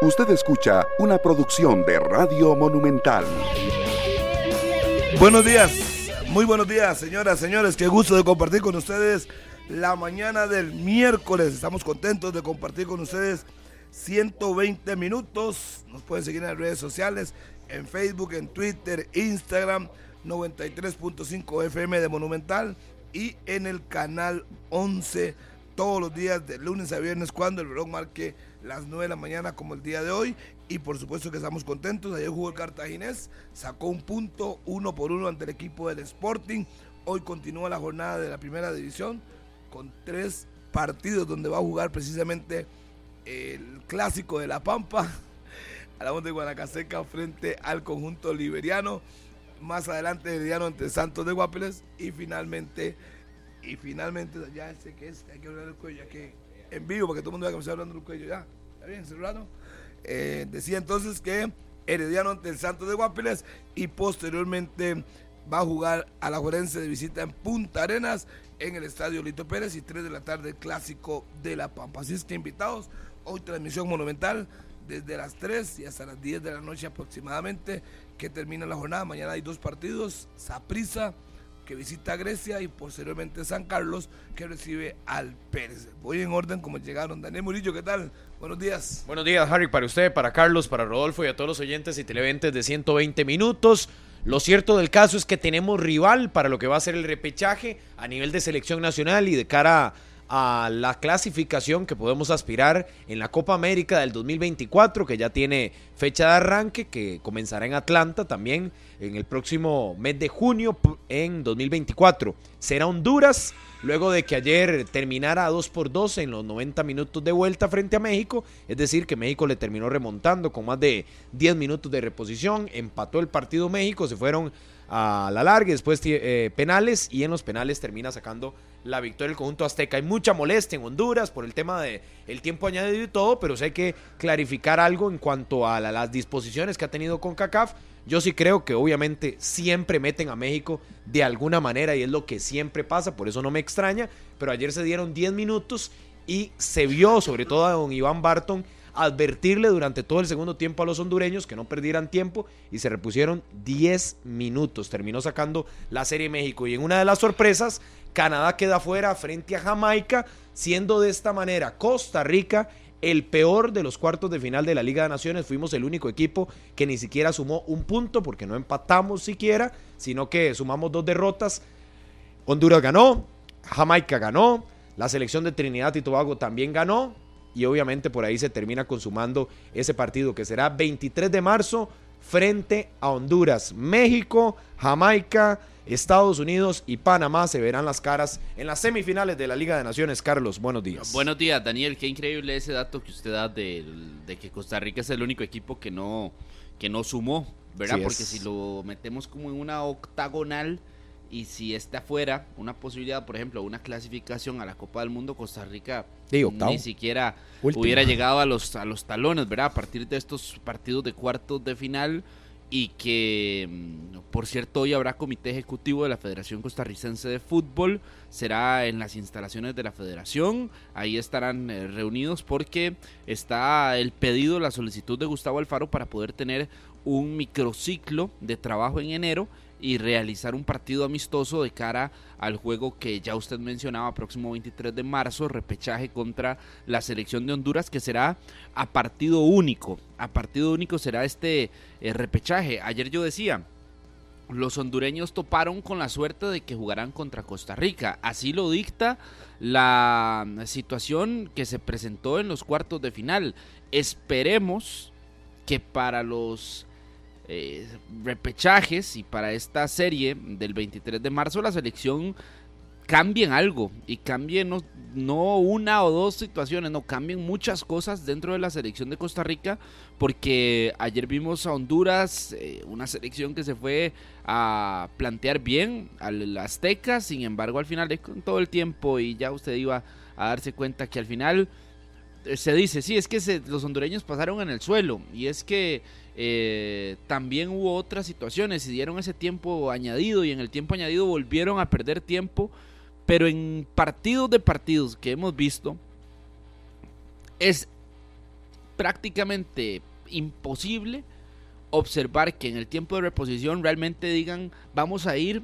Usted escucha una producción de Radio Monumental. Buenos días, muy buenos días, señoras, señores. Qué gusto de compartir con ustedes la mañana del miércoles. Estamos contentos de compartir con ustedes 120 minutos. Nos pueden seguir en las redes sociales, en Facebook, en Twitter, Instagram, 93.5 FM de Monumental y en el canal 11 todos los días de lunes a viernes cuando el reloj marque las 9 de la mañana como el día de hoy y por supuesto que estamos contentos. Ayer jugó el Cartaginés, sacó un punto uno por uno ante el equipo del Sporting. Hoy continúa la jornada de la primera división con tres partidos donde va a jugar precisamente el clásico de La Pampa. Hablamos de Guanacaseca frente al conjunto liberiano. Más adelante Herediano ante Santos de Guapiles y finalmente y finalmente, ya sé que es, hay que hablar del cuello, ya que en vivo, porque todo el mundo que me está hablando del cuello ya. ¿Está bien, celular? Eh, decía entonces que Herediano ante el Santos de Guapiles y posteriormente va a jugar a la Juerense de visita en Punta Arenas en el estadio Lito Pérez y 3 de la tarde clásico de La Pampa. Así es que invitados, hoy transmisión monumental desde las 3 y hasta las 10 de la noche aproximadamente que termina la jornada. Mañana hay dos partidos, Saprisa que visita Grecia y posteriormente San Carlos que recibe al Pérez. Voy en orden como llegaron. Daniel Murillo, ¿qué tal? Buenos días. Buenos días, Harry, para usted, para Carlos, para Rodolfo y a todos los oyentes y televentes de 120 minutos. Lo cierto del caso es que tenemos rival para lo que va a ser el repechaje a nivel de selección nacional y de cara a la clasificación que podemos aspirar en la Copa América del 2024, que ya tiene fecha de arranque, que comenzará en Atlanta también en el próximo mes de junio en 2024. Será Honduras, luego de que ayer terminara 2 por 2 en los 90 minutos de vuelta frente a México, es decir, que México le terminó remontando con más de 10 minutos de reposición, empató el partido México, se fueron a la larga, después eh, penales y en los penales termina sacando la victoria del conjunto azteca. Hay mucha molestia en Honduras por el tema del el tiempo añadido y todo, pero hay que clarificar algo en cuanto a las disposiciones que ha tenido con CACAF. Yo sí creo que obviamente siempre meten a México de alguna manera y es lo que siempre pasa, por eso no me extraña, pero ayer se dieron 10 minutos y se vio sobre todo a don Iván Barton advertirle durante todo el segundo tiempo a los hondureños que no perdieran tiempo y se repusieron 10 minutos. Terminó sacando la Serie México y en una de las sorpresas, Canadá queda fuera frente a Jamaica, siendo de esta manera Costa Rica el peor de los cuartos de final de la Liga de Naciones. Fuimos el único equipo que ni siquiera sumó un punto porque no empatamos siquiera, sino que sumamos dos derrotas. Honduras ganó, Jamaica ganó, la selección de Trinidad y Tobago también ganó y obviamente por ahí se termina consumando ese partido que será 23 de marzo frente a Honduras, México, Jamaica, Estados Unidos y Panamá se verán las caras en las semifinales de la Liga de Naciones. Carlos, buenos días. Buenos días, Daniel. Qué increíble ese dato que usted da de, que Costa Rica es el único equipo que no, que no sumó, ¿verdad? Porque si lo metemos como en una octagonal, y si está fuera una posibilidad, por ejemplo, una clasificación a la Copa del Mundo, Costa Rica ni siquiera hubiera llegado a los, a los talones, ¿verdad? A partir de estos partidos de cuartos de final y que, mm, por cierto, hoy habrá comité ejecutivo de la Federación Costarricense de Fútbol, será en las instalaciones de la federación, ahí estarán eh, reunidos porque está el pedido, la solicitud de Gustavo Alfaro para poder tener un microciclo de trabajo en enero y realizar un partido amistoso de cara al juego que ya usted mencionaba, próximo 23 de marzo, repechaje contra la selección de Honduras, que será a partido único. A partido único será este eh, repechaje. Ayer yo decía, los hondureños toparon con la suerte de que jugarán contra Costa Rica. Así lo dicta la situación que se presentó en los cuartos de final. Esperemos que para los eh, repechajes y para esta serie del 23 de marzo la selección cambien algo y cambien no, una o dos situaciones, no cambien muchas cosas dentro de la selección de Costa Rica, porque ayer vimos a Honduras, eh, una selección que se fue a plantear bien al Azteca, sin embargo al final con todo el tiempo y ya usted iba a darse cuenta que al final eh, se dice, sí, es que los hondureños pasaron en el suelo y es que eh, también hubo otras situaciones y dieron ese tiempo añadido y en el tiempo añadido volvieron a perder tiempo, pero en partidos de partidos que hemos visto es prácticamente imposible observar que en el tiempo de reposición realmente digan vamos a ir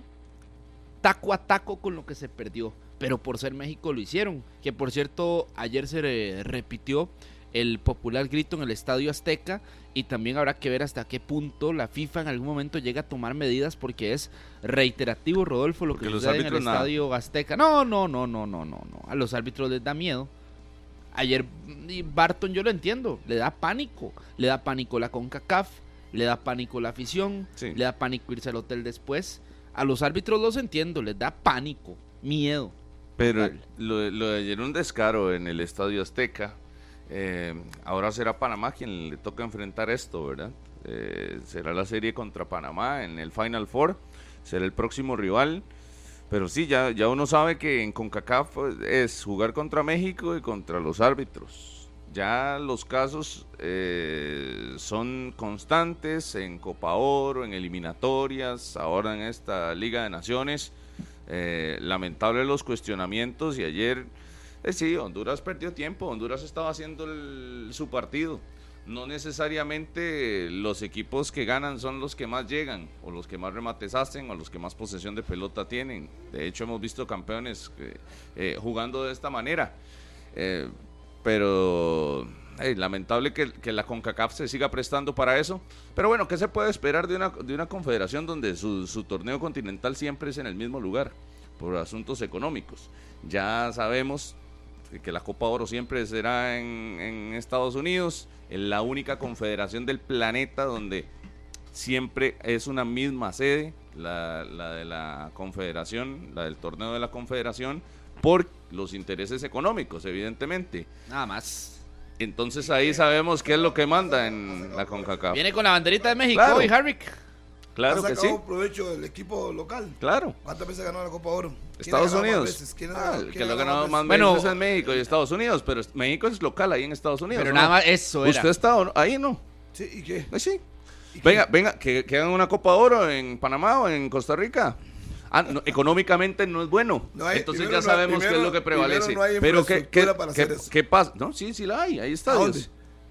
taco a taco con lo que se perdió. Pero por ser México lo hicieron. Que por cierto, ayer se repitió el popular grito en el Estadio Azteca y también habrá que ver hasta qué punto la FIFA en algún momento llega a tomar medidas porque es reiterativo, Rodolfo, lo que sucede en el Estadio Azteca. No, no, no, no, no, no, no. A los árbitros les da miedo. Ayer Barton yo lo entiendo, le da pánico, le da pánico la CONCACAF, le da pánico la afición, le da pánico irse al hotel después. A los árbitros los entiendo, les da pánico, miedo. Pero lo, de ayer un descaro en el Estadio Azteca. Eh, ahora será Panamá quien le toca enfrentar esto, ¿verdad? Eh, será la serie contra Panamá en el Final Four. Será el próximo rival. Pero sí, ya, ya uno sabe que en CONCACAF pues, es jugar contra México y contra los árbitros. Ya los casos eh, son constantes en Copa Oro, en eliminatorias, ahora en esta Liga de Naciones. Eh, lamentable los cuestionamientos y ayer, eh, sí, Honduras perdió tiempo, Honduras estaba haciendo su partido no necesariamente los equipos que ganan son los que más llegan, o los que más remates hacen, o los que más posesión de pelota tienen. De hecho, hemos visto campeones eh, jugando de esta manera. Eh, lamentable que, la CONCACAF se siga prestando para eso. Pero bueno, ¿qué se puede esperar de una, de una confederación donde su, su torneo continental siempre es en el mismo lugar? Por asuntos económicos. Ya sabemos que la Copa Oro siempre será en, Estados Unidos, en la única confederación del planeta donde siempre es una misma sede, la, de la confederación, la del torneo de la confederación, por los intereses económicos, evidentemente. Nada más. Entonces ahí sabemos qué es lo que manda en la CONCACAF. Viene con la banderita de México y Harvick. Claro que sí. provecho del equipo local? Claro. ¿Cuántas veces ganó la Copa Oro? Estados Unidos. Ah, el que lo ha ganado más veces es México y Estados Unidos, pero México es local ahí en Estados Unidos. Pero nada más eso era. ¿Usted está ahí no? Sí, ¿y qué? Sí. venga, venga, que, que, hagan una Copa Oro en Panamá o en Costa Rica. Ah, económicamente no es bueno. Entonces ya sabemos qué es lo que prevalece. pero ¿qué, qué, qué, pasa? No, sí, sí la hay. Ahí está. ¿Dónde?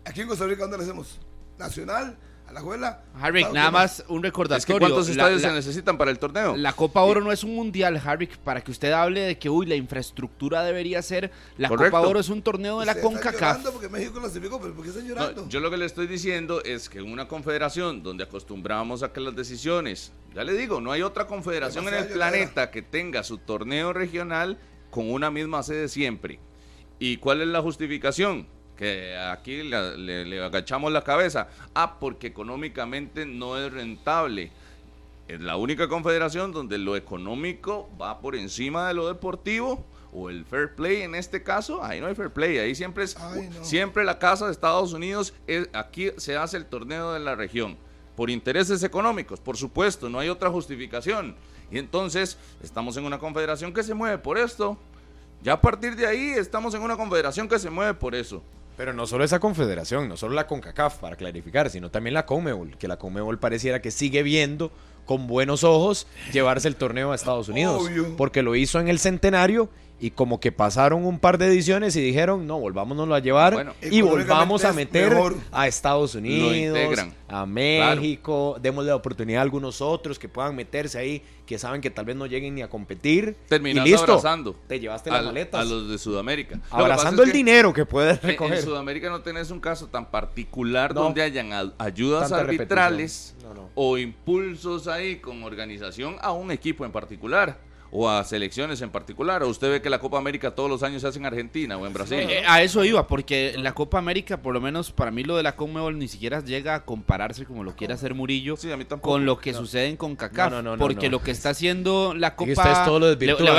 Aquí en Costa Rica, ¿dónde la hacemos? ¿Nacional? La abuela. Harvick, nada más un recordatorio. ¿Cuántos estadios se necesitan para el torneo? La Copa Oro no es un mundial, Harvick, para que usted hable de que, uy, la infraestructura debería ser. La Copa Oro es un torneo de la CONCACAF. porque México clasificó, pero ¿por qué están llorando? yo lo que le estoy diciendo es que en una confederación donde acostumbramos a que las decisiones, ya le digo, no hay otra confederación en el planeta que tenga su torneo regional con una misma sede siempre. ¿Y cuál es la justificación? Que aquí le, agachamos la cabeza. Ah, porque económicamente no es rentable. Es la única confederación donde lo económico va por encima de lo deportivo o el fair play en este caso, ahí no hay fair play, ahí siempre es siempre la casa de Estados Unidos, es, aquí se hace el torneo de la región por intereses económicos, por supuesto, no hay otra justificación. Y entonces estamos en una confederación que se mueve por esto. Ya a partir de ahí estamos en una confederación que se mueve por eso. Pero no solo esa confederación, no solo la CONCACAF, para clarificar, sino también la CONMEBOL, que la CONMEBOL pareciera que sigue viendo con buenos ojos llevarse el torneo a Estados Unidos. Porque lo hizo en el centenario y como que pasaron un par de ediciones y dijeron, no, volvámonos a llevar y volvamos a meter a Estados Unidos, a México, démosle la oportunidad a algunos otros que puedan meterse ahí, que saben que tal vez no lleguen ni a competir. Y listo, abrazando. Te llevaste las maletas. A los de Sudamérica. Abrazando el dinero que puedes recoger. En, Sudamérica no tenés un caso tan particular donde hayan ayudas arbitrales o impulsos ahí con organización a un equipo en particular o a selecciones en particular? ¿O usted ve que la Copa América todos los años se hace en Argentina o en Brasil? Eh, a eso iba, porque la Copa América, por lo menos para mí lo de la Conmebol ni siquiera llega a compararse como lo quiere hacer Murillo con lo que sucede en CONCACAF. porque lo que está clarificar la Copa... Ustedes todo lo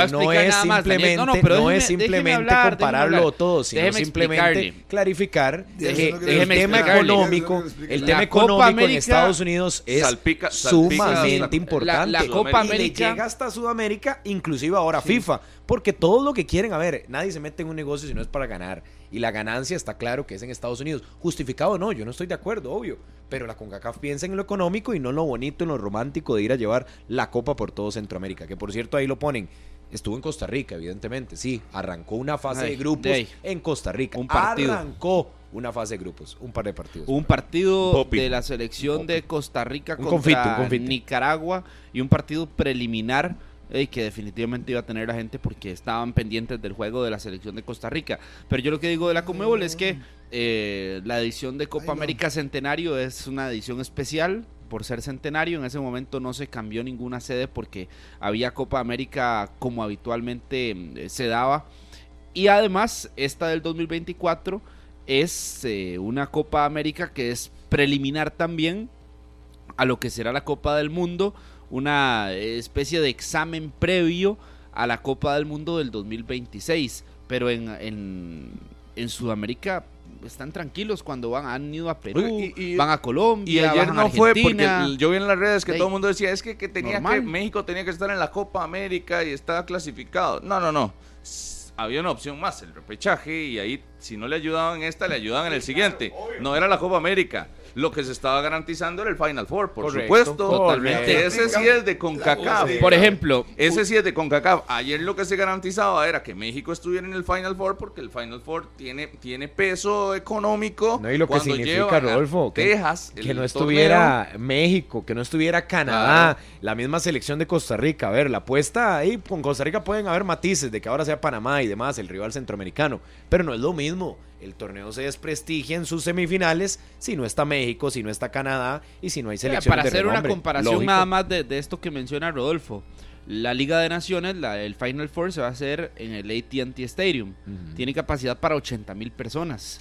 no es simplemente, no, es simplemente compararlo todo, sino simplemente clarificar que el tema económico, el tema económico en Estados Unidos es sumamente importante. La, Copa América llega hasta Sudamérica inclusive ahora FIFA, porque todo lo que quieren, a ver, nadie se mete en un negocio si no es para ganar. Y la ganancia está claro que es en Estados Unidos. Justificado o no, yo no estoy de acuerdo, obvio. Pero la CONCACAF piensa en lo económico y no en lo bonito, en lo romántico de ir a llevar la copa por todo Centroamérica. Que por cierto ahí lo ponen. Estuvo en Costa Rica, evidentemente, sí. Arrancó una fase de grupos en Costa Rica. Un partido. Arrancó una fase de grupos, un par de partidos. Un partido de la selección de Costa Rica Un contra Nicaragua y un partido preliminar eh, que definitivamente iba a tener la gente porque estaban pendientes del juego de la selección de Costa Rica. Pero yo lo que digo de la Comebol es que eh, la edición de Copa América Centenario es una edición especial por ser centenario. En ese momento no se cambió ninguna sede porque había Copa América como habitualmente eh, se daba. Y además, esta del 2024 es eh, una Copa América que es preliminar también a lo que será la Copa del Mundo, una especie de examen previo a la Copa del Mundo del 2026. Pero en, en, en Sudamérica están tranquilos cuando van, han ido a Perú, Oye, y- y- van a Colombia, Y ayer van a no fue porque yo vi en las redes que Ey, todo el mundo decía, es que, que tenía normal. que México tenía que estar en la Copa América y estaba clasificado. No, no, no. Había una opción más, el repechaje, y ahí si no le ayudaban en esta, le ayudaban en el siguiente. No era la Copa América. Lo que se estaba garantizando era el Final Four, por Correcto, supuesto. totalmente. Ese sí es de CONCACAF. Por ejemplo, Ese sí es de CONCACAF. Ayer lo que se garantizaba era que México estuviera en el Final Four porque el Final Four tiene, tiene peso económico. No, y lo que significa, Rodolfo, que, Texas, que el no estuviera torneo. México, que no estuviera Canadá, la misma selección de Costa Rica. A ver, la apuesta ahí con Costa Rica pueden haber matices de que ahora sea Panamá y demás, el rival centroamericano, pero no es lo mismo. El torneo se desprestigia en sus semifinales si no está México, si no está Canadá y si no hay selección para hacer una comparación Lógico. nada más de, de esto que menciona Rodolfo. La Liga de Naciones, la, el Final Four se va a hacer en el AT&T Stadium. Tiene capacidad para 80 mil personas.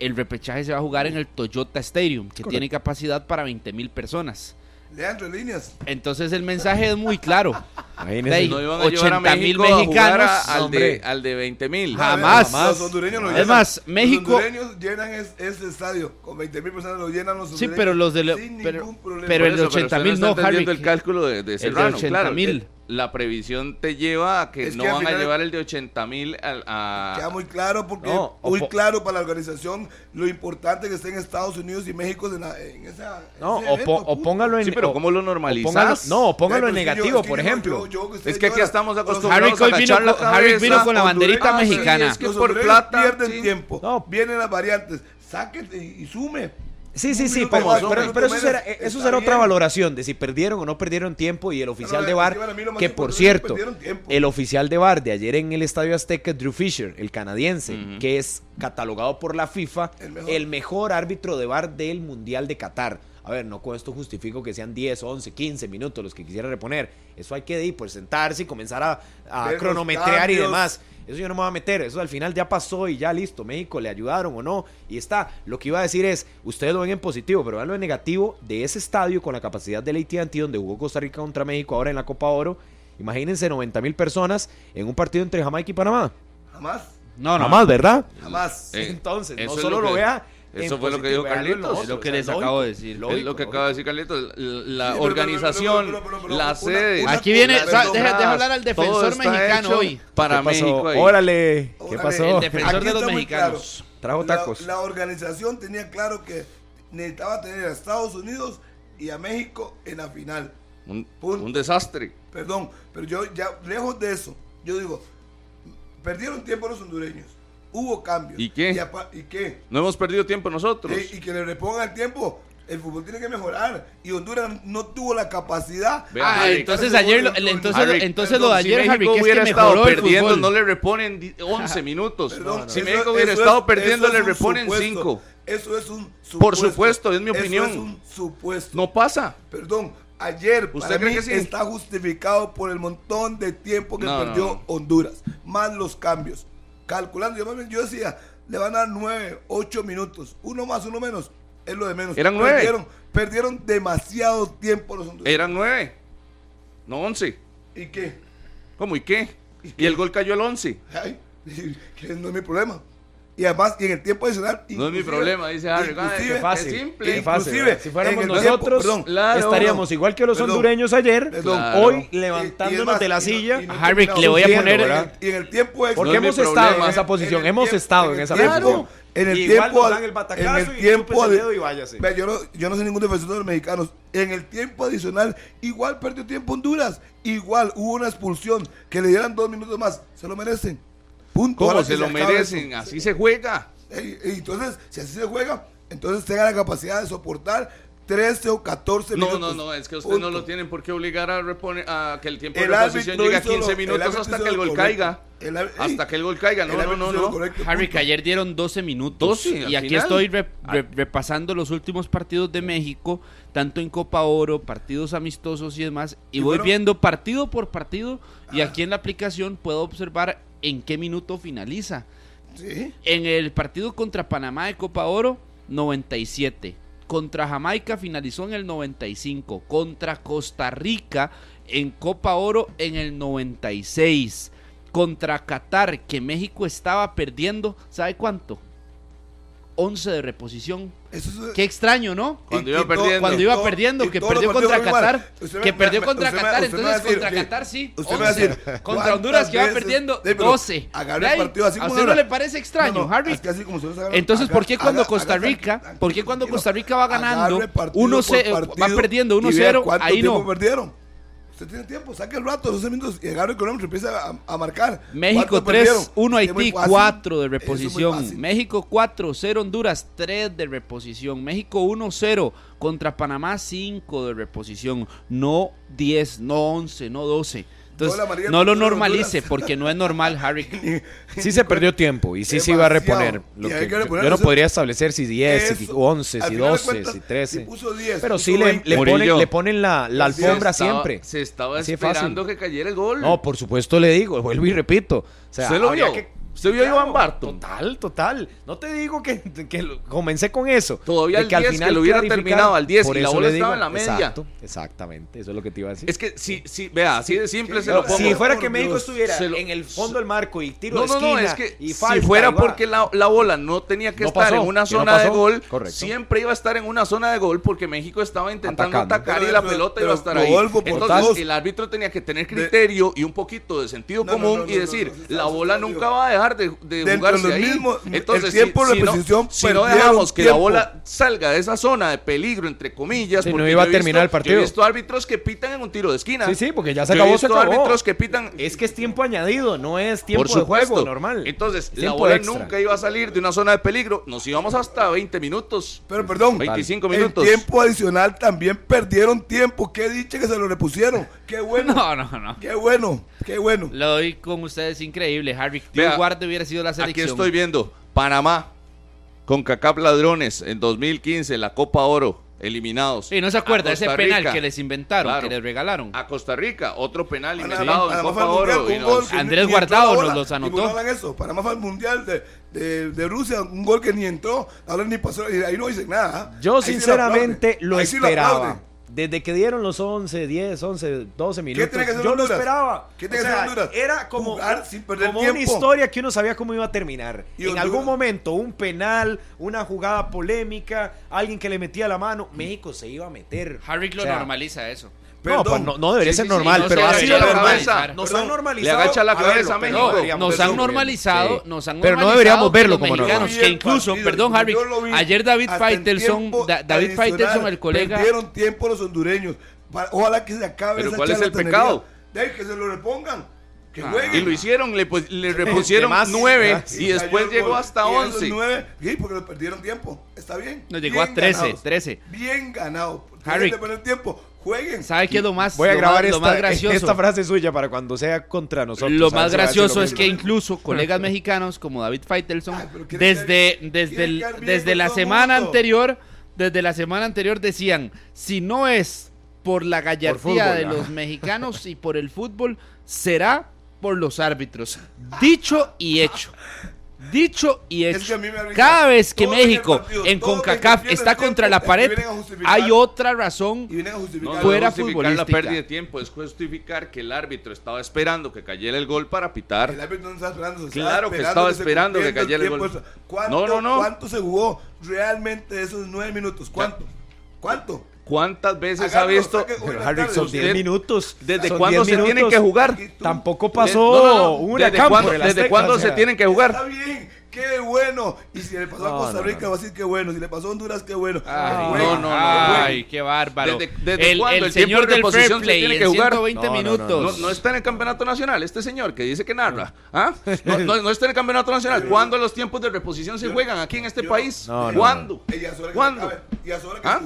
El repechaje se va a jugar en el Toyota Stadium, que Correcto. tiene capacidad para 20 mil personas. Leandro, líneas. Entonces el mensaje es muy claro. Imagínense. No iban a llevar a 80 mil México a jugar a- mexicanos, al, de, al de 20 mil. Jamás. Los hondureños lo Es llenan. más, México- Los hondureños llenan es- ese estadio. Con 20 mil personas lo llenan los Sí, hondureños. pero los de sin pero- ningún problema. pero el de Por eso, 80 usted mil no, Harry. el cálculo de, de de Serrano, 80 claro. mil. el- La previsión te lleva a que Es no que van a llevar el de 80 mil a, Queda muy claro porque No, muy claro para la organización lo importante que estén Estados Unidos y México en, la- en esa No, ese o, evento, po- o punto. póngalo en. Sí, pero o- ¿cómo lo normalizas? póngalo- no, póngalo en yo- negativo, es que por yo- ejemplo. yo- Es que aquí estamos acostumbrados Harry a vino la Harry vino con la banderita Honduras, sí, mexicana. es que Los por plata. pierden sí. tiempo. No. Vienen las variantes. Sáquete y sume. Sí, sí, sí, pero, pero- eso será, eso será otra valoración de si perdieron o no perdieron tiempo y el oficial de VAR, que por cierto, el oficial de VAR de ayer en el Estadio Azteca, Drew Fisher, el canadiense, que es catalogado por la FIFA El el mejor. mejor, árbitro de VAR del Mundial de Qatar. A ver, no con esto justifico que sean 10, 11, 15 minutos los que quisiera reponer. Eso hay que ir, pues sentarse y comenzar a, a cronometrear y demás. Eso yo no me voy a meter, eso al final ya pasó y ya listo, México le ayudaron o no, y está. Lo que iba a decir es, ustedes lo ven en positivo, pero vean lo en negativo de ese estadio con la capacidad del AT&T donde jugó Costa Rica contra México ahora en la Copa Oro. Imagínense 90 mil personas en un partido entre Jamaica y Panamá. Jamás. No, no. Jamás, ¿verdad? Jamás. Eh, Entonces, no solo lo vea. Eso fue lo que dijo Carlitos, es lo que o sea, les lógico, acabo de decir. lógico, es lo que acaba de decir Carlitos. La organización, la sede. Aquí viene, deja, deja hablar al defensor mexicano hoy. Para ¿Qué pasó? México ahí. Órale, ¿qué pasó? el defensor de los mexicanos. Trajo La- tacos. La, organización tenía claro que necesitaba tener a Estados Unidos y a México en la final. Un, Punto. un desastre. Perdón, pero yo ya lejos de eso, yo digo, perdieron tiempo los hondureños. Hubo cambios. ¿Y qué? ¿Y qué? No hemos perdido tiempo nosotros. Eh, y que le repongan el tiempo. El fútbol tiene que mejorar. Y Honduras no tuvo la capacidad. Ah, Harry, entonces ayer, lo- entonces, Harry, entonces lo de si ayer, México Harry, que es que hubiera estado perdiendo, no le reponen di- 11 minutos. Perdón, si eso- México hubiera eso estado es- perdiendo, eso le reponen supuesto. 5. Eso es un supuesto. Por supuesto, es mi Eso opinión. es un supuesto. No pasa. Perdón, ayer ¿Usted para cree mí que sí? está justificado por el montón de tiempo que No, no, perdió no. Honduras, más los cambios. Calculando, yo, más bien- yo decía, le van a dar 9, 8 minutos, uno más, uno menos, es lo de menos. Eran nueve. Perdieron, perdieron demasiado tiempo los hondureños. Eran 9. No 11. ¿Y qué? ¿Cómo y qué? ¿Y Y qué? el gol cayó al 11. Ay, no es mi problema. Y además, y en el tiempo adicional. No es mi problema, dice Harry. inclusive- Qué fácil, Es simple. fácil. Inclusive, Si fuéramos el tiempo- nosotros, perdón, claro, estaríamos igual que los perdón, hondureños ayer, perdón. Claro. hoy Y- y es levantándonos más, de la silla. y no Harry, le voy a poner-. Y en el tiempo extra. Porque No es hemos estado en esa posición, hemos estado en esa posición. En el tiempo, en el y tiempo yo, no, yo no soy ningún defensor de los mexicanos. En el tiempo adicional, igual perdió tiempo Honduras. Igual hubo una expulsión. Que le dieran dos minutos más. Se lo merecen. Punto. ¿Cómo se lo merecen? eso. Así se juega. Y entonces, si así se juega, entonces tenga la capacidad de soportar 13 o 14 no, minutos. No, no, no, es que ustedes no lo tienen por qué obligar a, reponer, a que el tiempo El de reposición llegue a hizo 15 lo- minutos hasta que el gol correcto. caiga. El Hasta que el gol caiga. No, no, no, no. correcto, Harry, punto. que ayer dieron 12 minutos 12 al y aquí final. estoy re- re- repasando los últimos partidos de México, tanto en Copa Oro, partidos amistosos y demás, y, Y voy viendo partido por partido y aquí en la aplicación puedo observar en qué minuto finaliza. Sí. En el partido contra Panamá de Copa Oro, 97. Contra Jamaica finalizó en el 95. Contra Costa Rica en Copa Oro en el 96. Contra Qatar, que México estaba perdiendo, ¿sabe cuánto? 11 de reposición. Eso es- Qué extraño, ¿no? Cuando iba perdiendo. Cuando iba perdiendo, que perdió contra. Qatar, que perdió contra Qatar, a entonces decir contra Qatar sí, usted me va a 11. decir, contra ¿cuántas Honduras que va perdiendo Sí, pero 12. agarre ¿Ve el partido así ¿A como usted no le parece extraño, No, no, Harry? es que así como usted lo sabe, Entonces, ¿por qué cuando Costa Rica, por qué cuando. Costa Rica va ganando Agarre partido 1 por 0 va perdiendo y vea 1-0, cuánto ahí tiempo no. Usted tiene tiempo, saque el rato, 12 minutos y agarre el cronómetro y empieza a, a marcar. México ¿Cuánto perdieron? 3, 1 Es que es muy Haití, fácil. 4 de reposición. México 4, 0 Honduras, 3 de reposición. México 1, 0 contra Panamá, 5 de reposición. No 10, no 11, no 12. Entonces, Gol amarillo no lo normalice Honduras. porque no es normal, Harry. Sí se perdió tiempo y sí se iba a Demasiado. reponer. Lo que que yo- reponer, yo no podría establecer si 10, si Eso, 11, al si final de 12, cuentas, si 13. si puso 10, Pero puso sí le, 20. le ponen, le ponen la, la Sí, alfombra Se estaba- siempre. Se estaba Así de fácil. esperando que cayera el gol. No, por supuesto le digo, vuelvo y repito. O sea, ¿Usted lo vio? que- ¿Usted vio a Iván Barton? Total, total. No te digo que, que comencé con eso. Todavía de al 10 que lo hubiera terminado al 10 Por y la eso bola le estaba digo, en la media. Exacto, exactamente. Eso es lo que te iba a decir. Es que si, si, vea, así de simple se lo pongo. si fuera que México Dios, estuviera lo- en el fondo del marco y tiro No, de no, esquina no, es que y si fuera porque la, la bola no tenía que No estar pasó, en una que no zona de gol, Correcto. siempre iba a estar en una zona de gol porque México estaba intentando Atacando. atacar Pero- y la pero- pelota iba a estar ahí. Entonces el árbitro tenía que tener criterio y un poquito de sentido No, no, común no, no, y no, decir, no, no, no, la no, bola no, nunca no. va a dejar de, de Dentro de jugarse los ahí. mismos- Entonces, el tiempo si, de si no, si no dejamos que la bola salga de esa zona de peligro, entre comillas, Sí, no porque iba a he terminar visto- el partido. Yo he visto árbitros que pitan en un tiro de esquina. Sí, sí, porque ya se Yo he acabó, se visto acabó. árbitros que pitan Es que es tiempo añadido, no es tiempo por de juego normal. Entonces, Es la tiempo bola extra. nunca iba a salir de una zona de peligro. Nos íbamos hasta 20 minutos. Pero perdón, 25 el minutos. tiempo adicional también perdieron tiempo. Qué dicha que se lo repusieron. Qué bueno. No, no, no. Qué bueno, qué bueno. Lo doy con ustedes increíble, Harry. Vea, Guarde hubiera sido la Aquí selección. estoy viendo Panamá con Cacap Ladrones en 2015, la Copa Oro, eliminados. Sí, no se acuerda A ese Costa penal Rica. que les inventaron, Claro. que les regalaron. A Costa Rica, otro penal Panamá- inventado en Panamá fue Copa Mundial Oro. y un nos- Andrés Guardado nos los anotó. Y eso. Panamá fue al Mundial de, de, de Rusia, un gol que ni entró. Ahora ni pasó. Y ahí no dicen nada. Yo Ahí sí sinceramente aplauden. lo sí esperaba. Desde que dieron los 11, 10, 11, 12 minutos, tiene que hacer yo lo Honduras? esperaba. ¿Qué tiene O que hacer sea, Honduras? Era como, Jugar sin perder como una historia que uno sabía cómo iba a terminar. Y en Honduras- algún momento, un penal, una jugada polémica, alguien que le metía la mano, México se iba a meter. Harry lo O sea, normaliza eso. No, pues no, no debería Sí, ser sí, sí, normal, no pero ha sido la normal. Nos han normalizado. le agacha la a verlo, cabeza a México. no Nos han normalizado, Sí. nos han Pero no normalizado deberíamos verlo los como mexicanos, normal. que incluso, partido, perdón Harry, ayer David Faitelson, David Faitelson, el colega, Perdieron tiempo los hondureños. Ojalá que se acabe Pero esa ¿cuál es el pecado? De que se lo repongan. Que Ah. jueguen. Y lo hicieron, le, pues, le repusieron más? 9 Ah, y después llegó hasta 11. nueve, sí, porque lo perdieron tiempo. Está bien. nos llegó Bien a 13, ganados. 13. Bien ganado. Harry. Harry. de poner tiempo. Jueguen. ¿Sabe qué es lo más, Voy a lo grabar más, lo más esta, gracioso? esta frase suya para cuando sea contra nosotros. Lo más gracioso lo es que incluso colegas mexicanos como David Ay, quiere desde, desde, el- desde la semana mundo. anterior, desde la semana anterior decían, si no es por la gallardía fútbol, de los mexicanos y por el fútbol, será por los árbitros. Dicho y hecho. Dicho y Es hecho. que a mí me avisa. Cada vez que el México partido, en CONCACAF está contra la es que pared, hay otra razón Y vienen a No, Fuera justificar la futbolística. pérdida de tiempo, es justificar que el árbitro estaba esperando que cayera el gol para pitar. El árbitro no estaba esperando. se Claro que estaba esperando que cayera el tiempo. gol. ¿Cuánto, No, no, no. ¿Cuánto se jugó realmente esos nueve minutos? ¿Cuánto? ¿Cuánto? ¿Cuántas veces Agárralo, ha visto? en Pero Harry, tarde. son usted- 10 minutos. ¿Desde Son cuándo 10 se tienen que jugar? Tampoco pasó no, no, no. un ¿Desde cuándo, desde cuándo o sea. se tienen que Está jugar? bien. Qué bueno. Y si le pasó a Costa Rica, va a decir qué bueno. Si le pasó a Honduras, qué bueno. Ay, no, no, no. Ay, qué bárbaro. ¿Desde, desde el, cuándo? el, señor del fair play tiene que jugar 120 minutos. No, está en el campeonato nacional este señor que dice que narra. ¿Ah? No, está en el campeonato nacional. ¿Cuándo los tiempos de reposición se juegan aquí en este país? ¿Cuándo? ¿Cuándo? ¿Ah?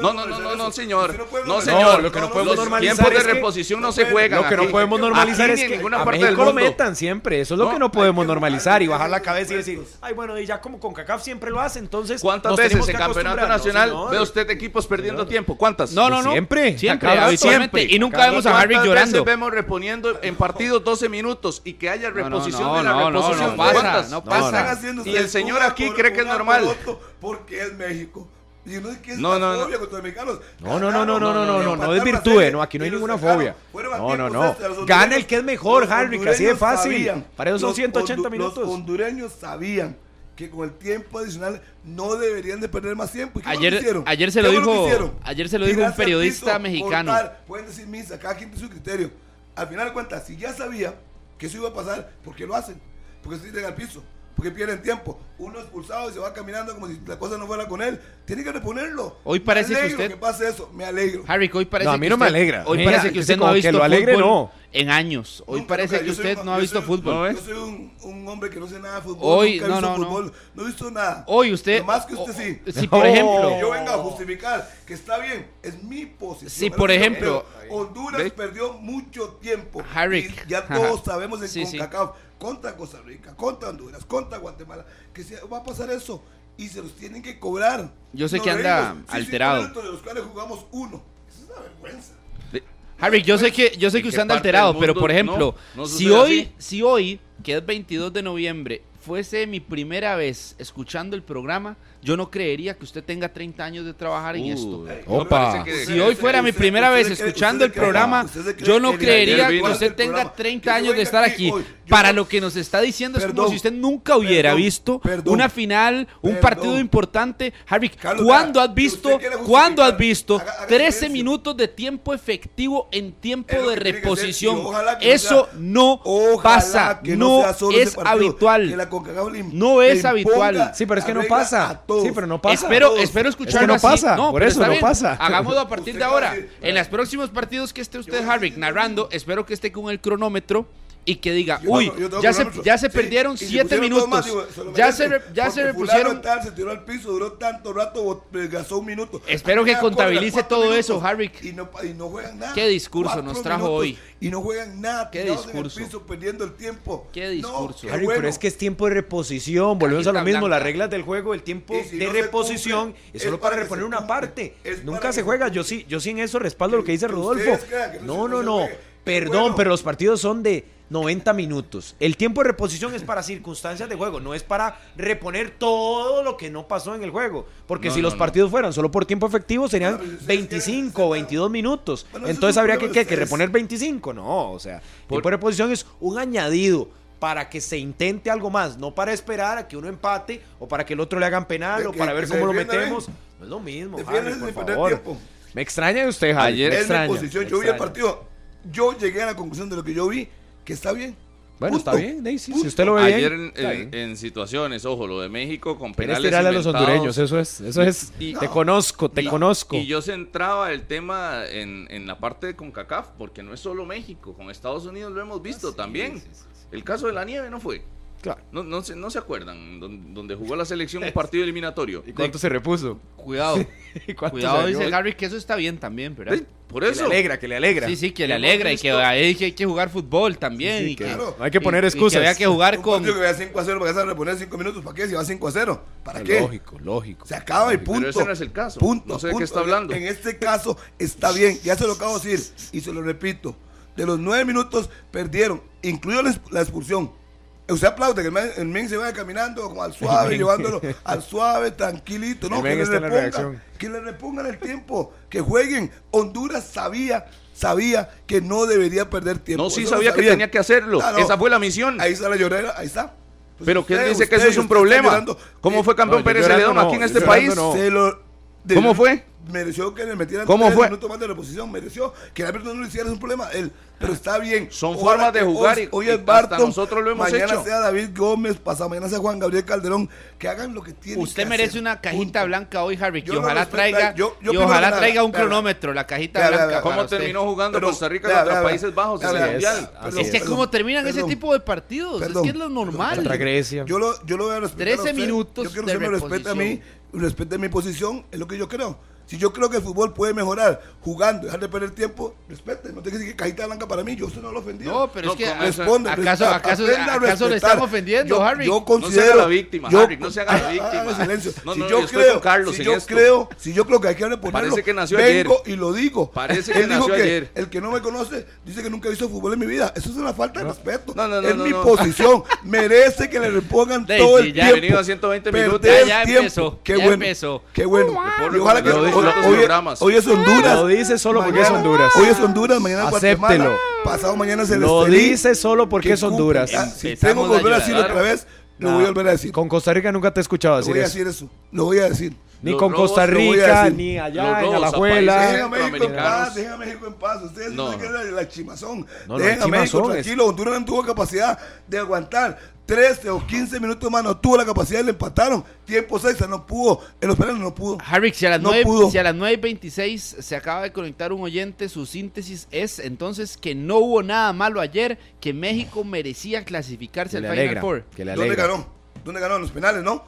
No, no, no, no, señor. No, señor. Lo que no podemos normalizar tiempos de reposición no se juegan. Lo que no podemos normalizar es que a México lo metan siempre. Eso es lo que no podemos normalizar y bajar la cabeza y decir, ay, bueno, y ya como con CACAF siempre lo hace, entonces. ¿Cuántas veces en campeonato nacional ve usted equipos perdiendo tiempo? ¿Cuántas? No, no, no. Siempre. Siempre. siempre. Y nunca vemos a Harvick llorando. veces vemos reponiendo en partidos 12 minutos y que haya reposición de la reposición? No, pasa. No pasa. Y el señor aquí cree que es normal. Porque es México. Y no es que es no, no, no. contra los mexicanos. No, no, no, no, no, no, no, no, no desvirtúe, no, aquí no hay ninguna fobia. No, no, no. Gana el que es mejor, Harvick, así de fácil. Para eso son 180 minutos. Los hondureños sabían que con el tiempo adicional no deberían de perder más tiempo. ayer, ayer se lo dijo, ayer se lo dijo un periodista mexicano. pueden decir misa, cada quien tiene su criterio. Al final de cuentas, si ya sabía que eso iba a pasar, ¿por qué lo hacen? Porque se tiran al piso porque pierden tiempo. Uno expulsado y se va caminando como si la cosa no fuera con él. Tiene que reponerlo. Hoy parece que usted. que pase eso, me alegro. Harry, hoy parece no, a mí no me alegra. Hoy parece que usted no ha visto lo alegre, no. en años. Hoy parece que usted no ha visto fútbol. Yo soy un, un, hombre que no sé nada de fútbol. Hoy, nunca no, no, fútbol. no. he visto nada. Hoy usted. más que usted sí. Si por ejemplo. yo venga a justificar que está bien, es mi posición. Si por ejemplo. Honduras perdió mucho tiempo. Harry. Ya todos sabemos en CONCACAF contra Costa Rica, contra Honduras, contra Guatemala, que se, va a pasar eso y se los tienen que cobrar. Yo sé que anda alterado. de los cuales jugamos uno. Eso es una vergüenza. Harry, yo sé que yo sé que usted anda alterado, pero por ejemplo, si hoy, si hoy, que es 22 de noviembre, fuese mi primera vez escuchando el programa, yo no creería que usted tenga 30 años de trabajar en esto. Opa. Si hoy fuera mi primera vez escuchando el programa, yo no creería que usted tenga 30 años de estar aquí. Para lo que nos está diciendo es como si usted nunca hubiera visto una final, un partido importante. Harry, ¿cuándo has visto, cuándo has visto 13 minutos de tiempo efectivo en tiempo de reposición? Eso no pasa, no es habitual. No es habitual. Sí, pero es que no pasa. Sí, pero no pasa. Espero, espero escuchar. no pasa. por eso no pasa. Hagámoslo a partir de ahora. En los próximos partidos que esté usted, Harvick, narrando, espero que esté con el cronómetro y que diga, uy, ya, se, ya se perdieron siete minutos. ya se, ya se repusieron. se tiró al piso, duró tanto rato, gastó un minuto. Espero que contabilice todo eso, Harvick. Y no, y no juegan nada. ¿Qué discurso nos trajo hoy? Y no juegan nada. ¿Qué discurso? En el piso, perdiendo el tiempo. ¿Qué discurso? Harry, pero es que es tiempo de reposición. Volvemos a lo mismo. Las reglas del juego, el tiempo de reposición es solo para reponer una parte. Nunca se juega. Yo sí, yo sí en eso respaldo lo que dice Rodolfo. No, no, no. Perdón, pero los partidos son de 90 minutos. El tiempo de reposición es para circunstancias de juego, no es para reponer todo lo que no pasó en el juego. Porque si los partidos fueran solo por tiempo efectivo serían 25 o 22 minutos. Entonces habría que, que, reponer 25. No, o sea, tiempo de reposición es un añadido para que se intente algo más, no para esperar a que uno empate o para que el otro le hagan penal o para ver cómo lo metemos. No es lo mismo, por favor. Me extraña usted, Ayer extraña, Yo vi el partido, yo llegué a la conclusión de lo que yo vi que está bien. Bueno, está bien, Daisy. Si usted lo ve Ayer en, en, situaciones, ojo, lo de México con penales a los hondureños, eso es, eso es. te conozco, te conozco. Y yo centraba el tema en, en la parte de CONCACAF, porque no es solo México, con Estados Unidos lo hemos visto ah, también. el caso de la nieve no fue. Claro. No, no, se, no se acuerdan, donde jugó la selección un partido eliminatorio. ¿Y cuánto se repuso? Cuidado. Cuidado, dice Harry, que eso está bien también, ¿verdad? Por eso. Que le alegra, que le alegra. Sí, sí, que le alegra y que hay, que jugar fútbol también. y que, claro. hay que poner excusas. Y que había que jugar un con. que vaya 5 a 0, vas a reponer 5 minutos, ¿para qué? Si va 5 a 0, ¿para qué? Lógico, lógico. Se acaba y punto. Pero ese no es el caso. Punto. No sé de qué está hablando. En este caso está bien, ya se lo acabo de decir y se lo repito. De los 9 minutos perdieron, incluido la expulsión Usted aplaude que el men, se vaya caminando como al suave, llevándolo al suave, tranquilito. No, que le, repongan, que le repongan el tiempo, que jueguen. Honduras sabía, sabía que no debería perder tiempo. No, sí sabía que tenía que hacerlo. Esa fue la misión. Ahí está la llorera, ahí está. Pues Pero ¿quién dice que eso es un problema? ¿Cómo fue campeón Pérez Celedón aquí en este país? Se lo ¿Cómo fue? Mereció que le metieran ¿Cómo tres fue? minutos más de reposición, mereció que el árbitro no lo hiciera, es un problema, él, pero está bien. Son Ojalá formas de que jugar hoy, y- hoy es hasta Barton, nosotros lo hemos mañana hecho. sea David Gómez, pasado mañana sea Juan Gabriel Calderón, que hagan lo que tienen Usted que merece hacer, una cajita punto. blanca hoy, Harry, Yo lo ojalá respeto, traiga, yo- yo y ojalá que nada, traiga un vea, cronómetro, la cajita Vea, blanca. ¿Cómo usted. terminó jugando Perdón, Costa Rica vea, contra. Países Bajos en el. Mundial? Es que es. como terminan ese tipo de partidos, Perdón. es que es lo normal. Contra Grecia. Yo lo, yo lo voy a respetar. 13 a usted. minutos Yo quiero de que usted me respete a mí, respete mi posición, es lo que yo creo. Si yo creo que el fútbol puede mejorar jugando, dejar de perder tiempo, respete. No tengo que decir que cajita blanca para mí, yo usted no lo ofendí. No, pero No, es que. Responde, ¿acaso, respeta, acaso, aprenda a acaso le están ofendiendo, yo, Harry? Yo No se considero. haga la víctima, yo- Harry, no se haga la Ah, víctima. haga silencio. No, si no, yo, yo creo, con Carlos si yo esto. creo, si yo creo que hay que reponerlo, Parece que nació vengo ayer. y lo digo. Parece que Él dijo nació que ayer. el que no me conoce dice que nunca he visto fútbol en mi vida. Eso es una falta de respeto. No, no, no, es no, mi no. posición. Merece que le repongan todo sí, el ya ha tiempo. venido a 120 minutos. Ya, tiempo. empezó, Qué bueno. empezó. Qué bueno. puedo Y ojalá que hoy, programas. hoy es Honduras. Lo dice solo porque Mañana- es Honduras. Hoy es Honduras, mañana es Guatemala. Acéptelo. Pasado mañana es el Lo Estelí. dice solo porque Que es Honduras. Si tengo que volver a decirlo otra vez, lo voy a volver a decir. Con Costa Rica nunca te he escuchado Lo decir voy a eso. decir eso. Lo voy a decir. Ni Los con robos Costa Rica, ni Los allá en Alajuela. Dejen a México en paz, dejen a México en paz. Ustedes No. no que era la chimazón. No, no, dejen a México tranquilo. Honduras no tuvo capacidad de aguantar 13 o 15 minutos más. No tuvo la capacidad y le empataron. Tiempo 6, no pudo. En los penales no pudo. Harry, si a las No 9, pudo. si a las 9.26 se acaba de conectar un oyente, su síntesis es entonces que no hubo nada malo ayer, que México merecía clasificarse al Final. Four. Que le ¿Dónde ganó? ¿Dónde ganó? En los penales, ¿no?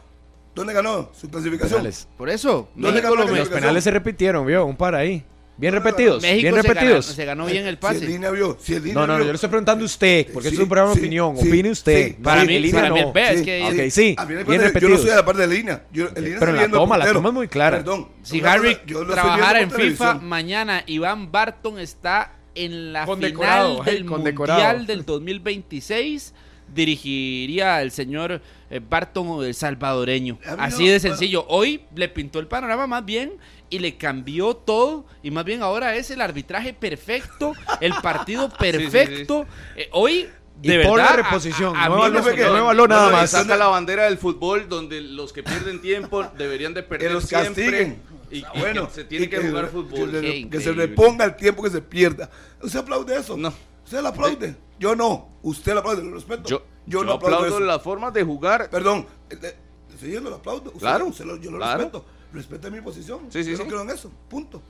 ¿Dónde ganó su clasificación? Penales. Por eso, ¿Dónde México, ganó lo Los penales se repitieron, vio, un par ahí. Bien repetidos, México bien se, ganó, repetidos. se ganó bien el Si pase. el línea vio, si el línea No, no, no, vio. yo le estoy preguntando a usted, porque Sí, esto es un programa de sí, opinión. sí, Opine usted. sí. Para mí- en línea para mí no. el pez, que- Ok, sí, A mí bien parece- Yo no repetidos. soy de la parte de la línea. Yo, el línea Pero en la toma, la toma es muy clara. Perdón. Si Harry trabajara en FIFA, mañana Iván Barton está en la final ay, del. Mundial del 2026. Dirigiría el señor eh, Barton el salvadoreño. Así no, de sencillo. Hoy le pintó el panorama más bien y le cambió todo. Y más bien ahora es el arbitraje perfecto, el partido perfecto. Eh, hoy, Y de por la verdad, reposición, a- a no mí evaluó- me que- no nada No, no, más. Saca la bandera del fútbol donde los que pierden tiempo deberían de perder Que los siempre. castiguen. Y, y Ah, bueno, que se tiene y que, jugar fútbol. Que, se- que se increíble. reponga el tiempo que se pierda. ¿Usted aplaude eso? No. ¿Usted lo aplaude? Yo no. Usted lo aplaude, lo respeto. Yo, yo, yo no aplaudo, aplaudo las formas de jugar. Perdón. eh, eh, Sí, yo lo aplaudo. Usted- Claro, usted lo- yo lo claro. respeto. Respeta mi posición. Sí, sí, yo sí. no creo en eso. Punto.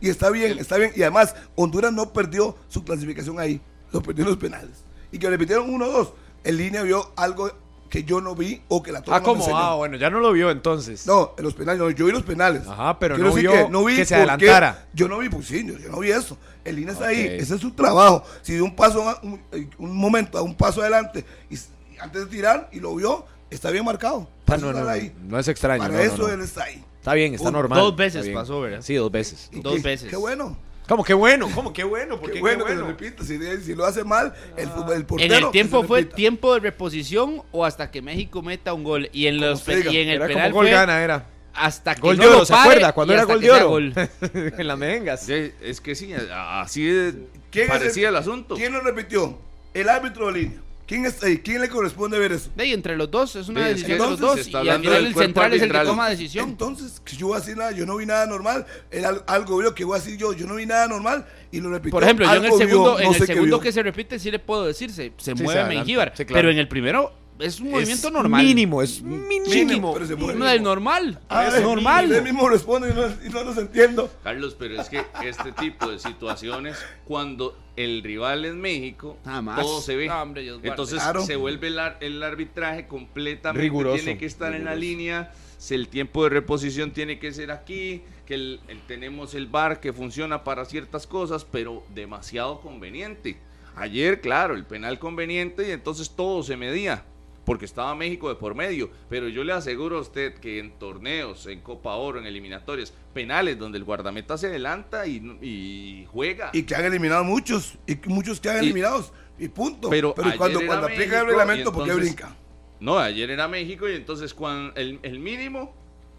Y está bien, está bien. Y además, Honduras no perdió su clasificación ahí. Lo perdió en los penales. Y que repitieron 1-2. En línea vio algo que yo no vi o que la toma Ah, no enseñó. Ah, bueno, ya no lo vio entonces. No, en los penales, no, yo vi los penales. Ajá, pero Quiero no vio que se por qué. adelantara. Yo no vi, pues sí, yo, yo no vi eso. El INE está Ok. ahí, ese es su trabajo. Si de un paso, a- un, un momento a un paso adelante, y, antes de tirar, y lo vio, está bien marcado. Ah, Para no, no, no, ahí. no es extraño. Para no, no, eso no. él está ahí. Está bien, está normal. Dos veces bien. pasó, ¿verdad? Sí, dos veces. Y Dos veces. Qué bueno. ¿Cómo? Qué bueno, ¿cómo? Qué bueno, ¿por Qué qué bueno, qué que se bueno? repita. Si, si lo hace mal, el, el En portero. el que tiempo fue repita. tiempo de reposición o hasta que México meta un gol. Y en, los, diga. y en el Era penal como gol fue gana, era. hasta que Gol no de oro, lo ¿se acuerda? Cuando era gol que de oro. gol. en las mejengas. Sí, Es que sí, así de ¿Quién es parecía el, asunto. ¿Quién lo repitió? El árbitro de línea. ¿Quién está ahí? ¿Quién le corresponde ver eso? De ahí, entre los dos, es una decisión de los entonces dos. Y al final el central es el que toma decisión. Entonces, yo voy a decir nada, yo no vi nada normal. Era al- algo vio que voy a decir yo, yo no vi nada normal y lo repitió. Por ejemplo, yo en el vio, segundo, no en el segundo que se repite, sí le puedo decir, se, se mueve. Mengíbar. Sí, claro. Pero en el primero es un movimiento Es normal. Mínimo, es Mínimo, mínimo. pero se mueve. No es normal. Ah, es normal. Usted mismo responde y no, y no los entiendo. Carlos, pero es que este tipo de situaciones, cuando el rival es México, todo se ve. No, hombre. Entonces Claro. se vuelve el, ar- el arbitraje completamente. Riguroso, Tiene que estar en la línea. Si el tiempo de reposición tiene que ser aquí. Que el- el- tenemos el bar que funciona para ciertas cosas, pero demasiado conveniente. Ayer, claro, el penal conveniente y entonces todo se medía. Porque estaba México de por medio. Pero yo le aseguro a usted que en torneos, en Copa Oro, en eliminatorias, penales donde el guardameta se adelanta y, y juega. Y que han eliminado muchos, y muchos que han eliminados, y punto. Pero ayer cuando, aplica el reglamento, ¿por qué brinca? No, ayer era México y entonces cuando el, el mínimo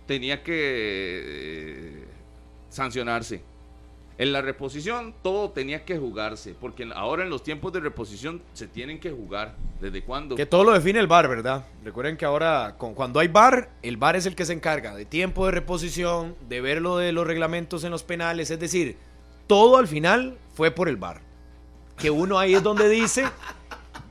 tenía que eh, sancionarse. En la reposición todo tenía que jugarse, porque ahora en los tiempos de reposición se tienen que jugar. ¿Desde cuándo? Que todo lo define el VAR, ¿verdad? Recuerden que ahora con, cuando hay VAR, el VAR es el que se encarga de tiempo de reposición, de ver lo de los reglamentos en los penales, es decir, todo al final fue por el VAR. Que uno ahí es donde dice,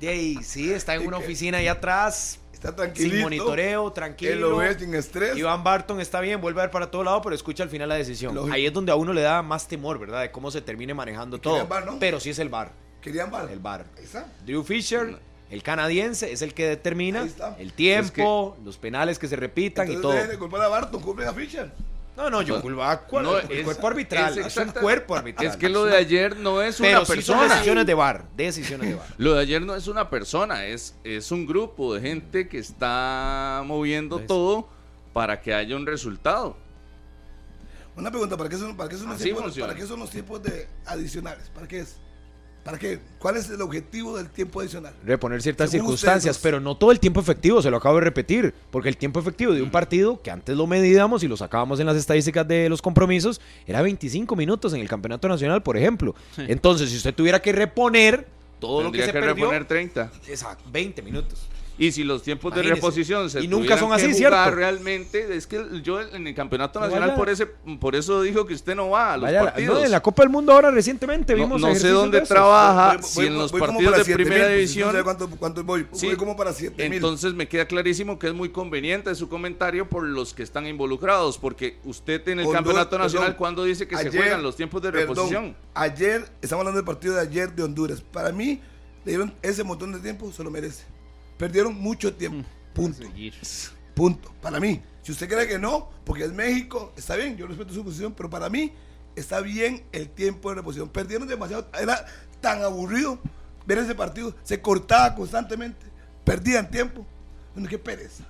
de ahí, sí, está en una oficina ahí atrás, Está tranquilo. sin monitoreo, tranquilo. Él lo ve sin estrés. Iván Barton está bien, vuelve a ver para todo lado, pero escucha al final la decisión. Lógico. Ahí es donde a uno le da más temor, ¿verdad? De cómo se termine manejando todo. querían VAR, ¿no? Pero sí es el VAR. Querían bala. El. Ahí está. Drew Fisher, el canadiense, es el que determina el tiempo, los penales que se repitan y todo. de culpar a Barton, a Fischer. No, no, yo culpo a cuál- No, es- cuerpo arbitral. es Es, un cuerpo arbitral. Es que lo de ayer no es Pero una sí son persona. decisiones de VAR. Decisiones de VAR. Lo de ayer no es una persona, es, es un grupo de gente que está moviendo ¿Ves? todo para que haya un resultado. Una pregunta, ¿para qué son, para qué son, los, funciona. ¿para qué son los tiempos de adicionales? ¿Para qué es? ¿Para qué? ¿Cuál es el objetivo del tiempo adicional? Reponer ciertas Según circunstancias, ustedes pero no todo el tiempo efectivo, se lo acabo de repetir, porque el tiempo efectivo de un partido, que antes lo medíamos y lo sacábamos en las estadísticas de los compromisos, era 25 minutos en el Campeonato Nacional, por ejemplo. Entonces, si usted tuviera que reponer todo lo que Tendría se que, perdió, reponer 30. exacto, 20 minutos. Y si los tiempos de reposición se Y nunca son así, ¿cierto? realmente, es que yo en el campeonato nacional vaya- por ese por eso dijo que usted no va a los Vaya, partidos. no, en la Copa del Mundo ahora recientemente vimos no sé dónde trabaja. Voy- si en los voy partidos de 7.000, primera pues, división No sé cuánto, cuánto voy. Sí. Voy como para 7 mil. Entonces me queda clarísimo que es muy conveniente su comentario por los que están involucrados, porque usted en el Con dos- campeonato nacional, perdón, cuando dice que se juegan los tiempos de perdón, reposición? ayer, estamos hablando del partido de ayer de Honduras. Para mí, le dieron ese montón de tiempo, se lo merece. Perdieron mucho tiempo. Punto. Seguir. Punto. Para mí. Si usted cree que no, porque es México, está bien, yo respeto su posición, pero para mí está bien el tiempo de reposición. Perdieron demasiado, era tan aburrido ver ese partido, se cortaba constantemente, perdían tiempo. Bueno, qué pereza,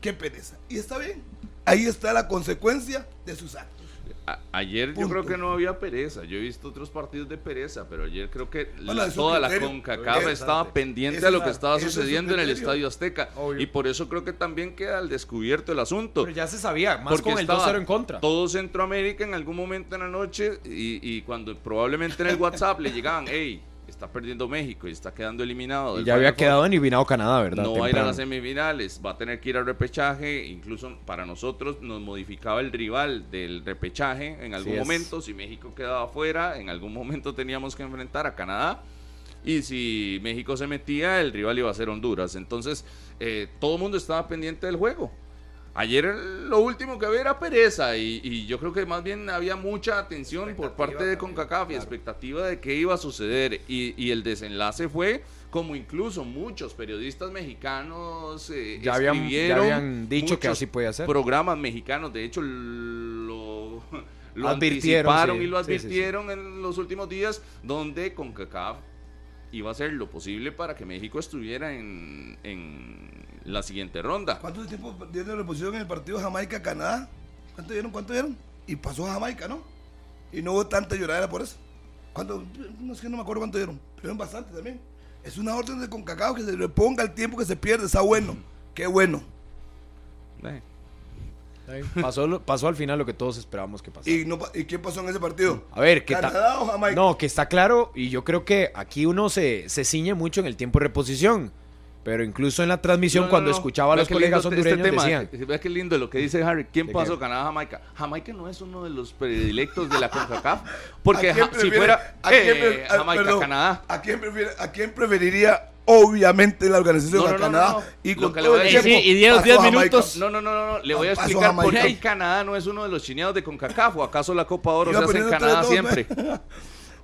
qué pereza. Y está bien, ahí está la consecuencia de sus actos. A- ayer yo Punto. creo que no había pereza. Yo he visto otros partidos de pereza, pero ayer creo que Bueno, la- toda la criterio. CONCACAF Ese- estaba pendiente a lo que la- estaba ese es sucediendo en el. Estadio Azteca. Obvio. Y por eso creo que también queda al descubierto el asunto. Pero ya se sabía, más Porque con el estaba 2-0 en contra. Todo Centroamérica en algún momento en la noche y, y cuando probablemente en el WhatsApp le llegaban, hey, está perdiendo México y está quedando eliminado. Y ya había quedado eliminado Canadá, ¿verdad? no va a ir a las semifinales, va a tener que ir al repechaje, incluso para nosotros nos modificaba el rival del repechaje en algún momento, si México quedaba fuera, en algún momento teníamos que enfrentar a Canadá y si México se metía, el rival iba a ser Honduras, entonces eh, todo el mundo estaba pendiente del juego. Ayer lo último que había era pereza y, y yo creo que más bien había mucha atención por parte de CONCACAF y expectativa de qué iba a suceder y, y el desenlace fue como incluso muchos periodistas mexicanos eh, Ya habían- ya escribieron habían dicho que así podía ser. programas mexicanos de hecho lo, lo Advirtieron, anticiparon sí. y lo Sí, sí, sí. advirtieron en los últimos días donde CONCACAF iba a hacer lo posible para que México estuviera en, en la siguiente ronda ¿Cuánto tiempo dieron de reposición en el partido Jamaica-Canadá? ¿Cuánto dieron? ¿Cuánto dieron? Y pasó a Jamaica, ¿no? Y no hubo tanta lloradera por eso. ¿Cuánto? No es que no me acuerdo cuánto dieron. Pero dieron bastante también. Es una orden de Concacao que se le ponga el tiempo que se pierde. Está bueno. Qué bueno. Eh, Pasó, pasó al final lo que todos esperábamos que pasara. ¿Y, no, ¿Y qué pasó en ese partido? A ver, ¿qué tal? ¿Canadá o Jamaica? No, que está claro, y yo creo que aquí uno se, se ciñe mucho en el tiempo de reposición. Pero incluso en la transmisión, No, no, cuando no. escuchaba a los colegas lindo este hondureños, tema. decían. Vea qué lindo lo que dice Harry. ¿Quién ¿De pasó qué? Canadá-Jamaica? Jamaica no es uno de los predilectos de la CONCACAF. Porque ¿A quién ja- si prefiere- fuera a quién eh, Jamaica-Canadá. ¿a quién, prefiere- ¿A quién preferiría, obviamente, la organización No, de no, Canadá? no, no. Y con todo voy a el decir- tiempo Sí, y diez- pasó diez a Jamaica. minutos. No, no, no, no, no. Le voy a explicar por qué Canadá no es uno de los chineados de CONCACAF. ¿O acaso la Copa Oro Iba se hace en Canadá 3-2, siempre?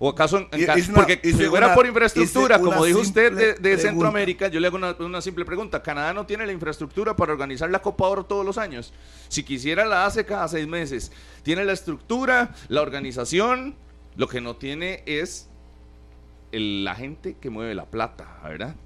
¿O acaso en, en una- Porque si fuera una- por infraestructura, como dijo usted simple de. Centroamérica, yo le hago una, una simple pregunta. ¿Canadá no tiene la infraestructura para organizar la Copa Oro todos los años? Si quisiera la hace cada seis meses. Tiene la estructura, la organización. Lo que no tiene es el- la gente que mueve la plata, ¿verdad?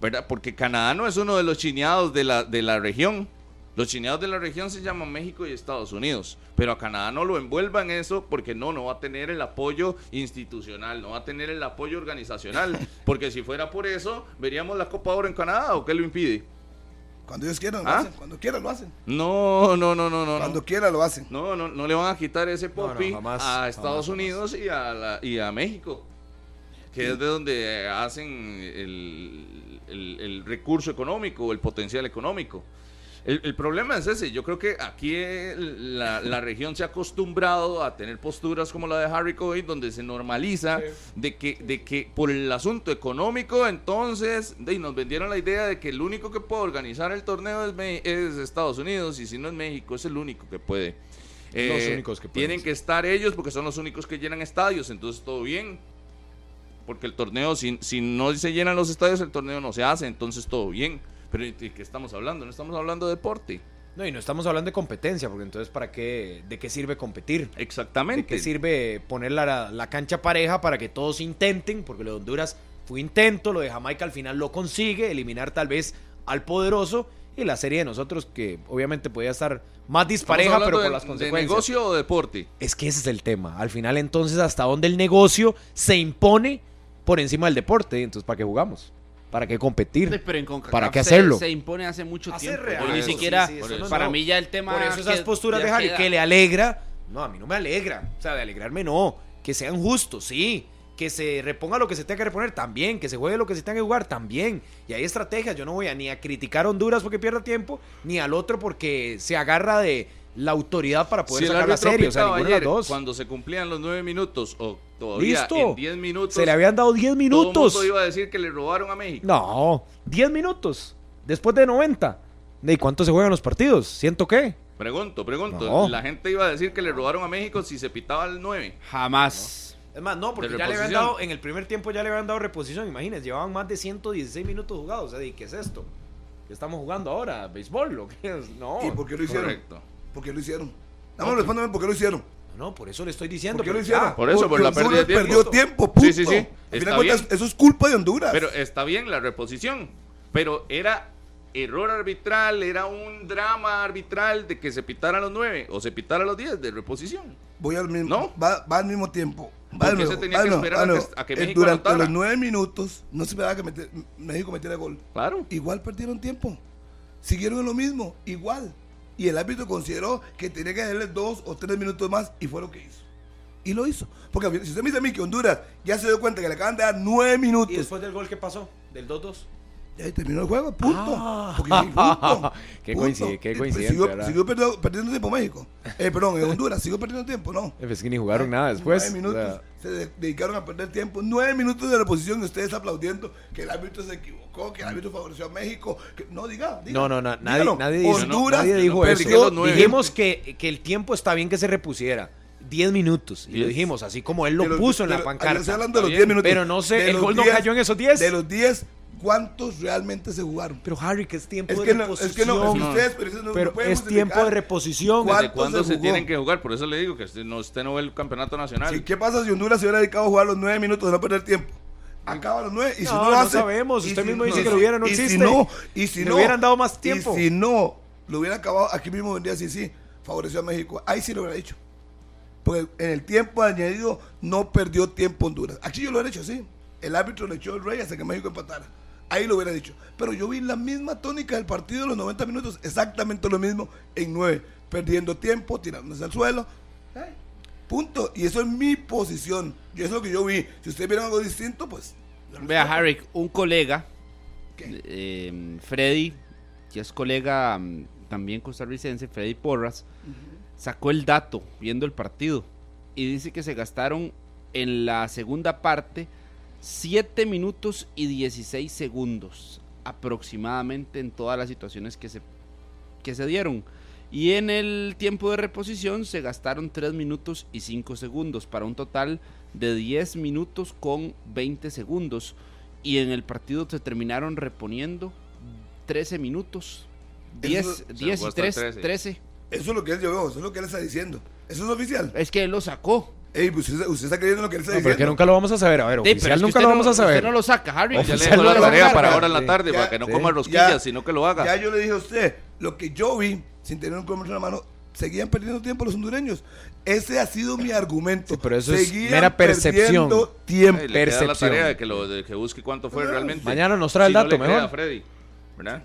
¿verdad? Porque Canadá no es uno de los chineados de la, de la región. Los chineados de la región se llaman México y Estados Unidos. Pero a Canadá no lo envuelvan eso porque no, no va a tener el apoyo institucional, no va a tener el apoyo organizacional. Porque si fuera por eso, veríamos la Copa Oro en Canadá o qué lo impide. Cuando ellos quieran, lo ¿Ah? hacen. Cuando quieran, lo hacen. No, no, no, no, no. Cuando no. quieran, lo hacen. No, no, no le van a quitar ese No, no, popi jamás, a Estados jamás, Unidos Y, a la- y a México, que es de donde hacen el, el- el recurso económico o el potencial económico. El, el problema es ese, yo creo que aquí eh, la, la región se ha acostumbrado a tener posturas como la de Harry Coy, donde se normaliza de, que, de que por el asunto económico, entonces de, nos vendieron la idea de que el único que puede organizar el torneo es, es Estados Unidos y si no es México, es el único que puede. Los únicos que pueden, Tienen que estar ellos porque son los únicos que llenan estadios, entonces todo bien. Porque el torneo, si, si no se llenan los estadios, el torneo no se hace, entonces todo bien. Pero ¿de qué estamos hablando? No estamos hablando de deporte. No, y no estamos hablando de competencia, porque entonces, ¿para qué? ¿De qué sirve competir? ¿De Exactamente. qué sirve poner la, la cancha pareja para que todos intenten? Porque lo de Honduras fue intento, lo de Jamaica al final lo consigue, eliminar tal vez al poderoso y la serie de nosotros que obviamente podía estar más ¿Estamos dispareja, pero por de- las ¿De consecuencias. negocio o deporte? Es que ese es el tema. Al final, entonces, hasta dónde el negocio se impone por encima del deporte. Entonces, ¿para qué jugamos? ¿Para qué competir? Sí, pero en ¿Para qué se- hacerlo? Se, impone hace mucho Hace tiempo. real, ni eso, siquiera, sí, sí, eso no, para no. mí ya el tema. Por eso esas que- posturas de Harry queda. que le alegra. No, a mí no me alegra. O sea, de alegrarme no. Que sean justos, sí. Que se reponga lo que se tenga que reponer también. Que se juegue lo que se tenga que jugar también. Y hay estrategias. Yo no voy a ni a criticar a Honduras porque pierda tiempo, ni al otro porque se agarra de la autoridad para poder Si sacar la serie. O sea, ninguna de las dos. cuando se cumplían los nueve minutos o todavía Listo. en diez minutos, Se le habían dado 10 todo el minutos. mundo iba a decir que le robaron a México. No, 10 minutos. Después de 90. ¿De cuánto se juegan los partidos? ¿Siento qué? Pregunto, pregunto. No. La gente iba a decir que le robaron a México si se pitaba el 9. Jamás. Es más, no, porque ya le habían dado, en el primer tiempo ya le habían dado reposición, imagínense, llevaban más de 116 minutos jugados, o sea, ¿y qué es esto? ¿Qué estamos jugando ahora? ¿Béisbol? ¿O qué es? No, ¿Y por qué lo hicieron? Correcto. ¿Por qué lo hicieron? Nada más respóndeme por qué lo hicieron. no, por eso le estoy diciendo. ¿Por qué lo pero hicieron? ya. Por eso, por Porque la pérdida de tiempo. perdió tiempo, punto. Sí, sí, sí. Al Está final cuentas, bien. eso es culpa de Honduras. Pero está bien la reposición. Pero era error arbitral, era un drama arbitral de que se pitaran los 9 o se pitara los 10 de reposición. Voy al mismo, ¿No? va, va al mismo tiempo. Va ¿Por de qué se tenía va que esperar a que- a que Eh, México Durante anotara? los nueve minutos no se esperaba que meter- México metiera gol. Claro. Igual perdieron tiempo. Siguieron en lo mismo, igual. Y el árbitro consideró que tenía que darle dos o tres minutos más y fue lo que hizo. Y lo hizo. Porque si usted me dice a mí que Honduras ya se dio cuenta que le acaban de dar nueve minutos ¿Y después del gol qué pasó? ¿Del 2-2? Y ahí terminó el juego, punto. Ah. Porque sí, punto. Qué Punto. coincide- qué Y, pues, coincidencia, Siguió, perdiendo, perdiendo tiempo México. Eh, perdón, en Honduras siguió perdiendo tiempo, no. Es que ni jugaron nada después. Nueve minutos. o sea, se de- dedicaron a perder tiempo. Nueve minutos de reposición y ustedes aplaudiendo que el árbitro se equivocó, que el árbitro favoreció a México. que- no, diga, diga. no, no, no, nadie, nadie, dijo- Honduras nadie dijo eso. Dijimos que, que el tiempo está bien que se repusiera. 10 minutos. Y lo dijimos, así como él lo puso en la pancarta. yo estoy hablando de los Está 10 bien, minutos. pero no sé, el gol no 10, cayó en esos 10. De los 10, ¿cuántos realmente se jugaron? Pero Harry, que es tiempo Es de que reposición. es que no, es que No. ustedes pero eso no- pero es tiempo de reposición. ¿Cuál- ¿Desde ¿Cuánto cuándo se tienen que jugar? Por eso le digo que usted no, usted no ve el campeonato nacional. Sí, ¿Qué pasa si Honduras se hubiera dedicado a jugar los 9 minutos de no perder tiempo? Acaba los 9 y si No, lo no hace. sabemos. y Usted si mismo no- dice y que lo si- hubiera, no y Si existe. no, y si Le no. hubieran dado más tiempo. Y si no, lo hubiera acabado, aquí mismo vendría así, sí, favoreció a México. Ahí sí lo hubiera dicho. Porque en el tiempo añadido no perdió tiempo Honduras. Aquí yo lo hubiera hecho así. El árbitro le echó el rey hasta que México empatara. Ahí lo hubiera dicho. Pero yo vi la misma tónica del partido de los 90 minutos, exactamente lo mismo en 9. Perdiendo tiempo, tirándose al suelo. Punto. Y eso es mi posición. Y eso es lo que yo vi. Si ustedes vieron algo distinto, pues. Vea, Harry, un colega, eh, Freddy, que es colega mm, también costarricense, Freddy Porras, sacó el dato viendo el partido y dice que se gastaron en la segunda parte 7 minutos y 16 segundos aproximadamente en todas las situaciones que se, que se dieron. Y en el tiempo de reposición se gastaron 3 minutos y 5 segundos para un total de 10 minutos con 20 segundos. Y en el partido se terminaron reponiendo 13 minutos. 10, Eso- 10 jugó y hasta 3, 13. 13. Eso es lo que él llevó, eso es lo que él está diciendo. Eso es oficial. Es que él lo sacó. Ey, pues usted, usted está creyendo lo que él está No, pero que diciendo. nunca lo vamos a saber. A ver, Sí, pero oficial es que nunca lo no- vamos a saber. Usted no lo saca, Harry. Ya Oficial le dejo no la lo tarea para ahora en la Sí. tarde, Ya, para que no sí. coma rosquillas, Ya- sino que lo haga. Ya yo le dije a usted, lo que yo vi, sin tener un cronómetro en la mano, seguían perdiendo tiempo los hondureños. Ese ha sido mi argumento. Sí, pero eso es Seguían mera percepción. perdiendo tiempo. Le queda la percepción. tarea de que, lo, de que busque cuánto fue Bueno, realmente. mañana nos trae el Si no dato, le crea mejor. Freddy, ¿verdad?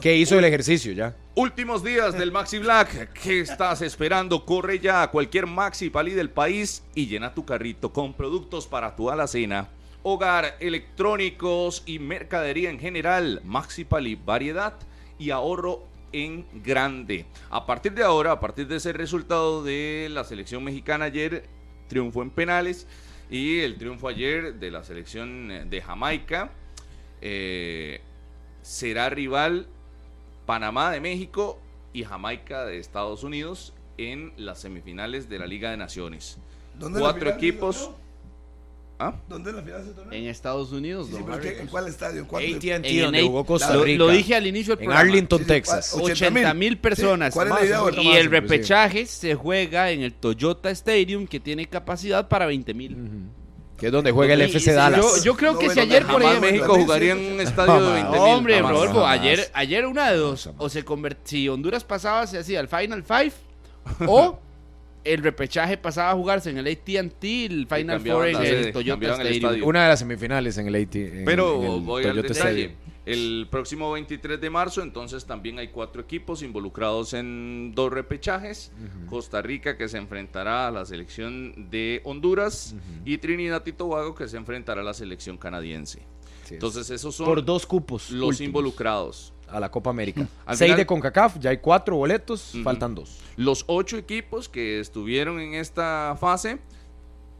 Que hizo el ejercicio ya. Últimos días del Maxi Black. ¿Qué estás esperando? Corre ya a cualquier Maxi Palí del país y llena tu carrito con productos para tu alacena. Hogar, electrónicos y mercadería en general. Maxi Palí, variedad y ahorro en grande. A partir de ahora, a partir de ese resultado de la selección mexicana ayer, triunfo en penales y el triunfo ayer de la selección de Jamaica, eh, será rival Panamá de México y Jamaica de Estados Unidos en las semifinales de la Liga de Naciones. Cuatro equipos. ¿Ah? ¿Dónde en la final se En Estados Unidos. ¿En cuál estadio? ¿En AT&T, donde jugó Costa Rica. Lo, dije al inicio del En Arlington, Texas. 80 mil personas. ¿Cuál es la idea? Y el repechaje se juega en el Toyota Stadium, que tiene capacidad para 20 mil. Que es donde juega el FC Dallas. Yo, creo que si ayer, por ejemplo, México jugaría en un estadio de 20 mil. Hombre, Rodolfo, ayer, ayer una de dos. O se si Honduras pasaba, se hacía el Final Five, o el repechaje pasaba a jugarse en el AT&T, el Final Four en el Toyota Stadium. Una de las semifinales en el AT. Pero voy al detalle. El próximo 23 de marzo, entonces también hay cuatro equipos involucrados en dos repechajes. Costa Rica que se enfrentará a la selección de Honduras y Trinidad y Tobago que se enfrentará a la selección canadiense. entonces esos son por dos cupos los involucrados a la Copa América. Seis de CONCACAF, ya hay cuatro boletos, faltan dos. Los ocho equipos que estuvieron en esta fase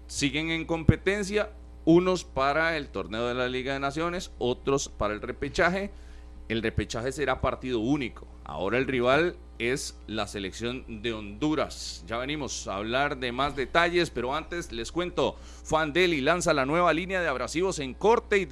siguen en competencia unos para el torneo de la Liga de Naciones, otros para el repechaje. El repechaje será partido único. Ahora el rival es la selección de Honduras. Ya venimos a hablar de más detalles, pero antes les cuento, Fandeli lanza la nueva línea de abrasivos en corte y,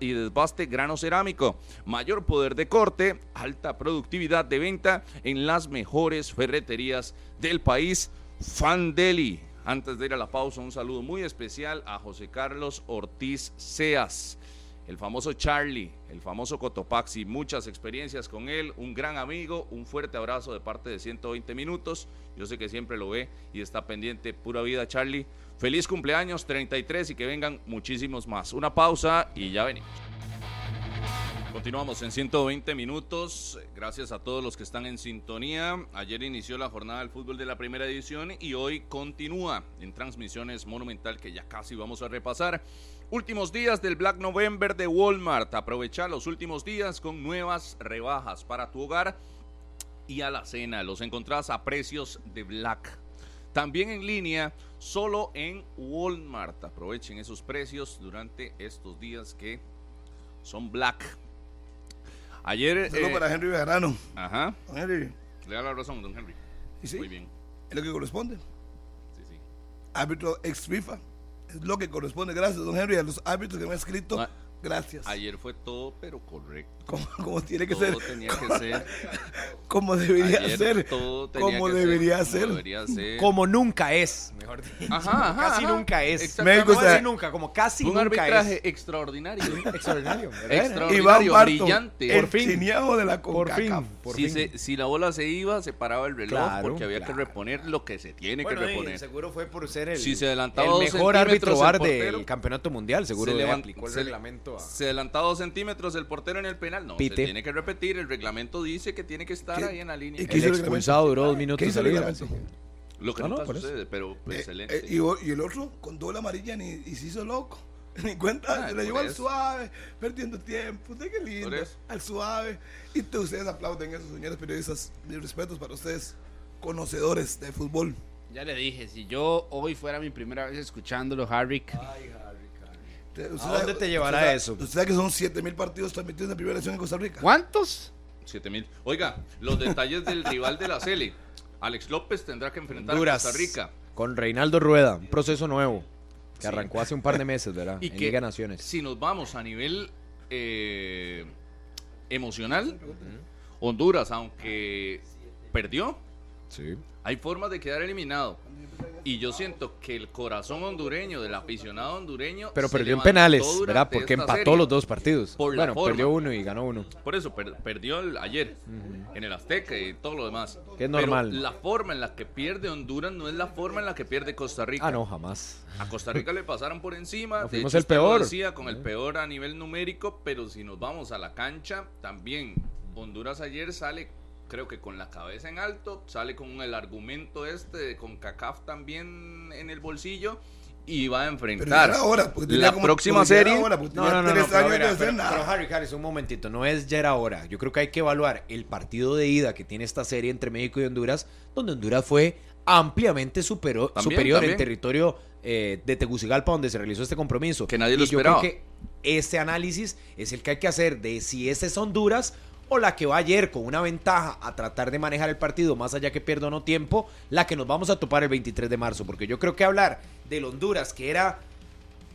y desbaste grano cerámico. Mayor poder de corte, alta productividad de venta en las mejores ferreterías del país. Fandeli antes de ir a la pausa, un saludo muy especial a José Carlos Ortiz Seas, el famoso Charlie, el famoso Cotopaxi. Muchas experiencias con él, un gran amigo, un fuerte abrazo de parte de 120 minutos. Yo sé que siempre lo ve y está pendiente. Pura vida, Charlie. Feliz cumpleaños 33 y que vengan muchísimos más. Una pausa y ya venimos. Continuamos en 120 minutos. Gracias a todos los que están en sintonía. Ayer inició la jornada del fútbol de la primera edición y hoy continúa en transmisiones monumental que ya casi vamos a repasar. Últimos días del Black November de Walmart. Aprovecha los últimos días con nuevas rebajas para tu hogar y a la cena. Los encontrás a precios de Black. También en línea, solo en Walmart. Aprovechen esos precios durante estos días que son Black. Ayer. Solo eh, para Henry Bejarano. Ajá. Don Henry. Le da la razón, don Henry. sí? Muy bien. Es lo que corresponde. Sí, sí. Árbitro ex FIFA. Es lo que corresponde. Gracias, don Henry, a los árbitros que me han escrito. Ah, Gracias. Ayer fue todo, pero correcto. Como, tiene que ser. Todo tenía que ser. Como debería ser. Todo tenía como debería ser. Como debería ser. Como nunca es, mejor dicho. Ajá, ajá Casi nunca es. México, no casi nunca, como casi un nunca arbitraje extraordinario. extraordinario. extraordinario, Iván brillante. por fin. de la Por fin. Por si, fin. Se, si la bola se iba, se paraba el reloj porque había que reponer lo que se tiene que reponer. seguro fue por ser el, si se adelantaba el mejor árbitro del campeonato mundial. Seguro le aplicó el reglamento. Se adelantaba centímetros el portero en el penal. No, se tiene que repetir. El reglamento dice que tiene que estar ahí en la línea. El expulsado duró dos minutos Lo que no, sucede, pero eh, excelente. Eh, y, el otro, con doble amarilla, ni, y se hizo loco. Ni cuenta, ah, se le llevó al suave, perdiendo tiempo. Usted qué lindo. Al suave. Y ustedes aplauden eso, señores periodistas. Mis respetos para ustedes, conocedores de fútbol. Ya le dije, si yo hoy fuera mi primera vez escuchándolo, Harrick. Ay, ¿A dónde te llevará eso? Usted sabe que son 7000 partidos transmitidos en la primera edición en Costa Rica. ¿Cuántos? 7000. Oiga, los detalles del rival de la Cele. Alex López tendrá que enfrentar a Costa Rica. Con Reinaldo Rueda, un proceso nuevo. Que arrancó hace un par de meses, ¿verdad? Y que, Liga Naciones. Si nos vamos a nivel eh, emocional, Honduras, aunque perdió, sí. hay formas de quedar eliminado. Y yo siento que el corazón hondureño, del aficionado hondureño. Pero perdió en penales, ¿verdad? Porque empató los dos partidos. bueno, perdió uno y ganó uno. Por eso, perdió el, ayer en el Azteca y todo lo demás. Que es normal. Pero la forma en la que pierde Honduras no es la forma en la que pierde Costa Rica. Ah, no, jamás. A Costa Rica le pasaron por encima. fuimos hecho, el peor. Decía, con el peor a nivel numérico, pero si nos vamos a la cancha, también Honduras ayer sale, creo que con la cabeza en alto, sale con el argumento este, con CACAF también en el bolsillo y va a enfrentar ahora, la próxima serie. no, no, no, no, pero, pero, Harry, Harry, un momentito, no es ya ahora. Yo creo que hay que evaluar el partido de ida que tiene esta serie entre México y Honduras, donde Honduras fue ampliamente superior en territorio eh, de Tegucigalpa donde se realizó este compromiso. Que nadie lo y yo Creo que este análisis es el que hay que hacer de si ese es Honduras o la que va ayer con una ventaja a tratar de manejar el partido, más allá que pierda no tiempo, la que nos vamos a topar el 23 de marzo. Porque yo creo que hablar del Honduras, que era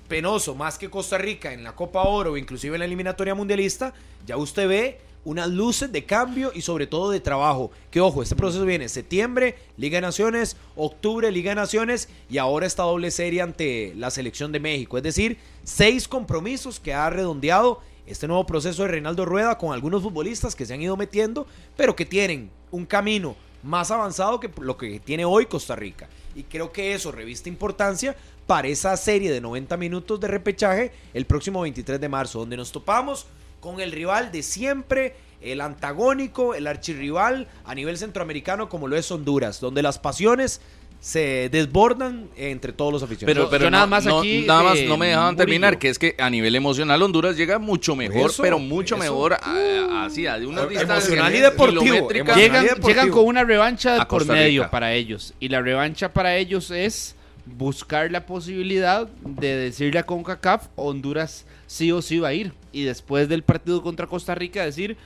penoso más que Costa Rica en la Copa Oro o inclusive en la eliminatoria mundialista, ya usted ve unas luces de cambio y sobre todo de trabajo. Que ojo, este proceso viene septiembre, Liga de Naciones, octubre, Liga de Naciones y ahora esta doble serie ante la selección de México. Es decir, seis compromisos que ha redondeado este nuevo proceso de Reinaldo Rueda con algunos futbolistas que se han ido metiendo, pero que tienen un camino más avanzado que lo que tiene hoy Costa Rica. Y creo que eso reviste importancia para esa serie de 90 minutos de repechaje el próximo 23 de marzo, donde nos topamos con el rival de siempre, el antagónico, el archirrival a nivel centroamericano como lo es Honduras, donde las pasiones se desbordan entre todos los aficionados. Pero, nada más aquí. nada más no me dejaban terminar, que es que a nivel emocional Honduras llega mucho mejor, pero mucho mejor así, a, de una emocional y deportivo. Llegan, llegan con una revancha por medio para ellos. Y la revancha para ellos es buscar la posibilidad de decirle a CONCACAF Honduras sí o sí va a ir. Y después del partido contra Costa Rica decir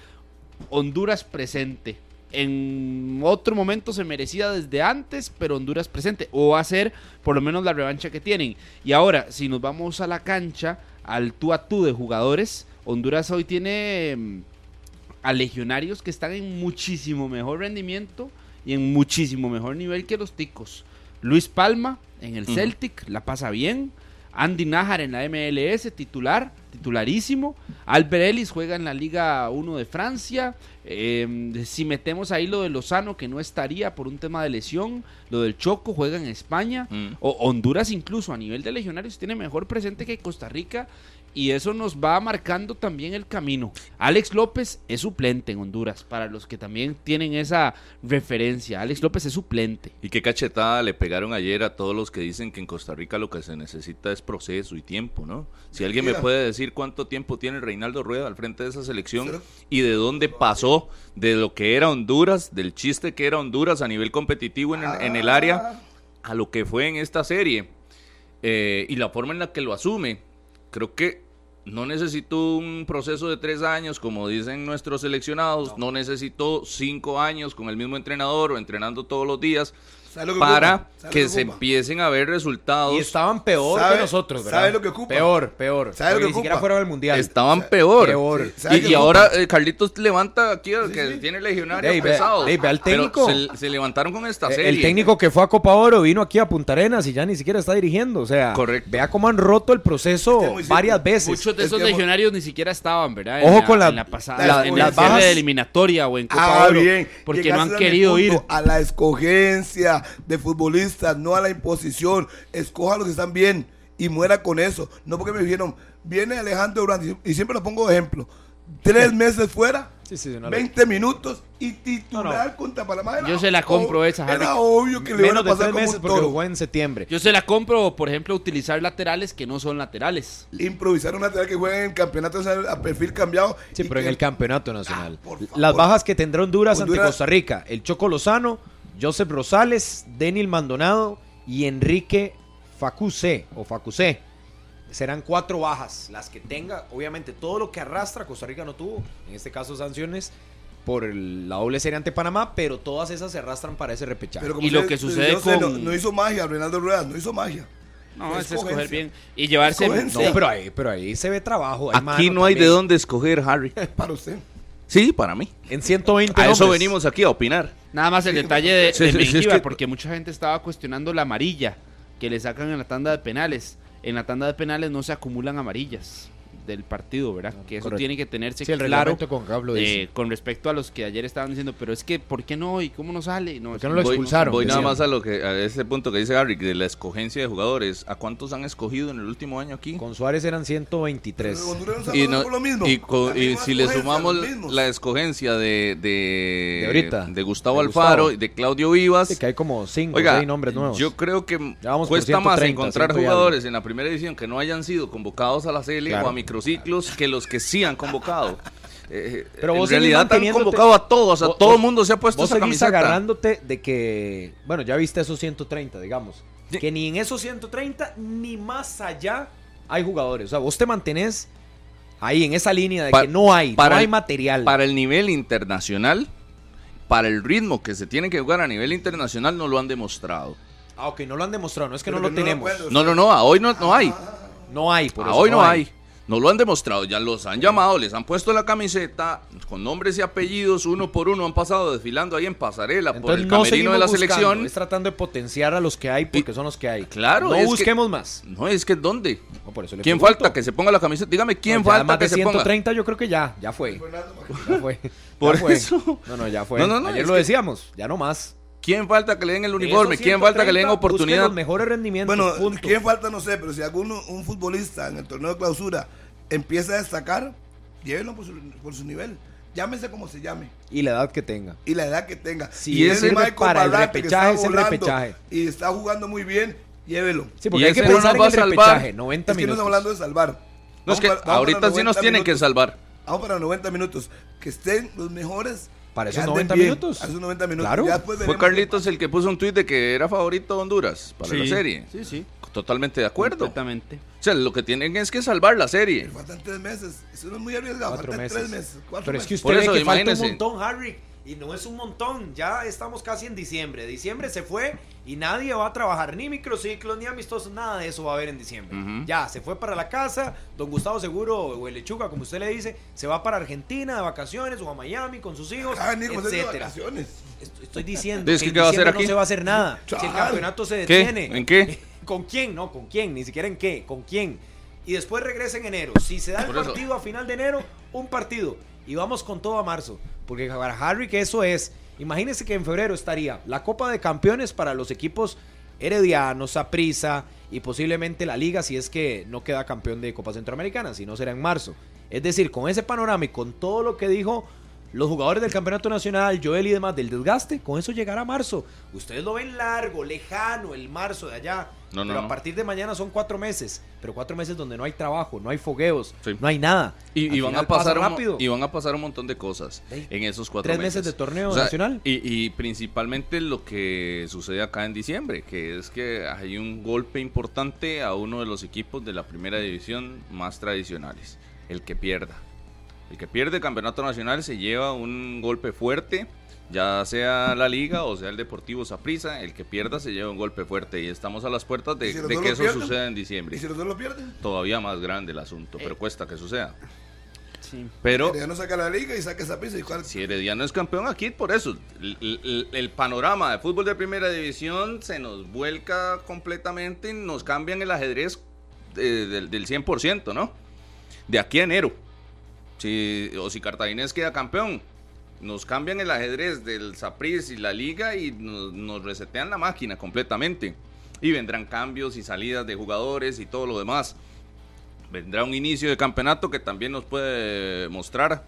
Honduras presente. En otro momento se merecía desde antes, pero Honduras presente. O va a ser por lo menos la revancha que tienen. Y ahora, si nos vamos a la cancha, al tú a tú de jugadores, Honduras hoy tiene mm, a legionarios que están en muchísimo mejor rendimiento y en muchísimo mejor nivel que los ticos. Luis Palma en el Celtic, la pasa bien. Andy Najar en la MLS, titular, titularísimo. Albert Ellis juega en la Liga 1 de Francia. Em, si metemos ahí lo de Lozano, que no estaría por un tema de lesión, lo del Choco juega en España, mm. o Honduras incluso a nivel de legionarios tiene mejor presente que Costa Rica y eso nos va marcando también el camino. Alex López es suplente en Honduras, para los que también tienen esa referencia. Alex López es suplente. Y qué cachetada le pegaron ayer a todos los que dicen que en Costa Rica lo que se necesita es proceso y tiempo, ¿no? Si alguien me puede decir cuánto tiempo tiene Reinaldo Rueda al frente de esa selección y de dónde pasó de lo que era Honduras, del chiste que era Honduras a nivel competitivo en, el área, ah. a lo que fue en esta serie. Eh, y la forma en la que lo asume creo que no necesitó un proceso de tres años, como dicen nuestros seleccionados, no, necesitó cinco años con el mismo entrenador o entrenando todos los días para que, se empiecen a ver resultados. Y estaban peor que nosotros, ¿verdad? ¿Sabes lo que ocupa? Peor, peor. ¿Sabes lo que ni siquiera fueron al mundial. Estaban peor. peor. Y, ahora eh, Carlitos levanta aquí al que tiene legionario pesado. Ve, al técnico. Se, levantaron con esta serie. El técnico que fue a Copa Oro vino aquí a Punta Arenas y ya ni siquiera está dirigiendo. O sea, Correcto. vea cómo han roto el proceso varias veces. Muchos de esos legionarios ni siquiera estaban, ¿verdad? Ojo con la, en la pasada, en las bajas de eliminatoria o en Copa ah, Oro. Bien. Porque no han querido ir. A la escogencia de futbolistas no a la imposición. Escoja los que están bien y muera con eso. No porque me dijeron, viene Alejandro Durán, y siempre lo pongo de ejemplo. Tres meses fuera, 20 minutos y titular contra Panamá. Yo se la compro esa. Era obvio que le iban a pasar como meses porque jugó en septiembre. Yo se la compro, por ejemplo, utilizar laterales que no son laterales. Improvisar un lateral que juegue en el campeonato a perfil cambiado. Sí, pero en el campeonato nacional. Ah, Las bajas que tendrá Honduras, Honduras, ante Costa Rica, el Choco Lozano Joseph Rosales, Denil Maldonado y Enrique Facuse o Facuse. Serán cuatro bajas las que tenga. Obviamente, todo lo que arrastra Costa Rica no tuvo, en este caso sanciones por la doble serie ante Panamá, pero todas esas se arrastran para ese repechaje. y lo que sucede con... no, hizo magia, Reinaldo Rueda, no hizo magia. No, es escoger bien y llevarse. No, pero ahí, pero ahí se ve trabajo. Aquí no hay de dónde escoger, Harry. Para usted. Sí, para mí. En 120 A eso venimos aquí a opinar. Nada más el detalle de, de porque mucha gente estaba cuestionando la amarilla que le sacan en la tanda de penales. En la tanda de penales no se acumulan amarillas. Del partido, ¿verdad? que eso correcto. tiene que tenerse Sí, el claro con eh, con respecto a los que ayer estaban diciendo, pero es que, ¿por qué no? ¿Y cómo no sale? No, ¿Por qué no lo Voy- expulsaron, Voy, nada más a lo que a ese punto que dice Gary de la escogencia de jugadores. ¿A cuántos han escogido en el último año aquí? Con Suárez eran 123. Pero Honduras no Y, no- por lo mismo. y co- La y misma si le sumamos la escogencia de de, De ahorita, de Gustavo de Alfaro Gustavo. y de Claudio Vivas. Sí, que hay como 5 o Oiga, 6 nombres nuevos. yo creo que cuesta más 130, encontrar jugadores en la primera edición que no hayan sido convocados a la CL Claro. o a microciclos que los que sí han convocado. Eh, Pero en vos realidad han convocado a todos, a vos- todo el mundo se ha puesto Vos esa seguís camiseta. agarrándote de que, bueno, ya viste esos 130, digamos. Sí. Que ni en esos 130 ni más allá hay jugadores. O sea, vos te mantenés ahí en esa línea de Pa- que no hay, para no hay material. Para el nivel internacional, para el ritmo que se tiene que jugar a nivel internacional, no lo han demostrado. Ah, ok, no lo han demostrado, no es que Pero no lo no tenemos. No, no, no, a hoy no, no hay. No hay, por A eso hoy no hay. No lo han demostrado, ya los han llamado, les han puesto la camiseta con nombres y apellidos, uno por uno han pasado desfilando ahí en pasarela por Entonces el no camerino de la buscando, selección. Es tratando de potenciar a los que hay porque Y- son los que hay. Claro, No es que- busquemos más. No, es que ¿dónde? No, por eso le ¿Quién pregunto. falta que se ponga la camiseta? Dígame, ¿quién No, ya falta más que de se ponga? 130 yo creo que ya, ya fue. Ya fue. Por Ya fue. eso. No, no, ya fue. No, no, no, Ayer lo que- decíamos, ya no más. ¿Quién falta que le den el uniforme? ¿Quién falta que le den 130, busquen oportunidad? los mejores rendimientos. Bueno, punto. ¿quién falta? No sé, pero si alguno, un futbolista en el torneo de clausura empieza a destacar, llévenlo por su, por su nivel. Llámese como se llame Y la edad que tenga. y la edad que tenga. Si Y ese Michael para el repechaje, está es el volando repechaje. Y está jugando muy bien, llévelo. Sí, porque Y hay que no pensar va en el repechaje, 90 Es que no minutos. estamos hablando de salvar. No, es que ahorita sí nos 90 tienen que salvar. Vamos para 90 minutos. Que estén los mejores. Para esos anden 90 bien, minutos. A esos 90 minutos. Claro. Ya Fue Carlitos el que puso un tuit de que era favorito Honduras para la serie. Sí, sí. Totalmente de acuerdo. Completamente. O sea, lo que tienen es que salvar la serie. Faltan tres meses. Eso no es muy arriesgado. Cuatro Faltan meses. tres meses. Cuatro Pero es que meses. usted Por eso, ve que falta un montón, Harry. Y no es un montón. Ya estamos casi en diciembre. Diciembre se fue y nadie va a trabajar ni microciclos ni amistosos. Nada de eso va a haber en diciembre. Ya, se fue para la casa. Don Gustavo Seguro o el Lechuga, como usted le dice, se va para Argentina de vacaciones o a Miami con sus hijos, Ah, etcétera. Estoy, estoy diciendo Es que que en ¿qué va a hacer diciembre no se va a hacer nada. Si el campeonato se ¿Qué? detiene. ¿En qué? ¿Con quién? No, ¿con quién? Ni siquiera en qué. ¿Con quién? Y después regresa en enero. Si se da el partido a final de enero, un partido. Y vamos con todo a marzo. Porque para Harry que eso es. Imagínense que en febrero estaría la Copa de Campeones para los equipos heredianos, Saprissa y posiblemente la Liga si es que no queda campeón de Copa Centroamericana, si no será en marzo. Es decir, con ese panorama y con todo lo que dijo los jugadores del Campeonato Nacional, Joel y demás, del desgaste, con eso llegará marzo. Ustedes lo ven largo, lejano, el marzo de allá. No, no, pero a partir de mañana son cuatro meses. Pero cuatro meses donde no hay trabajo, no hay fogueos, Sí. no hay nada. Y, y van a pasar pasa rápido. y van a pasar un montón de cosas en esos cuatro tres meses. meses de torneo O sea, nacional. Y, y principalmente lo que sucede acá en diciembre, que es que hay un golpe importante a uno de los equipos de la primera división más tradicionales, el que pierda. El que pierde el campeonato nacional se lleva un golpe fuerte, ya sea la liga o sea el Deportivo Saprissa, el que pierda se lleva un golpe fuerte y estamos a las puertas de, ¿Y si los de que eso pierden? suceda en diciembre. ¿Y si los dos lo pierden? Todavía más grande el asunto, pero cuesta que suceda. Sí. Pero Ya no saca la liga y saca esa pizza. ¿Y cuál? si Herediano es campeón aquí, por eso. El, el- el panorama de fútbol de primera división se nos vuelca completamente y nos cambian el ajedrez eh, del, del 100%, ¿no? De aquí a enero. Si, o si Cartaginés queda campeón, nos cambian el ajedrez del Saprissa y la liga y nos resetean la máquina completamente. Y vendrán cambios y salidas de jugadores y todo lo demás. Vendrá un inicio de campeonato que también nos puede mostrar.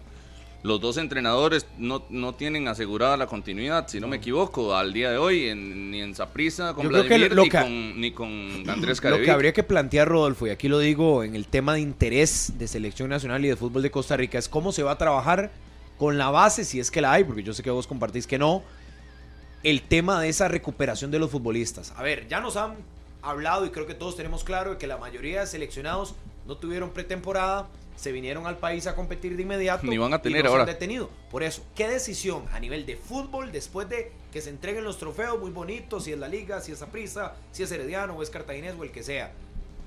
Los dos entrenadores no, no tienen asegurada la continuidad, si no, me equivoco, al día de hoy, en- ni en Saprissa con Yo creo que Vladimir, lo ni, que- con, ni con Andrés Lo Carevic. que habría que plantear, Rodolfo, y aquí lo digo en el tema de interés de selección nacional y de fútbol de Costa Rica, es cómo se va a trabajar con la base, si es que la hay, porque yo sé que vos compartís que no, el tema de esa recuperación de los futbolistas. A ver, ya nos han hablado y creo que todos tenemos claro que la mayoría de seleccionados no tuvieron pretemporada, se vinieron al país a competir de inmediato. Ni van a y tener no se han ahora. detenido. Por eso, ¿qué decisión a nivel de fútbol después de que se entreguen los trofeos muy bonitos, si es la liga, si es prisa, si es Herediano o es Cartaginés o el que sea?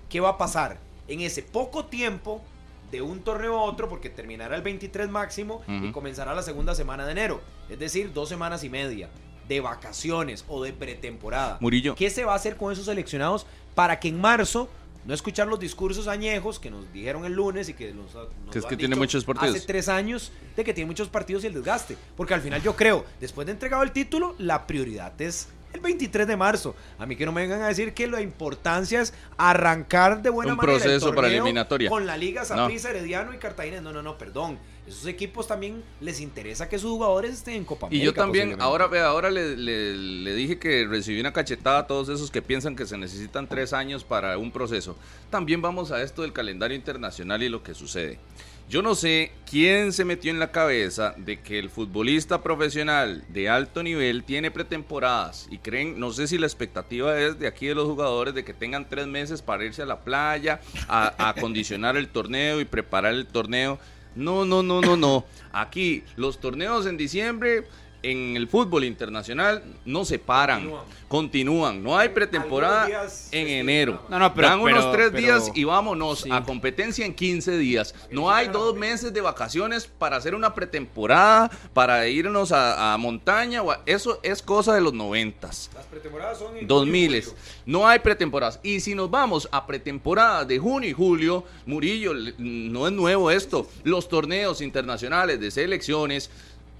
¿Qué va a pasar en ese poco tiempo de un torneo a otro? Porque terminará el 23 máximo y Ujú. comenzará la segunda semana de enero. Es decir, dos semanas y media de vacaciones o de pretemporada. Murillo. ¿Qué se va a hacer con esos seleccionados para que en marzo no escuchar los discursos añejos que nos dijeron el lunes y que nos, que es que tiene muchos partidos. hace tres años de que tiene muchos partidos y el desgaste. Porque al final yo creo, después de entregado el título, la prioridad es el 23 de marzo. A mí que no me vengan a decir que la importancia es arrancar de buena un manera proceso para eliminatoria. con la Liga Saprissa, Herediano y Cartagena. No, no, no, perdón. Esos equipos también les interesa que sus jugadores estén en Copa América. Y yo también, ahora vea, ahora le, le, dije que recibí una cachetada a todos esos que piensan que se necesitan tres años para un proceso. También vamos a esto del calendario internacional y lo que sucede. Yo no sé quién se metió en la cabeza de que el futbolista profesional de alto nivel tiene pretemporadas y creen, no sé si la expectativa es de aquí de los jugadores de que tengan tres meses para irse a la playa, a, acondicionar el torneo y preparar el torneo. No, no, no, no, no. Aquí los torneos en diciembre en el fútbol internacional no se paran, continúan. No hay pretemporada en enero. No, no, pero, Dan unos tres días y vámonos a competencia en 15 días. No hay dos meses de vacaciones para hacer una pretemporada, para irnos a, montaña. Eso es cosa de los noventas. Las pretemporadas son en 2000. No hay pretemporadas. Y si nos vamos a pretemporada de junio y julio, Murillo, no es nuevo esto. Los torneos internacionales de selecciones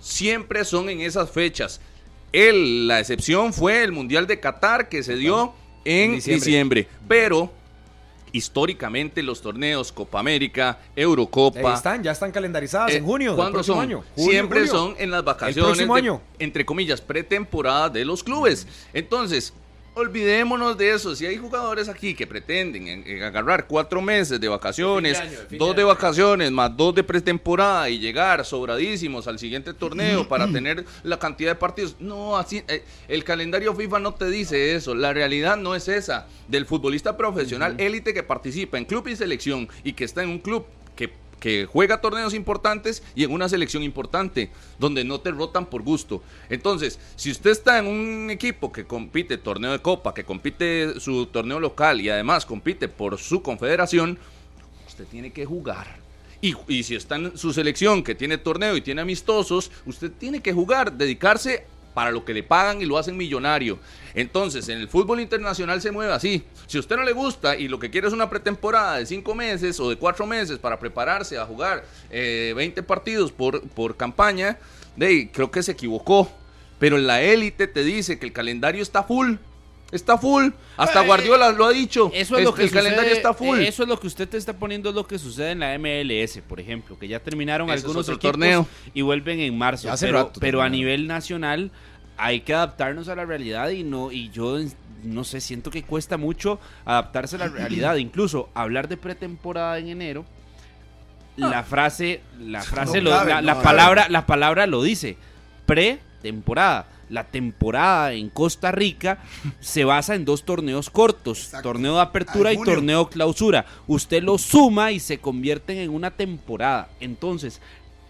siempre son en esas fechas. El, la excepción fue el Mundial de Qatar que se dio en diciembre. Pero históricamente los torneos Copa América, Eurocopa. están, ya están calendarizadas en eh, junio. ¿Cuándo son? Año. Siempre son en las vacaciones. entre comillas, pretemporada de los clubes. Entonces, olvidémonos de eso. Si hay jugadores aquí que pretenden agarrar cuatro meses de vacaciones, dos de vacaciones más dos de pretemporada y llegar sobradísimos al siguiente torneo para tener la cantidad de partidos, no, así eh, el calendario FIFA no te dice eso. La realidad no es esa. Del futbolista profesional élite que participa en club y selección y que está en un club que juega torneos importantes y en una selección importante, donde no te rotan por gusto. Entonces, si usted está en un equipo que compite torneo de copa, que compite su torneo local y además compite por su confederación, usted tiene que jugar. Y, y, si está en su selección que tiene torneo y tiene amistosos, usted tiene que jugar, dedicarse para lo que le pagan y lo hacen millonario. Entonces, en el fútbol internacional se mueve así. Si a usted no le gusta y lo que quiere es una pretemporada de cinco meses o de cuatro meses para prepararse a jugar 20 eh, partidos por, por campaña, creo que se equivocó. Pero la élite te dice que el calendario está full. Está full. Hasta eh, Guardiola lo ha dicho. Eso es lo que el calendario está full. Eso es lo que usted te está poniendo, es lo que sucede en la MLS, por ejemplo, que ya terminaron algunos torneos y vuelven en marzo. pero, pero a nivel nacional hay que adaptarnos a la realidad y no y yo no sé, siento que cuesta mucho adaptarse a la realidad, incluso hablar de pretemporada en enero. La frase, la frase, la, palabra, la palabra lo dice, pretemporada la temporada en Costa Rica se basa en dos torneos cortos, torneo de apertura y torneo clausura. Usted lo suma y se convierten en una temporada. Entonces,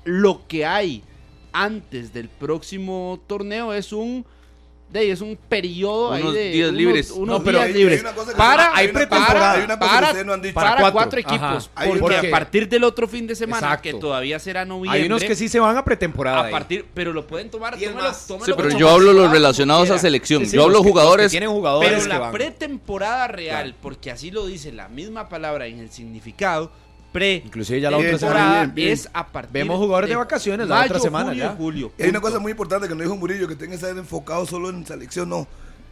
lo que hay antes del próximo torneo es un de es un periodo unos de días libres. unos días libres. para hay para, para, cuatro. equipos porque, a partir del otro fin de semana que todavía será noviembre hay unos que sí se van a pretemporada a partir pero lo pueden tomar tómelo, sí, pero yo hablo los relacionados a selección. Yo hablo jugadores tienen jugadores pero la pretemporada real porque así lo dice la misma palabra en el significado pre inclusive ya la otra semana. es a partir vemos jugadores de, vacaciones la otra semana julio, ya. julio. Hay una cosa muy importante que no dijo Murillo que tenga que estar enfocado solo en selección no.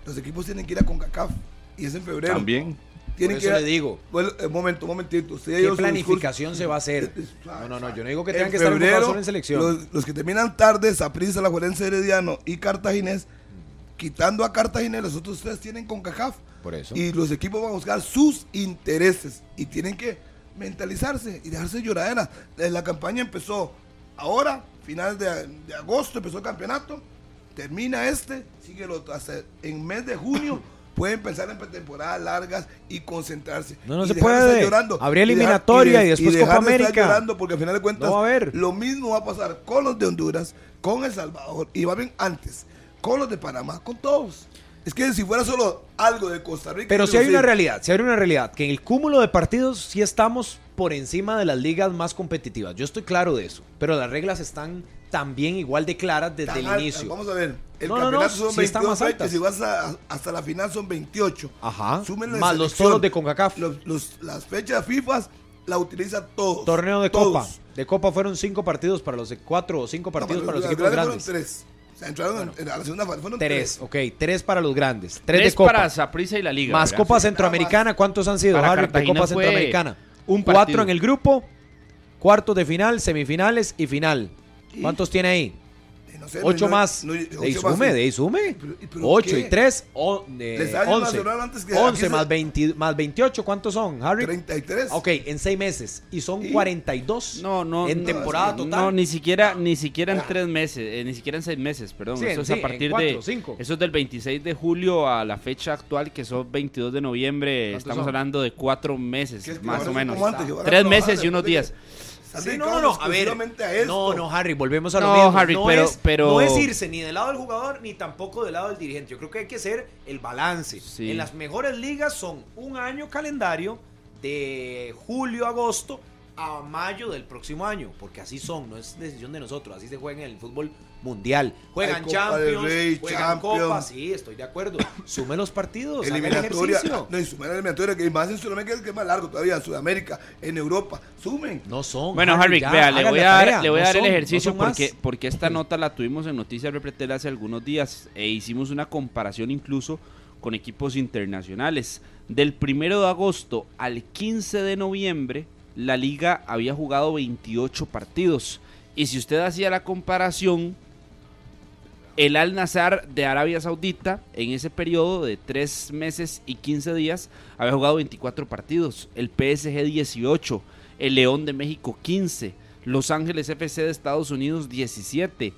Los equipos tienen que ir a CONCACAF y es en febrero. También. Tienen que le digo. Bueno, un momento un momentito ¿qué planificación se va a hacer? no no no yo no digo que tengan que estar enfocados solo en selección. los, que terminan tarde Saprissa la Juelense Herediano y Cartaginés quitando a Cartaginés los otros ustedes tienen CONCACAF. Por eso. Y los equipos van a buscar sus intereses y tienen que mentalizarse y dejarse lloradera. La campaña empezó ahora, final de, agosto empezó el campeonato, termina este, sigue lo, hasta en mes de junio. pueden pensar en pretemporadas largas y concentrarse. No, no se puede. Llorando, Habría eliminatoria y, después Copa América. llorando porque al final de cuentas a lo mismo va a pasar con los de Honduras, con El Salvador y va bien antes, con los de Panamá, con todos. Es que si fuera solo algo de Costa Rica. Pero si hay una realidad, si hay una realidad, que en el cúmulo de partidos sí estamos por encima de las ligas más competitivas. Yo estoy claro de eso. Pero las reglas están también igual de claras desde el inicio. Vamos a ver. El No, no, no, campeonato son sí están 22 más fechas, altas. Si vas a- hasta la final son 28. Ajá. Súmenle Más los toros de CONCACAF. Los- los- las fechas FIFA la utilizan todos. Torneo de todos. Copa. De Copa fueron cinco partidos para los cuatro o cinco partidos para los equipos grandes. Fueron tres. O sea, entraron en- en, a la segunda fase. Fueron Tres, tres. ok, tres para los grandes. Tres, Tres de Copa. para Saprissa y la Liga. más ¿verdad? Copa Centroamericana, ¿cuántos han sido, Harry, de Copa Centroamericana? un Cuatro partido. en el grupo, cuartos de final, semifinales y final. ¿Cuántos tiene ahí? Y no sé, Ocho no- más. no- de ocho ahí más, sume, sí. de ahí sume. Pero- pero Ocho ¿qué? y tres, o, de Les sale más 11. sonar antes que 11 aquí más, se- 20 más 28, ¿cuántos son, Harry? 33. Ok, en seis meses. Y son 42 No, no. en no, temporada es que total. No, ni siquiera, ni siquiera en tres meses, eh, ni siquiera en seis meses, perdón. Sí, eso es sí, a en partir cuatro, de. cinco. Eso es del 26 de julio a la fecha actual, que son 22 de noviembre. ¿Cuántos Estamos son? hablando de cuatro meses, es más o menos. Tres meses y unos de días. Sí, no, no, no, a ver. exclusivamente a esto. No, no, Harry, volvemos a lo No, mismo. Harry, no, pero- es, pero- no es irse ni del lado del jugador ni tampoco del lado del dirigente. Yo creo que hay que hacer el balance. Sí. En las mejores ligas son un año calendario de julio a agosto a mayo del próximo año, porque así son, no es decisión de nosotros, así se juega en el fútbol mundial. Juegan Champions, Rey, juegan Champions. Copa, sí, estoy de acuerdo. Sume los partidos, haga el Eliminatoria. ejercicio. No, y sumen la eliminatoria, que más en Sudamérica es el que es más largo todavía, en Sudamérica, en Europa. Sumen. No son. Bueno, Harry, ya, vea, le voy a dar, le voy a no dar son, el ejercicio porque, porque esta nota la tuvimos en Noticias Repretel hace algunos días e hicimos una comparación incluso con equipos internacionales. Del primero de agosto al 15 de noviembre, la liga había jugado 28 partidos. Y si usted hacía la comparación, el Al Nazar de Arabia Saudita, en ese periodo de 3 meses y 15 días, había jugado 24 partidos. El PSG 18, el León de México 15, Los Ángeles FC de Estados Unidos 17,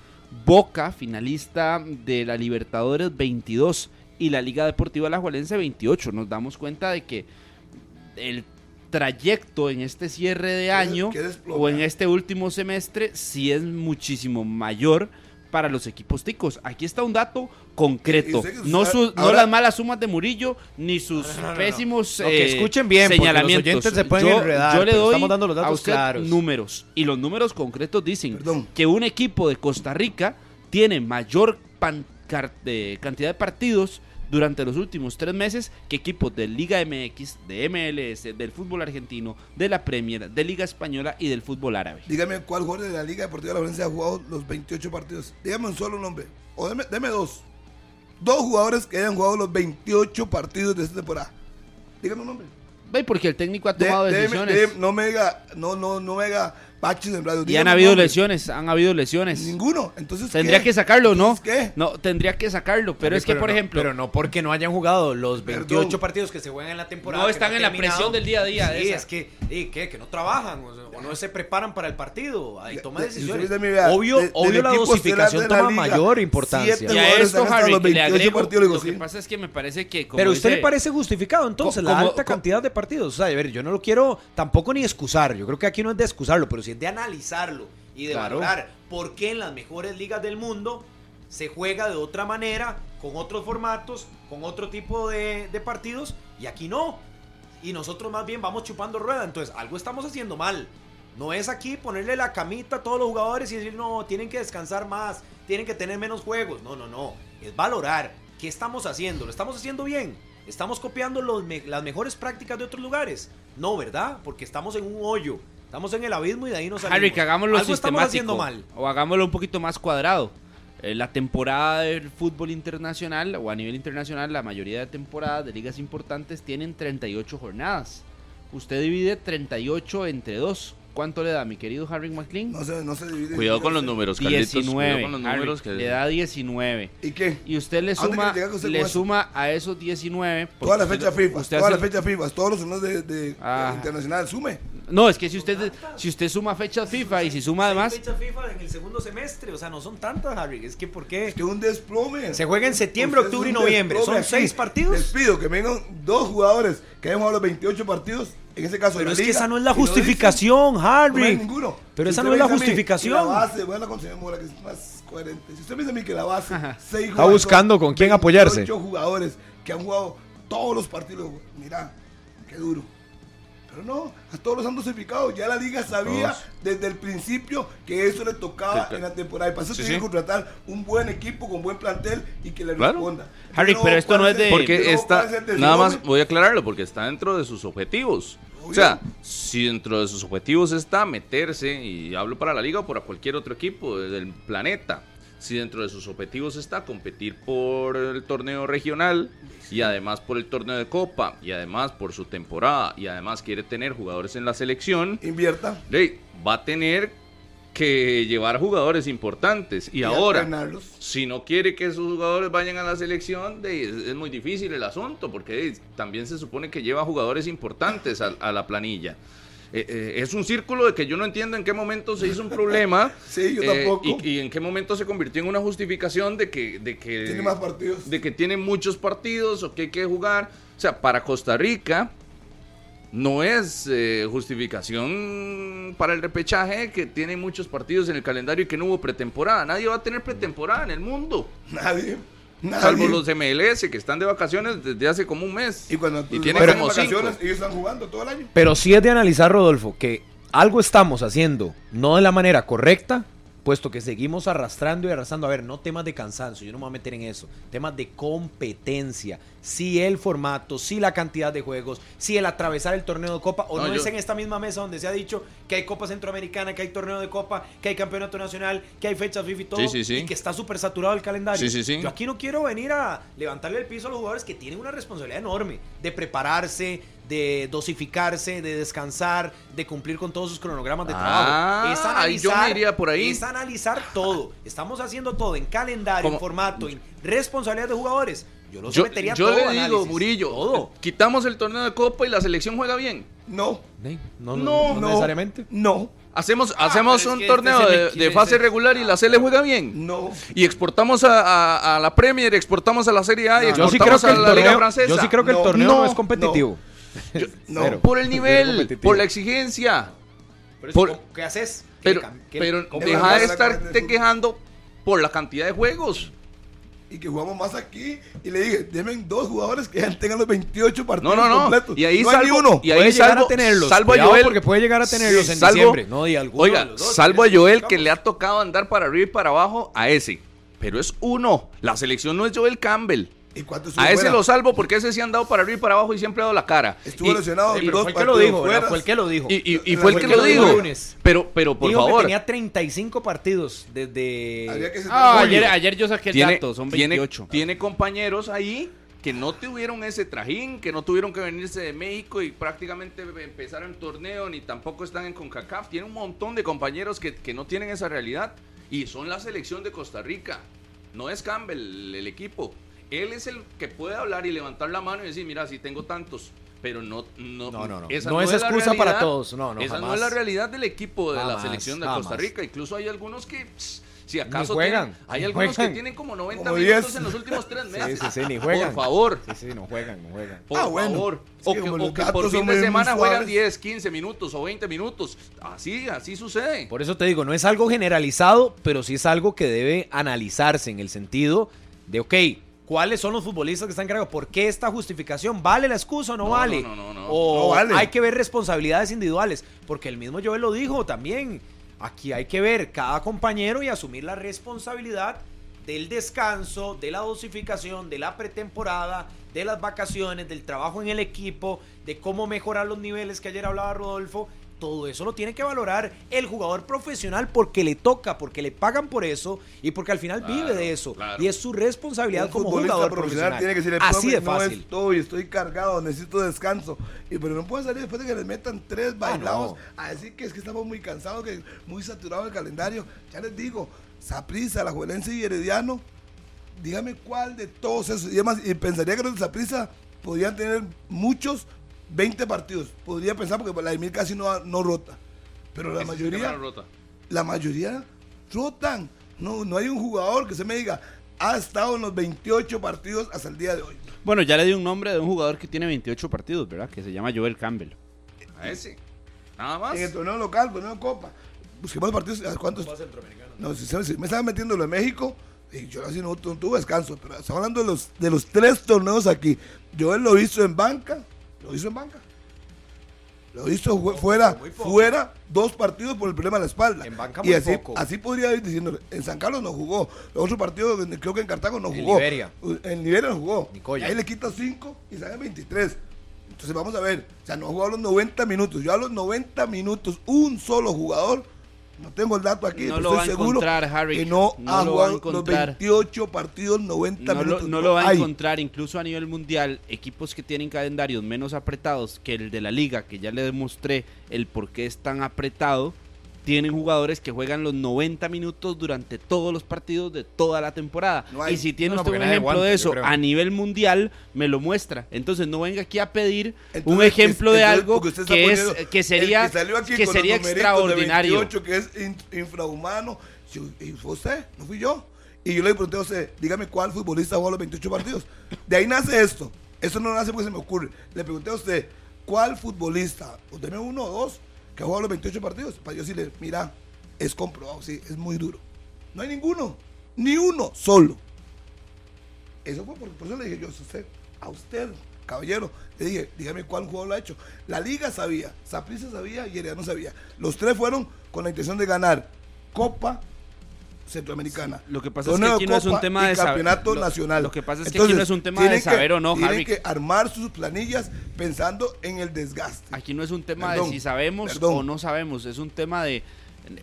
Boca, finalista de la Libertadores 22 y la Liga Deportiva La 28. Nos damos cuenta de que el trayecto en este cierre de año o en este último semestre sí es muchísimo mayor para los equipos ticos. Aquí está un dato concreto. No, su- no las malas sumas de Murillo ni sus pésimos No, eh, escuchen bien, porque los señalamientos. oyentes se pueden yo, enredar, yo le doy estamos dando los datos a usted claros. números y los números concretos dicen Perdón. que un equipo de Costa Rica tiene mayor pan- car- de cantidad de partidos durante los últimos tres meses que equipos de Liga MX, de MLS, del fútbol argentino, de la Premier, de Liga Española y del fútbol árabe. Dígame cuál jugador de la Liga Deportiva de la Valencia ha jugado los 28 partidos. Dígame un solo nombre. O deme, deme dos. Dos jugadores que hayan jugado los 28 partidos de esta temporada. Dígame un nombre. Porque el técnico ha De- tomado deme- decisiones. de- no me diga, no, no, no me haga baches en radio. y han habido nombre. lesiones, han habido lesiones. Ninguno. Entonces, Tendría ¿qué? que sacarlo, ¿no? ¿qué? No, tendría que sacarlo, pero es que, por no- ejemplo, Pero no porque no hayan jugado los 28 Perdón. partidos que se juegan en la temporada. No están han en la terminado. presión del día a día de Sí, esa. es que, ¿y qué? que no trabajan o, sea, o no se preparan para el partido. Ahí toma de- decisiones. Obvio, de- del obvio la dosificación la toma liga, mayor importancia. siete y a esto, Harry, los que le 28 agrego, partidos, digo, lo que sí. pasa es que me parece que... como Pero a usted le parece justificado entonces la alta cantidad de partidos. O sea, a ver, yo no lo quiero tampoco ni excusar. Yo creo que aquí no es de excusarlo, pero sí es de analizarlo y de Claro. valorar por qué en las mejores ligas del mundo se juega de otra manera, con otros formatos, con otro tipo de, de partidos, y aquí no. Y nosotros más bien vamos chupando rueda. Entonces, algo estamos haciendo mal. No es aquí ponerle la camita a todos los jugadores y decir, no, tienen que descansar más, tienen que tener menos juegos. No, no, no. Es valorar qué estamos haciendo. ¿Lo estamos haciendo bien? ¿Estamos copiando los me- las mejores prácticas de otros lugares? No, ¿verdad? Porque estamos en un hoyo. Estamos en el abismo y de ahí nos salimos. Harry, que hagámoslo Algo estamos sistemático. haciendo mal. O hagámoslo un poquito más cuadrado. Eh, la temporada del fútbol internacional o a nivel internacional, la mayoría de temporadas de ligas importantes tienen 38 jornadas. Usted divide 38 entre 2. ¿Cuánto le da, mi querido Harry McLean? No se, no se divide. Cuidado con los números, Carlitos. 19. Cuidado con los Harry, números que... Le da 19. ¿Y qué? Y usted le ¿A dónde suma, usted le suma a esos 19. porque Toda la usted- fecha FIFA, usted toda la hace- fecha FIFA, todos los torneos de, de- Ah. de internacional, sume. No, es que si usted, si usted suma fechas FIFA y si suma además... Fechas FIFA en el segundo semestre, o sea, no son tantas, Harry. Es que, ¿por qué? Es que un desplome. Se juega en septiembre, Usted es octubre y un noviembre. desplome ¿Son seis partidos? Les pido que vengan dos jugadores que hayan jugado los 28 partidos, en ese caso Pero de es la que liga, esa no es la y dicen, justificación, no hay Harry. ninguno. Pero Si esa no es me la dice a mí justificación. que La base, bueno, con señor Mora, que es más coherente. Si usted me dice a mí que la base, seis Está jugadores, buscando con quién apoyarse. 28 jugadores que han jugado todos los partidos. Mira, qué duro. Pero no, a todos los han dosificado. Ya la liga sabía desde el principio que eso le tocaba en la temporada. Y para eso tiene que contratar un buen equipo con buen plantel y que le responda. Harry, pero esto no es de. Porque está. Nada más voy a aclararlo, porque está dentro de sus objetivos. O sea, si dentro de sus objetivos está meterse, y hablo para la liga o para cualquier otro equipo del planeta, si dentro de sus objetivos está competir por el torneo regional y además por el torneo de copa y además por su temporada y además quiere tener jugadores en la selección, invierta. Va a tener que llevar jugadores importantes y, ahora si no quiere que esos jugadores vayan a la selección es, muy difícil el asunto porque también se supone que lleva jugadores importantes a la planilla. Eh, eh, es un círculo de que yo no entiendo en qué momento se hizo un problema. sí, yo eh, tampoco. Y, en qué momento se convirtió en una justificación de que, de que. Tiene más partidos. De que tiene muchos partidos o que hay que jugar. O sea, para Costa Rica no es justificación para el repechaje que tiene muchos partidos en el calendario y que no hubo pretemporada. Nadie va a tener pretemporada en el mundo. Nadie. Salvo los MLS que están de vacaciones desde hace como un mes. Y cuando tienen como vacaciones, ellos están jugando todo el año. Pero sí es de analizar, Rodolfo, que algo estamos haciendo no de la manera correcta puesto que seguimos arrastrando y arrastrando. A ver, no temas de cansancio, yo no me voy a meter en eso. Temas de competencia. Si el formato, si la cantidad de juegos, si el atravesar el torneo de Copa, o no, es en esta misma mesa donde se ha dicho que hay Copa Centroamericana, que hay torneo de Copa, que hay campeonato nacional, que hay fechas FIFA y todo, y que está súper saturado el calendario. Yo aquí no quiero venir a levantarle el piso a los jugadores que tienen una responsabilidad enorme de prepararse, de dosificarse, de descansar, de cumplir con todos sus cronogramas de trabajo. Ah, es analizar, yo me por ahí. Es analizar todo. Estamos haciendo todo en calendario, en formato, en responsabilidad de jugadores. Yo lo sometería yo, yo le digo, Murillo, quitamos el torneo de Copa y la selección juega bien. No. No, no, necesariamente. No. Hacemos, ah, hacemos un este torneo de, fase regular y la C le juega bien. No. Y exportamos a, la Premier, exportamos a la Serie A y exportamos a la Liga Francesa. Yo sí creo que el torneo no, es competitivo no, por el nivel, por la exigencia. ¿Qué haces? Pero, pero deja de estarte quejando por la cantidad de juegos. Y que jugamos más aquí. Y le dije, denme dos jugadores que tengan los 28 partidos no, no, no. completos. Y ahí salvo, uno. Y ahí salvo, a tenerlos. Salvo a Joel. Porque puede llegar a tenerlos en diciembre. No, y oiga, salvo a Joel que le ha tocado andar para arriba y para abajo a ese. Pero es uno. La selección no es Joel Campbell a ese lo salvo porque ese sí han dado para arriba y para abajo y siempre ha dado la cara. Estuvo lesionado. fue el que lo dijo. Fue el que lo dijo. Y, fue el que lo dijo. Pero, pero por favor. tenía 35 partidos desde. Ah, ayer, ayer yo saqué el dato. Son 28. Tiene, tiene compañeros ahí que no tuvieron ese trajín, que no tuvieron que venirse de México y prácticamente empezar el torneo, ni tampoco están en CONCACAF. Tiene un montón de compañeros que, que no tienen esa realidad y son la selección de Costa Rica. No es Campbell el equipo. Él es el que puede hablar y levantar la mano y decir, mira, si tengo tantos, pero no no no, no, Esa no, es, excusa para todos. No no esa no es la realidad del equipo de la selección de Costa Rica. Incluso hay algunos que si acaso juegan, hay algunos que tienen como 90 minutos en los últimos tres meses. sí, sí, sí, ni juegan. Por favor. Sí, sí, no juegan no juegan. Por ah, favor. O, que, por fin de semana juegan 10 15 minutos o 20 minutos. Así así sucede. Por eso te digo no es algo generalizado pero sí es algo que debe analizarse en el sentido de ok cuáles son los futbolistas que están encargados. ¿Por qué esta justificación? ¿Vale la excusa o no, vale? No, no, no, o hay que ver responsabilidades individuales. Porque el mismo Joel lo dijo también. Aquí hay que ver cada compañero y asumir la responsabilidad del descanso, de la dosificación, de la pretemporada, de las vacaciones, del trabajo en el equipo, de cómo mejorar los niveles que ayer hablaba Rodolfo todo eso lo tiene que valorar el jugador profesional porque le toca, porque le pagan por eso y porque al final vive de eso. Y es su responsabilidad como jugador profesional. Tiene que decirle, Así de fácil. No estoy, estoy cargado, necesito descanso. Y pero no puede salir después de que les metan tres ah, bailados a decir que es que estamos muy cansados, que muy saturado el calendario. Ya les digo, Saprisa, la Juelense y Herediano, dígame cuál de todos esos. Y, además, y pensaría que los de Saprisa podrían tener muchos 20 partidos. Podría pensar porque la Emil casi no, no rota. Pero la mayoría. Rota. La mayoría rotan. No, no hay un jugador que se me diga, ha estado en los 28 partidos hasta el día de hoy. Bueno, ya le di un nombre de un jugador que tiene 28 partidos, ¿verdad? Que se llama Joel Campbell. A ese. Nada más. En el torneo local, torneo de Copa. Busquemos partidos. ¿Cuántos? No, si, me estaban metiendo lo de México. Y yo así no, tuve descanso. Pero estamos hablando de los, de los tres torneos aquí. Joel lo hizo en banca lo hizo en banca. Lo hizo fuera, fuera dos partidos por el problema de la espalda. En banca y muy así, poco. así podría ir diciendo, en San Carlos no jugó, los otros partidos creo que en Cartago no En jugó. Liberia. En Liberia no jugó. Nicoya. Y ahí le quita 5 y sale 23. Entonces vamos a ver, o sea, no jugó a los 90 minutos. Yo a los 90 minutos, un solo jugador, no tengo el dato aquí, No lo estoy va a seguro encontrar, Harry. que no, No ha lo va a jugado los encontrar. 28 partidos, 90 no lo, minutos. no lo va a hay. encontrar, incluso a nivel mundial, equipos que tienen calendarios menos apretados que el de la liga, que ya le demostré el por qué es tan apretado, tienen jugadores que juegan los 90 minutos durante todos los partidos de toda la temporada. No y si tiene No, usted un ejemplo de eso a nivel mundial, me lo muestra. Entonces no venga aquí a pedir un ejemplo es- de algo que, es, que sería, que sería extraordinario. 28, que es in- infrahumano. Si- y fue usted, no fui yo. Y yo le pregunté a usted, dígame cuál futbolista jugó los 28 partidos. De ahí nace esto. Eso no nace porque se me ocurre. Le pregunté a usted, ¿cuál futbolista, o deme uno o dos, que ha jugado los 28 partidos? Para yo decirle, mira, es comprobado, sí, es muy duro. No hay ninguno, ni uno solo. Eso fue porque por eso le dije yo a usted, a usted, caballero, le dije, dígame cuál jugador lo ha hecho. La liga sabía, Saprissa sabía y Herediano sabía. Los tres fueron con la intención de ganar Copa Centroamericana. Lo que pasa es que aquí no es un tema de saber- campeonato lo- nacional. lo que pasa es que aquí no es un tema de tienen saber o no, tienen Harry. que armar sus planillas pensando en el desgaste. Aquí no es un tema Perdón, de si sabemos perdón. o no sabemos, es un tema de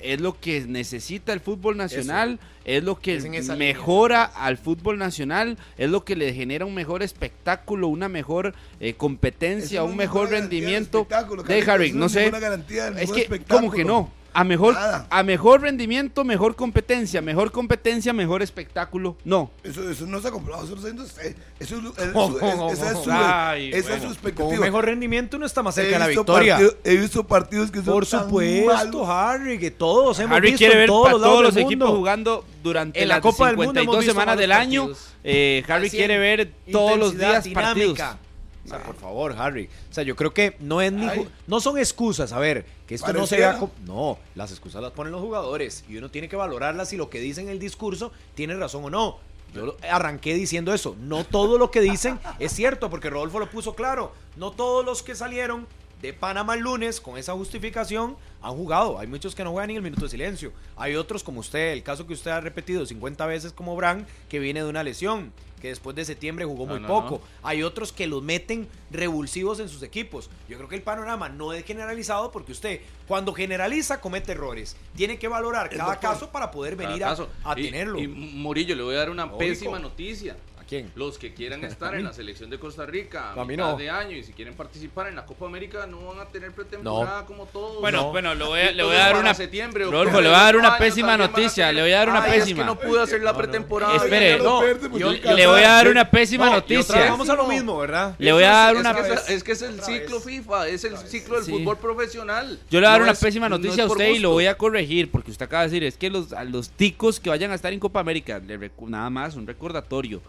es lo que necesita el fútbol nacional, es lo que Es mejora al fútbol nacional, es lo que le genera un mejor espectáculo, una mejor eh, competencia, Eso un mejor de rendimiento. espectáculo, De Carlitos, Harry, no sé. de Es que, espectáculo. ¿cómo que no? A mejor, Nada. a mejor rendimiento, mejor competencia, mejor competencia, mejor espectáculo. No. Eso, eso no se ha comprobado, eso lo está diciendo usted. Eso es, es- Oh, su- es- oh, esa es oh, su, Ay, esa es bueno. su Con expectativa. un mejor rendimiento uno está más cerca de la victoria. partido- he visto partidos que son Por tan supuesto, malos. Harry, que todos hemos Harry visto quiere ver todos para los todos los del equipos mundo. jugando durante En la las Copa del Mundo 52 hemos visto semanas del año. Eh, Harry quiere ver todos los días partidos. O sea, por favor, Harry. O sea, yo creo que no es ni no son excusas, a ver, que esto no se vea no, las excusas las ponen los jugadores y uno tiene que valorarlas si lo que dicen en el discurso tiene razón o no. Yo arranqué diciendo eso. No todo lo que dicen es cierto, porque Rodolfo lo puso claro. No todos los que salieron de Panamá el lunes con esa justificación han jugado. Hay muchos que no juegan ni el minuto de silencio. Hay otros como usted, el caso que usted ha repetido 50 veces como Bran, que viene de una lesión, que después de septiembre jugó muy no, poco. no. Hay otros que los meten revulsivos en sus equipos. Yo creo que el panorama no es generalizado porque usted cuando generaliza comete errores. Tiene que valorar cada caso para poder venir a, caso. a Y- tenerlo. Y, Murillo, le voy a dar una Lógico. pésima noticia. ¿A quién? Los que quieran estar en la selección de Costa Rica a, A mí mitad no. de año y si quieren participar en la Copa América no van a tener pretemporada como todos. Bueno, No. bueno, le voy a, le voy a dar una septiembre, Rodolfo, le voy a dar una pésima noticia, le voy a dar una Ay, Es pésima. que no pude hacer la pretemporada. Espere, no, Le voy a dar una pésima No, noticia. vamos a lo mismo, ¿verdad? Le voy a dar Es una es, que es el ciclo. FIFA, es el ciclo del Sí. fútbol profesional. Yo le voy a dar No una es- pésima no noticia a usted y lo voy a corregir porque usted acaba de decir, es que los, a los ticos que vayan a estar en Copa América, le recu- nada más un recordatorio,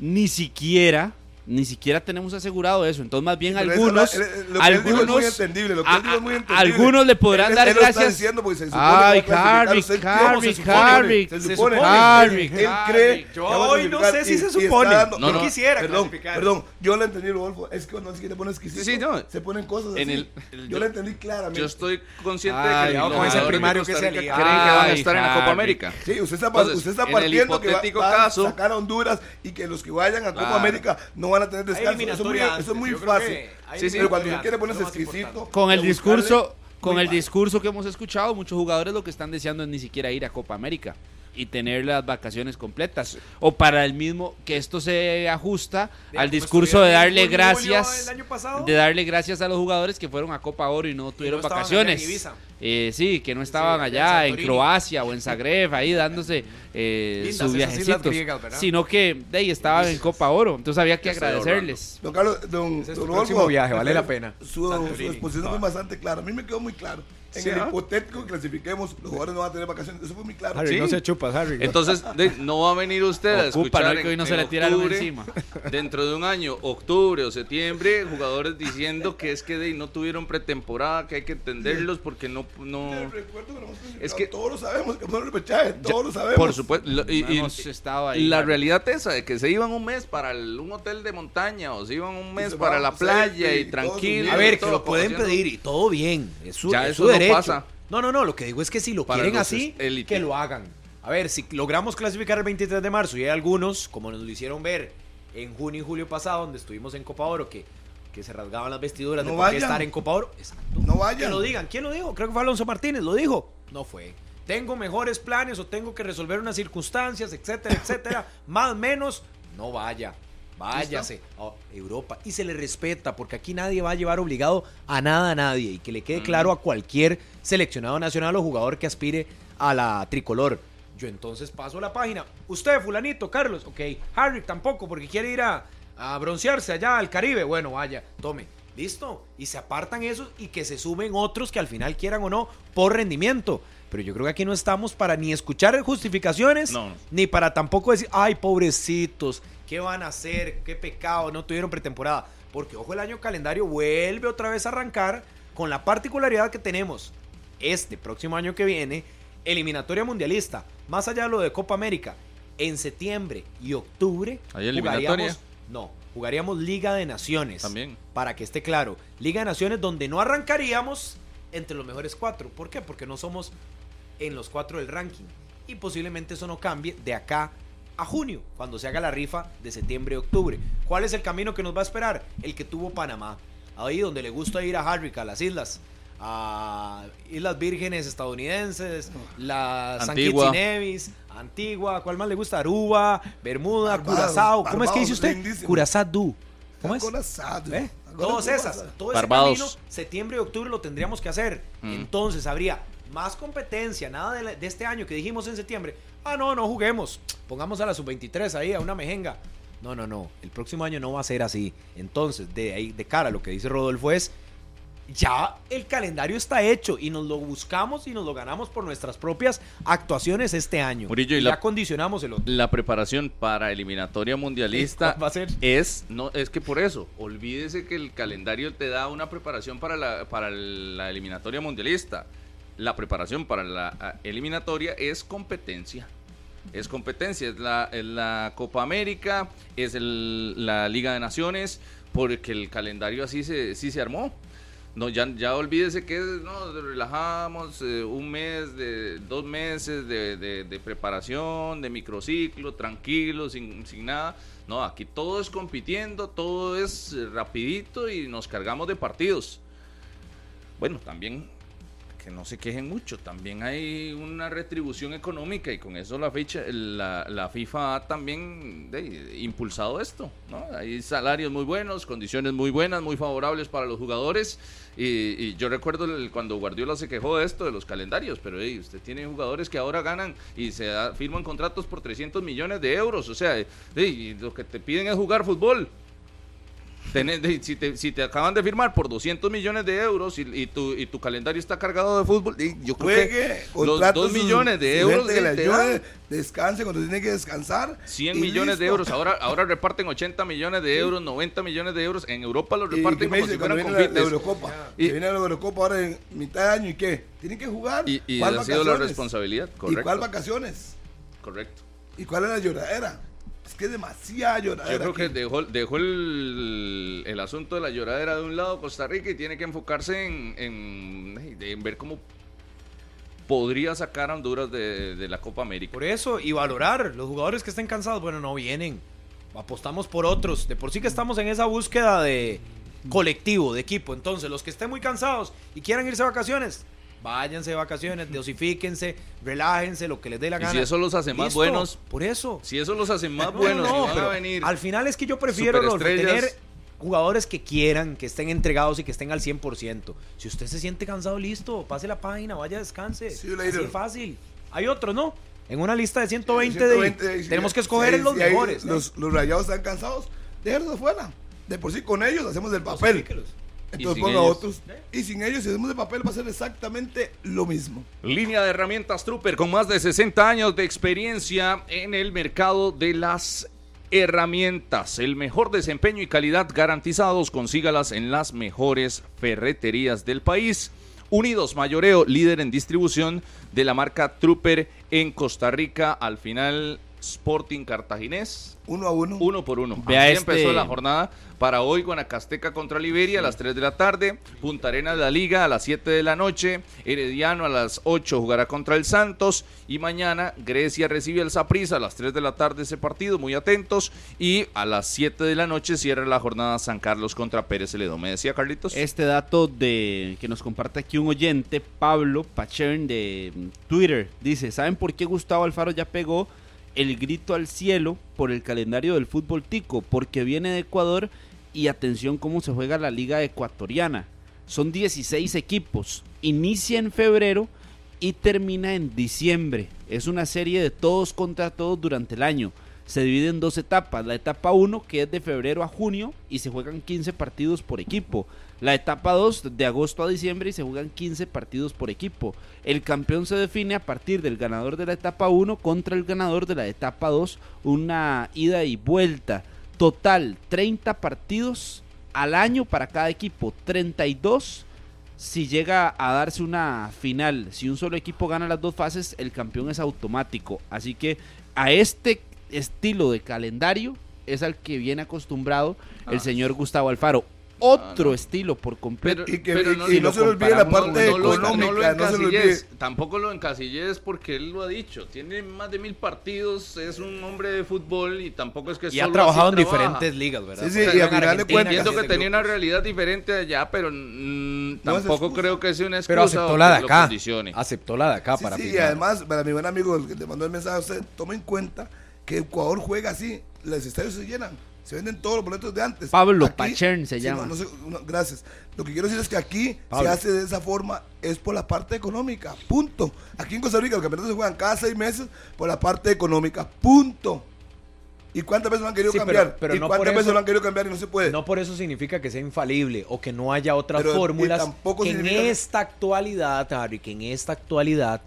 ni siquiera, ni siquiera tenemos asegurado eso. Entonces más bien Pero algunos, es la- lo que él dijo es muy algunos, entendible, lo que a- él dijo es muy a- entendible. algunos le podrán Él- dar él gracias. diciendo porque se supone Ay, que cree- Harry, ¿cómo se supone? Harry. Se Se supone. supone. Harry, Él cree Yo que hoy no sé si y- se supone. dando- No, no. quisiera Perdón, perdón, yo lo entendí, Rodolfo. Es que cuando se quiere poner exquisito, Sí, sí, no. se ponen cosas En así. el- el- yo lo entendí claramente. Yo estoy consciente Ay, de que los con ese primario que se creen que van a estar en la Copa. América. Sí, usted está, partiendo que va, a sacar a Honduras y que los que vayan a Copa. América no van a tener descanso. Eso es muy, eso es fácil. Sí, sí. Pero cuando usted quiere ponerse exquisito. Con el discurso, con muy el mal. discurso que hemos escuchado, muchos jugadores lo que están deseando es ni siquiera ir a Copa América y tener las vacaciones completas. O para el mismo, que esto se ajusta De al como discurso de darle gracias, de darle gracias a los jugadores que fueron a Copa Oro y no tuvieron vacaciones. Eh, sí, que no estaban allá en. Croacia o en Zagreb, ahí dándose eh, Lindas sus viajecitos, sino que de ahí estaban en Copa Oro, entonces había que agradecerles. Don Carlos, don, Ese es don tu Rodolfo, próximo viaje, vale la pena. Su, su exposición fue bastante clara. A mí me quedó muy claro. En Sí, el ¿ah? hipotético que clasifiquemos, los jugadores no van a tener vacaciones. Eso fue muy claro. Harry, Sí. no se chupas, Harry. Entonces, de- no va a venir usted a Ocupa, escuchar ¿no? Que hoy no se en le tiraron octubre, encima. Dentro de un año, octubre o septiembre, jugadores diciendo que es que de, no tuvieron pretemporada, que hay que entenderlos porque no no es que todos lo sabemos, que no repechaje, todos lo sabemos. Por supuesto, y, ahí, la realidad esa de que se iban un mes para un hotel de montaña o se iban un mes para la playa y, tranquilo. A ver, que lo pueden pedir y todo bien, es su, ya eso derecho. No, pasa. no, no, no, lo que digo es que si lo quieren así, que lo hagan. A ver, si logramos clasificar el 23 de marzo y hay algunos, como nos lo hicieron ver en junio y julio pasado, donde estuvimos en Copa Oro, que que se rasgaban las vestiduras de por qué estar en Copa Oro. Exacto. No vayan. Que lo digan. ¿Quién lo dijo? Creo que fue Alonso Martínez. ¿Lo dijo? No fue. Tengo mejores planes o tengo que resolver unas circunstancias, etcétera, etcétera. Más menos, no vaya. Váyase a Europa. Y se le respeta, porque aquí nadie va a llevar obligado a nada a nadie. Y que le quede claro a cualquier seleccionado nacional o jugador que aspire a la tricolor. Yo entonces paso la página. Usted, fulanito, Carlos. Ok. Harry tampoco, porque quiere ir a, a broncearse allá al Caribe. Bueno, vaya, tome. Listo. Y se apartan esos y que se sumen otros que al final quieran o no por rendimiento. Pero yo creo que aquí no estamos para ni escuchar justificaciones, ni para tampoco decir, ay, pobrecitos, ¿qué van a hacer? ¿Qué pecado? No tuvieron pretemporada. Porque, ojo, el año calendario vuelve otra vez a arrancar con la particularidad que tenemos este próximo año que viene, eliminatoria mundialista, más allá de lo de Copa América, en septiembre y octubre ¿Hay eliminatoria? No, jugaríamos Liga de Naciones. También. Para que esté claro. Liga de Naciones donde no arrancaríamos entre los mejores cuatro. ¿Por qué? Porque no somos en los cuatro del ranking. Y posiblemente eso no cambie de acá a junio, cuando se haga la rifa de septiembre y octubre. ¿Cuál es el camino que nos va a esperar? El que tuvo Panamá. Ahí donde le gusta ir a Harrick, a las islas a Islas Vírgenes estadounidenses, las San Kitts y Nevis, Antigua, ¿cuál más le gusta? Aruba, Bermuda, Curazao. ¿Cómo es que dice usted? Curazao. ¿Cómo es? ¿Eh? Todas esas. Todo ese camino, septiembre y octubre lo tendríamos que hacer. Mm. Entonces habría más competencia, nada de, este año que dijimos en septiembre. Ah, no, no juguemos. Pongamos a la sub-23 ahí, a una mejenga. No, no, no. El próximo año no va a ser así. Entonces, de ahí, de cara a lo que dice Rodolfo es ya el calendario está hecho y nos lo buscamos y nos lo ganamos por nuestras propias actuaciones este año. y, ya la, condicionamos el otro. La preparación para eliminatoria mundialista ¿Va a ser? es no es que por eso, olvídese que el calendario te da una preparación para la para la eliminatoria mundialista. La preparación para la eliminatoria es competencia es competencia, es la, la Copa América, es la Liga de Naciones, porque el calendario así se, sí se armó. No, ya, ya olvídese que no, relajamos eh, un mes, de dos meses de, preparación, de microciclo, tranquilo, sin, sin nada. No, aquí todo es compitiendo, todo es eh, rapidito y nos cargamos de partidos. Bueno, también no se quejen mucho. También hay una retribución económica y con eso la, fecha, la, FIFA ha también impulsado esto. ¿no? Hay salarios muy buenos, condiciones muy buenas, muy favorables para los jugadores. Y, yo recuerdo cuando Guardiola se quejó de esto, de los calendarios, pero usted tiene jugadores que ahora ganan y se firman contratos por 300 millones de euros. O sea, lo que te piden es jugar fútbol si, te, si, te, acaban de firmar por 200 millones de euros y, tu, y tu calendario está cargado de fútbol, yo creo que los 2 millones de euros de descanse cuando tiene que descansar. 100 millones de euros, ahora, ahora reparten 80 millones de euros, 90 millones de euros. En Europa los reparten como si fueran confites. La, Eurocopa. Y, viene la Eurocopa ahora en mitad de año y qué? Tienen que jugar. Y, y ha sido la responsabilidad, correcto. ¿Y cuál vacaciones? Correcto. ¿Y cuál es la lloradera? Es que es demasiada lloradera. Yo creo que dejó, dejó el, el, asunto de la lloradera de un lado Costa Rica y tiene que enfocarse en, en, ver cómo podría sacar a Honduras de, de, la Copa América. Por eso, y valorar, los jugadores que estén cansados, bueno, no vienen. Apostamos por otros. De por sí que estamos en esa búsqueda de colectivo, de equipo. Entonces, los que estén muy cansados y quieran irse a vacaciones, váyanse de vacaciones, dosifíquense, relájense, lo que les dé la gana. Y si eso los hace más buenos. Por eso. Si eso los hace más buenos, a venir al final es que yo prefiero tener jugadores que quieran, que estén entregados y que estén al 100%. Si usted se siente cansado, listo, pase la página, vaya, descanse. Sí, Así fácil. Hay otros, ¿no? En una lista de 120, tenemos que escoger los mejores. Los, los, rayados están cansados, déjenlos afuera. De por sí con ellos hacemos el papel. Entonces ponga otros. Y sin ellos, si hacemos de papel, va a ser exactamente lo mismo. Línea de herramientas Trooper con más de 60 años de experiencia en el mercado de las herramientas. El mejor desempeño y calidad garantizados, consígalas en las mejores ferreterías del país Unidos Mayoreo, líder en distribución de la marca Trooper en Costa Rica. Al final, Sporting Cartaginés. Uno a uno. Uno por uno. Vea Así este- empezó la jornada. Para hoy, Guanacasteca contra Liberia a las 3 de la tarde. Punta Arenas de la Liga a las 7 de la noche. Herediano a las 8 jugará contra el Santos. Y mañana Grecia recibe al Saprissa a las 3 de la tarde ese partido. Muy atentos. Y a las 7 de la noche cierra la jornada San Carlos contra Pérez Celedón. ¿Me decía Carlitos? Este dato de que nos comparte aquí un oyente, Pablo Pachern de Twitter, dice, ¿saben por qué Gustavo Alfaro ya pegó el grito al cielo por el calendario del fútbol tico? Porque viene de Ecuador y atención cómo se juega la liga ecuatoriana. Son 16 equipos, inicia en febrero y termina en diciembre. Es una serie de todos contra todos durante el año. Se divide en dos etapas. La etapa 1 que es de febrero a junio y se juegan 15 partidos por equipo. La etapa 2 de agosto a diciembre y se juegan 15 partidos por equipo. El campeón se define a partir del ganador de la etapa 1 contra el ganador de la etapa 2. Una ida y vuelta. Total 30 partidos al año para cada equipo. 32 si llega a darse una final, si un solo equipo gana las dos fases, el campeón es automático. Así que a este estilo de calendario es al que viene acostumbrado el Ah. señor Gustavo Alfaro. Otro no. estilo por completo. Pero, Y que- pero y- no, y se le olvide la parte no lo- económica, no se le encasilles, olvide. tampoco lo encasillés porque él lo ha dicho. Tiene más de mil partidos, es un hombre de fútbol y tampoco es que Y ha trabajado en trabaja. diferentes ligas, ¿verdad? Sí, sí, O sea, y a en final de cuentas- Entiendo que tenía una realidad diferente allá, pero mm, tampoco creo que sea una excusa Pero aceptó la de acá. Aceptó la de acá Sí, para sí, y además, para mi buen amigo el que te mandó el mensaje a usted, tome en cuenta que Ecuador juega así, los estadios se llenan, se venden todos los boletos de antes. Pablo Pachern se sí, llama. no, no sé, no, gracias. Lo que quiero decir es que aquí Pablo. se hace de esa forma, es por la parte económica, punto. Aquí en Costa Rica los campeonatos se juegan cada seis meses por la parte económica, punto. ¿Y cuántas veces lo han querido Sí, cambiar? pero ¿Y no cuántas por veces eso- lo han querido cambiar y no se puede? No por eso significa que sea infalible o que no haya otras Pero, fórmulas tampoco que en significa esta actualidad, Harry, que en esta actualidad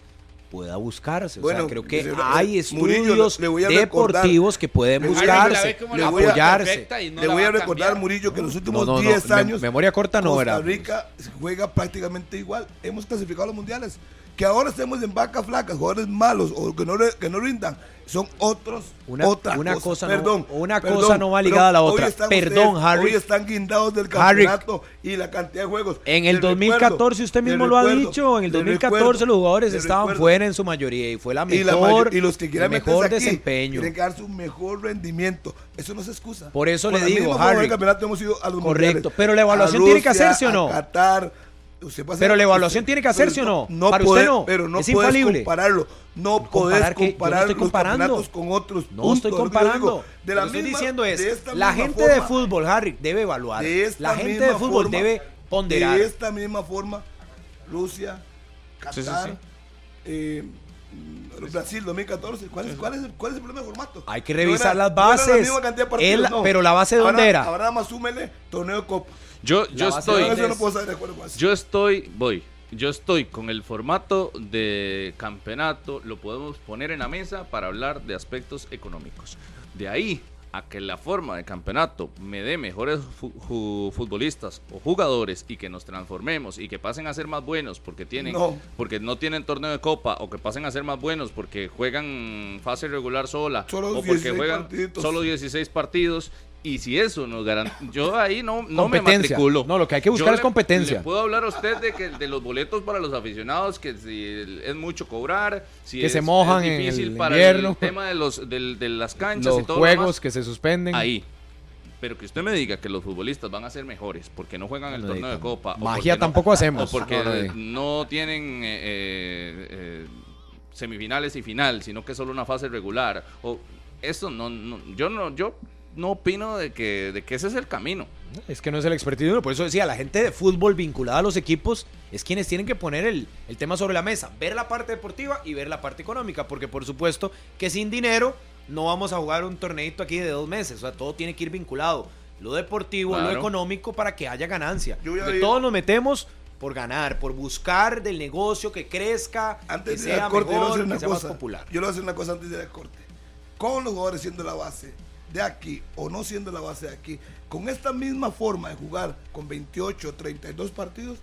pueda buscarse. O Bueno, sea, creo que hay Murillo, estudios deportivos que pueden buscarse, le voy a- apoyarse. Le voy a recordar, Murillo, que en los últimos No, no, no, 10 mem- años. memoria corta no Costa era. Rica juega prácticamente igual. Hemos clasificado a los mundiales. Que ahora estemos en vacas flacas, jugadores malos o que no, que no rindan, son otros. Una- otra una cosa, cosa no- perdón. una perdón, cosa no va ligada a la otra. Perdón, Harry. Hoy están guindados del Harry. campeonato y la cantidad de juegos. En el Les 2014, recuerdo, usted mismo lo ha dicho, en el les 2014 recuerdo, los jugadores estaban fuera en su mayoría y fue la Y, la mejor, y los que el quieran mejor aquí desempeño. tienen que dar su mejor rendimiento. Eso no es excusa. Por eso Con le la digo, Harry. del campeonato hemos ido a los Correcto, mundiales. pero la evaluación tiene que hacerse o no. A Qatar. Usted puede Pero la evaluación usted- tiene que hacerse o no. Para puede- usted no. Pero no Es puedes infalible. compararlo. No Comparar no comparar los comparando. campeonatos con otros. No punto, estoy es lo comparando. De la lo que estoy diciendo es, de la gente de forma- fútbol, Harry, debe evaluar. de La gente de fútbol forma- debe ponderar. De esta misma forma, Rusia, Qatar, Sí, sí, sí. eh, Brasil 2014. ¿Cuál es, cuál, es el, ¿Cuál es el problema de formato? Hay que No revisar era- las no era bases. la misma cantidad de partidos, no. pero la base, ¿dónde Ahora- era? Ahora nada más súmele torneo de Copa. Yo, yo estoy... Yo eso no es- puedo estar de acuerdo con eso. Yo estoy, voy, yo estoy con el formato de campeonato, lo podemos poner en la mesa para hablar de aspectos económicos. De ahí a que la forma de campeonato me dé mejores futbolistas o jugadores y que nos transformemos y que pasen a ser más buenos porque tienen No. porque no tienen torneo de copa o que pasen a ser más buenos porque juegan fase regular sola Solo o porque 16 juegan partiditos. solo 16 partidos y si eso nos garantiza yo ahí no, no me matriculo No, lo que hay que buscar Yo es competencia. le puedo hablar a usted de que de los boletos para los aficionados, que si es mucho cobrar, si Que es, se mojan es en difícil el para invierno. el tema de los del- de las canchas y Los todo lo juegos demás, que se suspenden. ahí. Pero que usted me diga que los futbolistas van a ser mejores porque no juegan el No, torneo de copa. o Magia no- tampoco hacemos. O porque No, no no tienen eh, eh, eh, semifinales y final, sino que es solo una fase regular. O eso no, no- yo no, yo no opino de que, de que ese es el camino. Es que no es el expertise de uno. Por eso decía, la gente de fútbol vinculada a los equipos es quienes tienen que poner el, el tema sobre la mesa. Ver la parte deportiva y ver la parte económica. Porque por supuesto que sin dinero no vamos a jugar un torneito aquí de dos meses. O sea, todo tiene que ir vinculado. Lo deportivo, lo económico para que haya ganancia. De todos nos metemos por ganar, por buscar del negocio que crezca, Antes que de sea corte, mejor, que una sea más cosa. popular. Yo le voy a hacer una cosa antes de ir al corte. Con los jugadores siendo la base de aquí o no siendo la base de aquí, con esta misma forma de jugar con 28 o 32 partidos,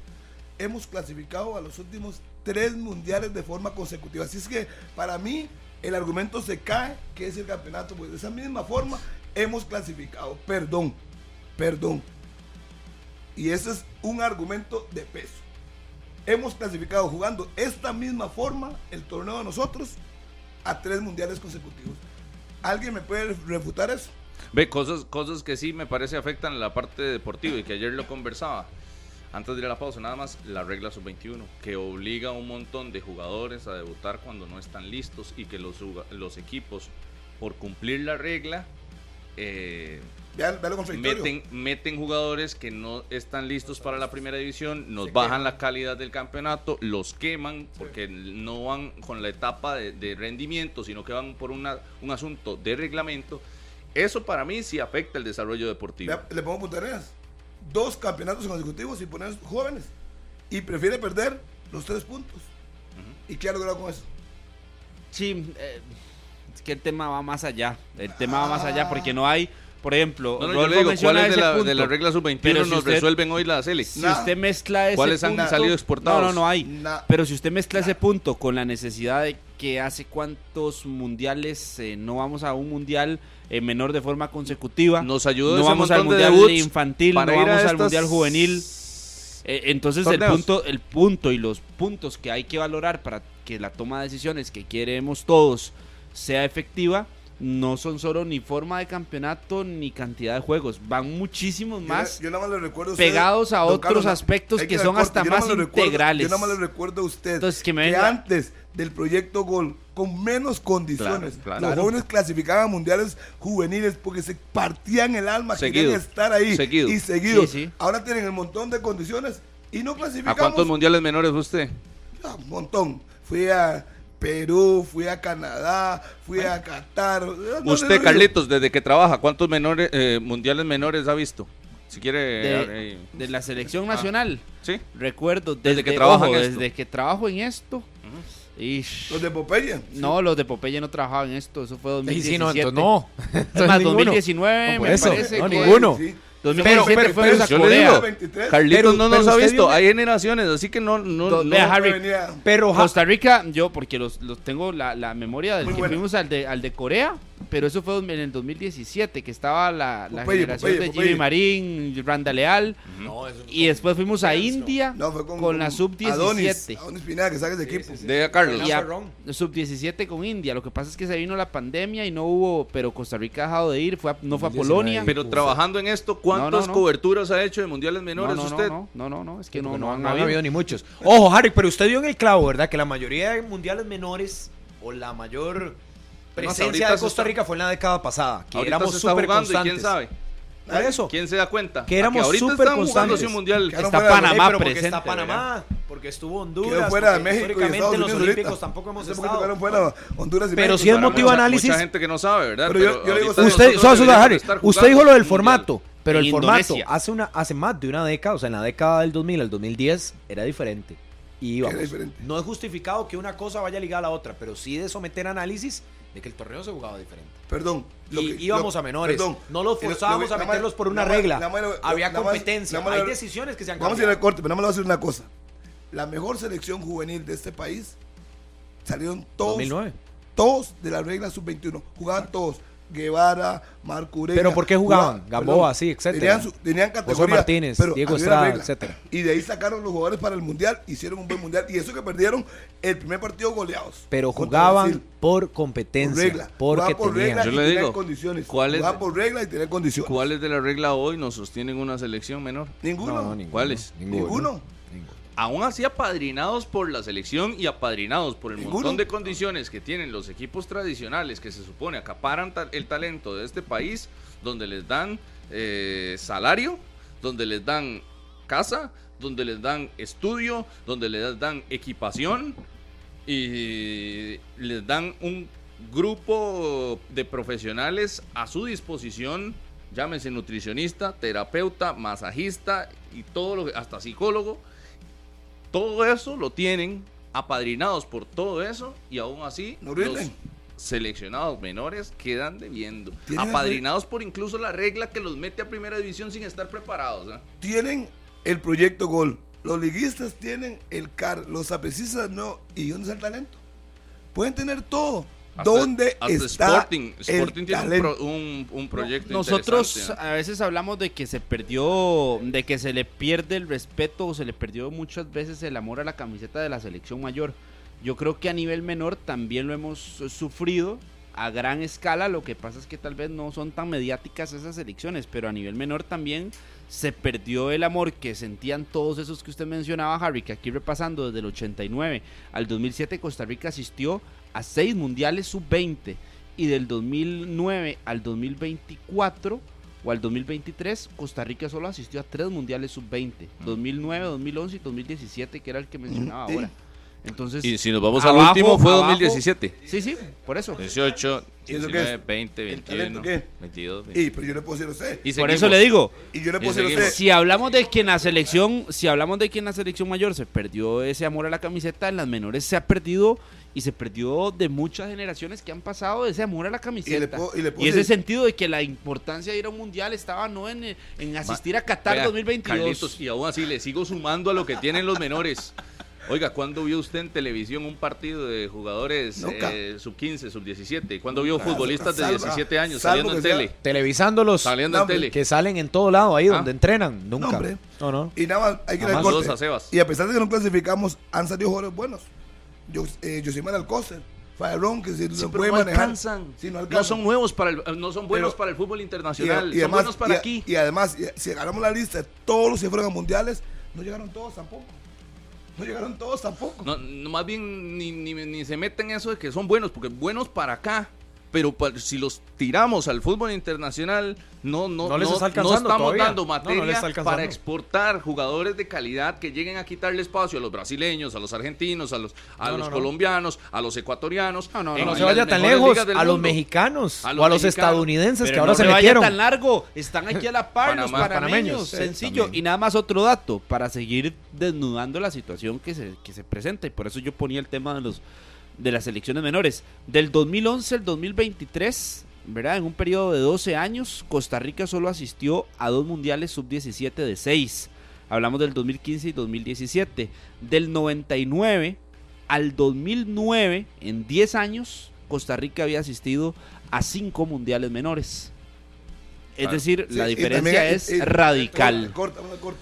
hemos clasificado a los últimos tres mundiales de forma consecutiva. Así es que para mí el argumento se cae, que es el campeonato, pues de esa misma forma hemos clasificado. Perdón, perdón. Y ese es un argumento de peso. Hemos clasificado jugando esta misma forma el torneo de nosotros a tres mundiales consecutivos. ¿Alguien me puede refutar eso? Ve, cosas, cosas que sí me parece afectan la parte deportiva y que ayer lo conversaba. Antes de ir a la pausa, nada más la regla sub-21, que obliga a un montón de jugadores a debutar cuando no están listos y que los, los equipos, por cumplir la regla, eh, meten, meten jugadores que no están listos para la primera división, nos bajan la calidad del campeonato, los queman porque no van con la etapa de, rendimiento, sino que van por una, un asunto de reglamento. Eso para mí sí afecta el desarrollo deportivo. Le, pongo puntareas. Dos campeonatos consecutivos y poner jóvenes. Y prefiere perder los tres puntos. ¿Y qué ha logrado con eso? Sí, eh, es que el tema va más allá. El tema va más allá porque no hay por ejemplo, no, no, digo, ¿cuáles de, la, de la regla sub-21 nos resuelven hoy la Select? Si usted mezcla ese ¿Cuáles han salido exportados? No, no, no hay. Pero si usted mezcla ese punto con la necesidad de que hace cuántos mundiales eh, no vamos a un mundial eh, menor de forma consecutiva. Nos ayuda no vamos al mundial infantil, no vamos al mundial juvenil. Eh, entonces el punto, el punto y los puntos que hay que valorar para que la toma de decisiones que queremos todos sea efectiva no son solo ni forma de campeonato ni cantidad de juegos, van muchísimos más pegados a otros aspectos que, son hasta más integrales. yo nada más le recuerdo a usted que, antes del proyecto Gol, con menos condiciones, los jóvenes clasificaban mundiales juveniles porque se partían el alma, querían estar ahí y seguidos. Ahora tienen un montón de condiciones y no clasificamos. ¿A cuántos mundiales menores usted? Un montón. Fui a Perú, fui a Canadá, fui a Qatar. Usted, Carlitos, desde que trabaja, ¿cuántos menores eh, mundiales menores ha visto? Si quiere. De, eh, la selección ah, nacional. sí. Recuerdo desde, que trabajo desde que trabajo en esto. ¿Los de Popeye? No, los de Popeye no trabajaban en esto. Eso fue 2017. Sí, no, Es más, 2019 me parece. No, ninguno pero, pero, pero le digo, Carlitos no nos ha visto, hay generaciones, así que no, no, no, Harry, pero Costa Rica, yo porque los, los tengo la, la memoria del que fuimos al de, al de Corea, pero eso fue en el 2017, que estaba la, la generación de Jimmy Marín, Randa Leal, y después fuimos a India con, la sub-17. Adonis, Adonis Pineda, que saques de equipo. De Carlos. sub-17 con India, lo que pasa es que se vino la pandemia y no hubo, pero Costa Rica ha dejado de ir, fue no fue a Polonia. Pero trabajando en esto, ¿cuántas coberturas ha hecho de mundiales menores usted? No, no, no, es que no, no, han habido ni muchos. Ojo, Harry, pero usted dio en el clavo, ¿verdad? Que la mayoría de mundiales menores o la mayor presencia de Costa Rica fue en la década pasada, que éramos súper constantes. quién sabe. eso. ¿Quién se da cuenta? Que éramos súper constantes. Un mundial. está Panamá presente. Porque está Panamá, porque estuvo Honduras. fuera de México históricamente en los Olímpicos tampoco hemos estado. Fuera Honduras y pero si es motivo análisis. Mucha gente que no sabe, ¿verdad? Pero, yo, yo digo, usted, usted dijo lo del formato. Pero el formato hace, una, hace más de una década, o sea, en la década del 2000 al 2010, era diferente. Y no es justificado que una cosa vaya ligada a la otra, pero sí de someter análisis de que el torneo se jugaba diferente. Perdón. y íbamos a menores. no los forzábamos a meterlos por una regla. Había competencia. Hay decisiones que se han Vamos a ir al corte, pero no me lo voy a decir una cosa. La mejor selección juvenil de este país salieron todos. 2009. Todos de la regla sub-21. Jugaban todos. Guevara, Marco Ureña. ¿Pero por qué jugaban? Gamboa, sí, etcétera. Tenían, tenían categoría. Martínez, Diego Estrada, etcétera. Y de ahí sacaron los jugadores para el Mundial, hicieron un buen Mundial. Y eso que perdieron el primer partido goleados. Pero jugaban por competencia, por regla. porque por tenían. Yo le digo, condiciones. ¿cuáles, por regla y tener condiciones. ¿Cuáles de la regla hoy nos sostienen una selección menor? Ninguno. ¿Cuáles? ninguno aún así apadrinados por la selección y apadrinados por el montón de condiciones que tienen los equipos tradicionales que se supone acaparan el talento de este país, donde les dan eh, salario, donde les dan casa, donde les dan estudio, donde les dan equipación y les dan un grupo de profesionales a su disposición, llámese nutricionista, terapeuta, masajista y todo lo hasta psicólogo todo eso lo tienen apadrinados por todo eso y aún así los seleccionados menores quedan debiendo. Apadrinados por incluso la regla que los mete a primera división sin estar preparados. ¿eh? Tienen el proyecto Gol. Los liguistas tienen el CAR, los sapricistas no. ¿Y dónde está el talento? Pueden tener todo. ¿Dónde está Sporting, Sporting tiene un, un, proyecto Nosotros a veces hablamos de que se perdió, de que se le pierde el respeto o se le perdió muchas veces el amor a la camiseta de la selección mayor. Yo creo que a nivel menor también lo hemos sufrido a gran escala. Lo que pasa es que tal vez no son tan mediáticas esas elecciones, pero a nivel menor también se perdió el amor que sentían todos esos que usted mencionaba, Harry, que aquí repasando desde el 89 al 2007 Costa Rica asistió a seis mundiales sub-20 y del 2009 al 2024 o al 2023 Costa Rica solo asistió a tres mundiales sub-20, 2009, 2011 y 2017, que era el que mencionaba ahora. Entonces, y si nos vamos al último, fue 2017. Sí, sí, por eso. 18, 19, 20, 21, 22. Y, pero yo le puedo decir a usted. Y por eso le digo. Y yo le puedo decir a usted. Si hablamos de que en la selección, si hablamos de que en la selección mayor se perdió ese amor a la camiseta, en las menores se ha perdido y se perdió de muchas generaciones que han pasado ese amor a la camiseta. Y, ese sentido de que la importancia de ir a un mundial estaba no en, en asistir a Qatar 2022. y aún así le sigo sumando a lo que tienen los menores. Oiga, ¿cuándo vio usted en televisión un partido de jugadores eh, sub 15, sub 17? ¿Cuándo vio futbolistas de 17 años saliendo en tele? Televisándolos. Saliendo en tele. Que salen en todo lado ahí ah. donde entrenan. Nunca. No, no, Y nada más, hay que. Y a pesar de que no clasificamos, han salido jugadores buenos. Yo, eh, Josimar Alcócer. Fabrón, que si sí, puede no manejar. Alcanzan. Si no, alcanzan. no son nuevos para el, no son buenos para el fútbol internacional, y, son buenos para aquí. Y además, si agarramos la lista de todos los que fueron a mundiales, no llegaron todos tampoco. No llegaron todos tampoco. No, más bien ni, ni, ni, se meten eso de que son buenos, porque buenos para acá pero si los tiramos al fútbol internacional, no, no, no, estamos dando materia para exportar jugadores de calidad que lleguen a quitarle espacio a los brasileños, a los argentinos, a los, a los colombianos, a los ecuatorianos. No, no, no, se vaya tan lejos, a los mexicanos o a los estadounidenses que ahora se, se vaya tan largo, están aquí a la par los panameños, sencillo. y nada más otro dato para seguir desnudando la situación que se, que se presenta y por eso yo ponía el tema de los de las selecciones menores. Del 2011 al 2023, ¿verdad? En un periodo de 12 años, Costa Rica solo asistió a dos mundiales sub-17 de 6. Hablamos del 2015 y 2017. Del 99 al 2009, en 10 años, Costa Rica había asistido a 5 mundiales menores. Es decir, la diferencia es, radical. Corta, corta,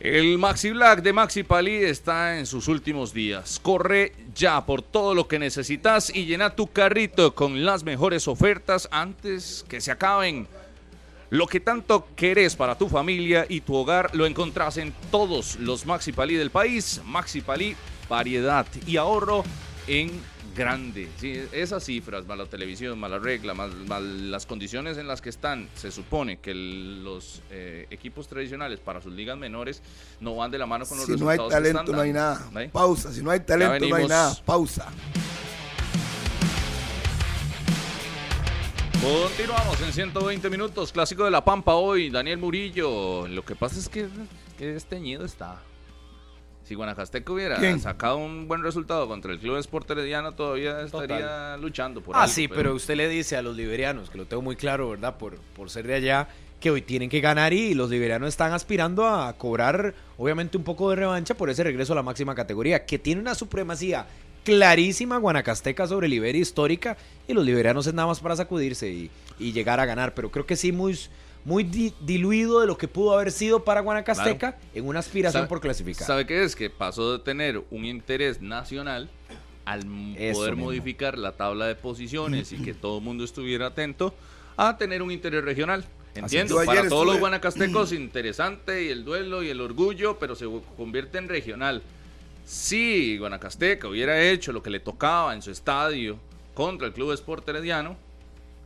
el Maxi Black de Maxi Pali está en sus últimos días. Corre ya por todo lo que necesitas y llena tu carrito con las mejores ofertas antes que se acaben. Lo que tanto querés para tu familia y tu hogar lo encontrás en todos los Maxi Pali del país. Maxi Pali, variedad y ahorro en grande. Sí, esas cifras, más la televisión, más la regla, más, las condiciones en las que están, se supone que los eh, equipos tradicionales para sus ligas menores no van de la mano con los si Si no hay talento, no hay nada. Pausa. Si no hay talento, no hay nada. Pausa. Continuamos en 120 minutos. Clásico de la Pampa hoy. Daniel Murillo. Lo que pasa es que, que esteñido está. Si Guanacasteco hubiera sacado un buen resultado contra el Club Sport Herediano, todavía estaría luchando por Ah, sí, pero... usted le dice a los liberianos, que lo tengo muy claro, ¿verdad? Por, por ser de allá, que hoy tienen que ganar y los liberianos están aspirando a cobrar, obviamente, un poco de revancha por ese regreso a la máxima categoría, que tiene una supremacía clarísima guanacasteca sobre Liberia histórica y los liberianos es nada más para sacudirse y, y llegar a ganar. Pero creo que sí, muy muy diluido de lo que pudo haber sido para Guanacasteca en una aspiración por clasificar. ¿Sabe qué es? Que pasó de tener un interés nacional al poder modificar la tabla de posiciones y que todo el mundo estuviera atento a tener un interés regional. Entiendo, para todos los guanacastecos interesante y el duelo y el orgullo, pero se convierte en regional. Si Guanacasteca hubiera hecho lo que le tocaba en su estadio contra el Club Sport Herediano,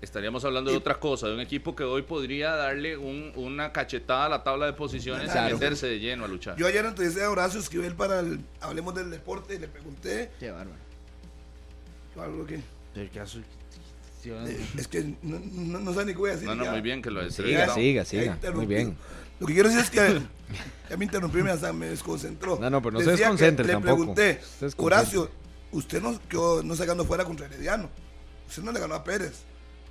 estaríamos hablando de otra cosa, de un equipo que hoy podría darle una cachetada a la tabla de posiciones y meterse de lleno a luchar. Yo ayer entrevisté a Horacio Esquivel para el Hablemos del Deporte y le pregunté. Qué bárbaro. ¿Algo qué? El caso. Eh, es que no, no, sé ni qué voy a decir. No, no, muy bien que lo Siga, siga, siga. Muy bien. Lo que quiero decir es que ya me interrumpí, me, me desconcentró. No, no, pero no se desconcentre tampoco. Le pregunté, Horacio, usted no, no se ganó fuera contra Herediano. Usted no le ganó a Pérez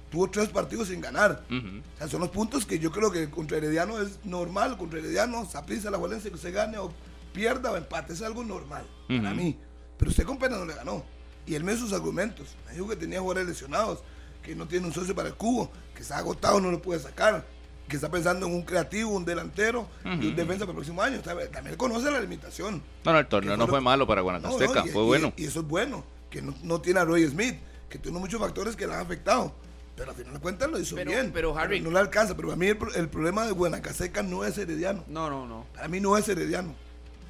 tuvo tres partidos sin ganar. O sea, son los puntos que yo creo que contra Herediano es normal, contra Herediano, Saprissa, la Valencia, que se gane, o pierda o empate, es algo normal para mí. Pero usted con pena no le ganó. Y él me dio sus argumentos. Me dijo que tenía jugadores lesionados, que no tiene un socio para el cubo, que está agotado, no lo puede sacar, que está pensando en un creativo, un delantero y un defensa para el próximo año. También conoce la limitación. No, no el torneo no fue malo para Guanacasteca, fue bueno. Y, eso es bueno, que no, tiene a Roy Smith, que tiene muchos factores que le han afectado. Pero al final de cuentas lo hizo bien. Pero Harry. no le alcanza. Pero a mí el, problema de Guanacaseca no es Herediano. No, no, no. Para mí no es Herediano.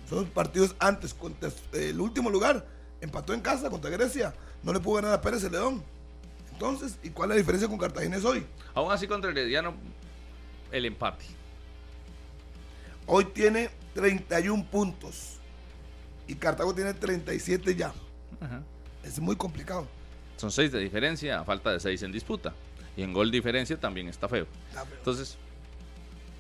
Son partidos antes. Contra el último lugar. Empató en casa contra Grecia. No le pudo ganar a Pérez Celedón. Entonces, ¿y cuál es la diferencia con Cartaginés hoy? Aún así contra Herediano, el empate. Hoy tiene 31 puntos. Y Cartago tiene 37 ya. Es muy complicado. Son 6 de diferencia, a falta de 6 en disputa. Y en gol diferencia también está feo. Entonces,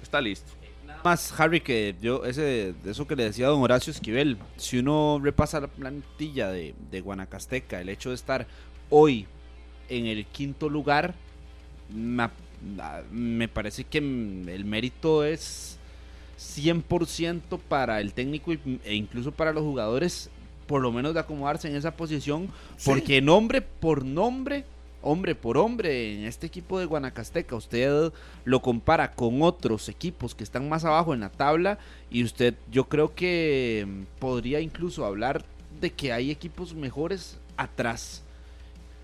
está listo más, Harry, que yo, ese, de eso que le decía don Horacio Esquivel, si uno repasa la plantilla de, de Guanacasteca, el hecho de estar hoy en el quinto lugar, me, parece que el mérito es 100% para el técnico e incluso para los jugadores, por lo menos de acomodarse en esa posición, porque nombre por nombre hombre por hombre en este equipo de Guanacasteca. Usted lo compara con otros equipos que están más abajo en la tabla y usted yo creo que mm, podría incluso hablar de que hay equipos mejores atrás.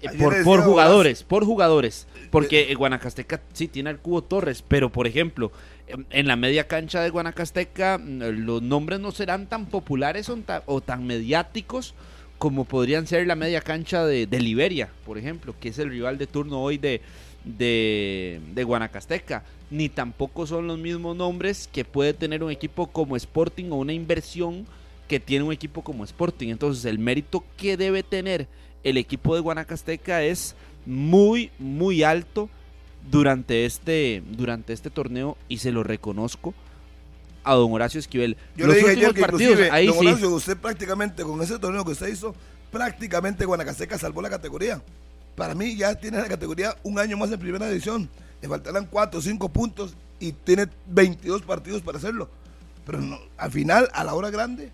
Eh, por, jugadores, por jugadores. Porque Guanacasteca sí tiene al Cubo Torres, pero por ejemplo, en la media cancha de Guanacasteca mm, los nombres no serán tan populares o tan mediáticos como podrían ser la media cancha de, Liberia, por ejemplo, que es el rival de turno hoy de, de, Guanacasteca, ni tampoco son los mismos nombres que puede tener un equipo como Sporting o una inversión que tiene un equipo como Sporting. Entonces el mérito que debe tener el equipo de Guanacasteca es muy, muy alto durante este, durante este torneo y se lo reconozco a don Horacio Esquivel. Yo Los le dije ayer que partidos, ahí don Horacio, usted prácticamente con ese torneo que usted hizo, prácticamente Guanacaseca salvó la categoría. Para mí ya tiene la categoría un año más en primera división. Le faltarán 4 o 5 puntos y tiene 22 partidos para hacerlo. Pero al final, a la hora grande,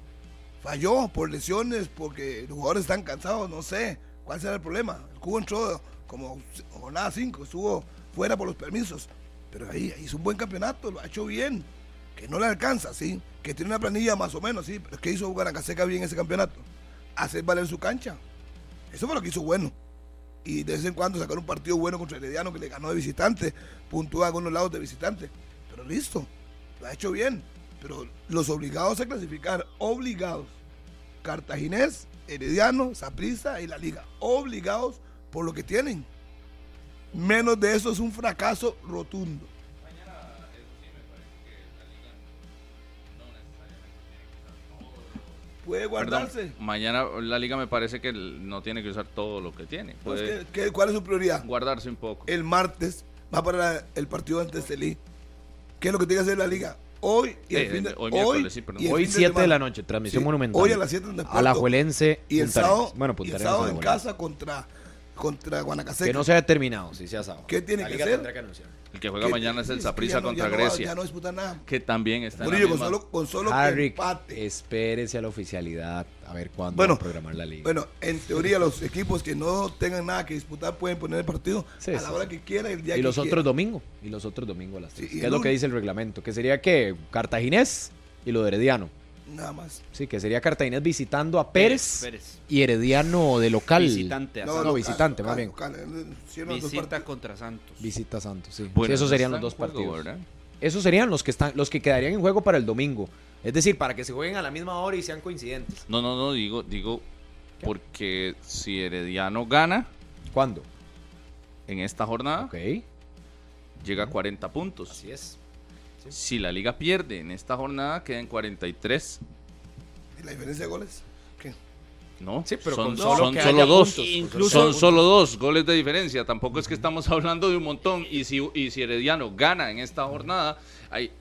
falló por lesiones, porque los jugadores están cansados, no sé cuál será el problema. El cubo entró como jornada 5, estuvo fuera por los permisos. Pero ahí hizo un buen campeonato, lo ha hecho bien que no le alcanza, sí, que tiene una planilla más o menos, sí, pero es que hizo Guanacaseca bien ese campeonato. Hacer valer su cancha. Eso fue lo que hizo bueno. Y de vez en cuando sacar un partido bueno contra Herediano que le ganó de visitante, puntúa a algunos lados de visitante. Pero listo, lo ha hecho bien. Pero los obligados a clasificar, obligados. Cartaginés, Herediano, Saprissa y la Liga. Obligados por lo que tienen. Menos de eso es un fracaso rotundo. puede guardarse. mañana la liga me parece que no tiene que usar todo lo que tiene. Pues, cuál es su prioridad? Guardarse un poco. El martes va para el partido ante Celí. ¿Qué es lo que tiene que hacer la liga? Hoy y el fin de, hoy, hoy, 7 de, la noche, transmisión monumental. Hoy a las 7 A la Juelense. Y el sábado, bueno, y el sábado en casa contra, contra Guanacaseca. Que no se ha determinado, si sea sábado. ¿Qué tiene que hacer? Que el que juega mañana es el Saprissa contra Grecia. Ya no disputa nada. Que también está Murillo, en la con solo, con solo Harry, empate. Espérese a la oficialidad a ver cuándo bueno, va a programar la liga. Bueno, en teoría los equipos que no tengan nada que disputar pueden poner el partido a la hora que quieran, el día y los otros domingo. Y los otros domingos a las 3. ¿Qué es lo que dice el reglamento? Que sería que Cartaginés y lo de Herediano. Nada más. Sí, que sería Cartaginés visitando a Pérez, y Herediano de local. Visitante. No, visitante, más bien. Visita contra Santos. Visita a Santos, sí. esos serían los dos partidos. Esos serían los que están, los que quedarían en juego para el domingo. Es decir, para que se jueguen a la misma hora y sean coincidentes. No, no, no, digo, digo, porque si Herediano gana. ¿Cuándo? En esta jornada. Ok. Llega a 40 puntos. Así es. Si la liga pierde en esta jornada, queda en 43. ¿Y la diferencia de goles? ¿Qué? No, pero son, solo, dos. son solo dos goles de diferencia. Tampoco es que estamos hablando de un montón. Y si, y si Herediano gana en esta jornada,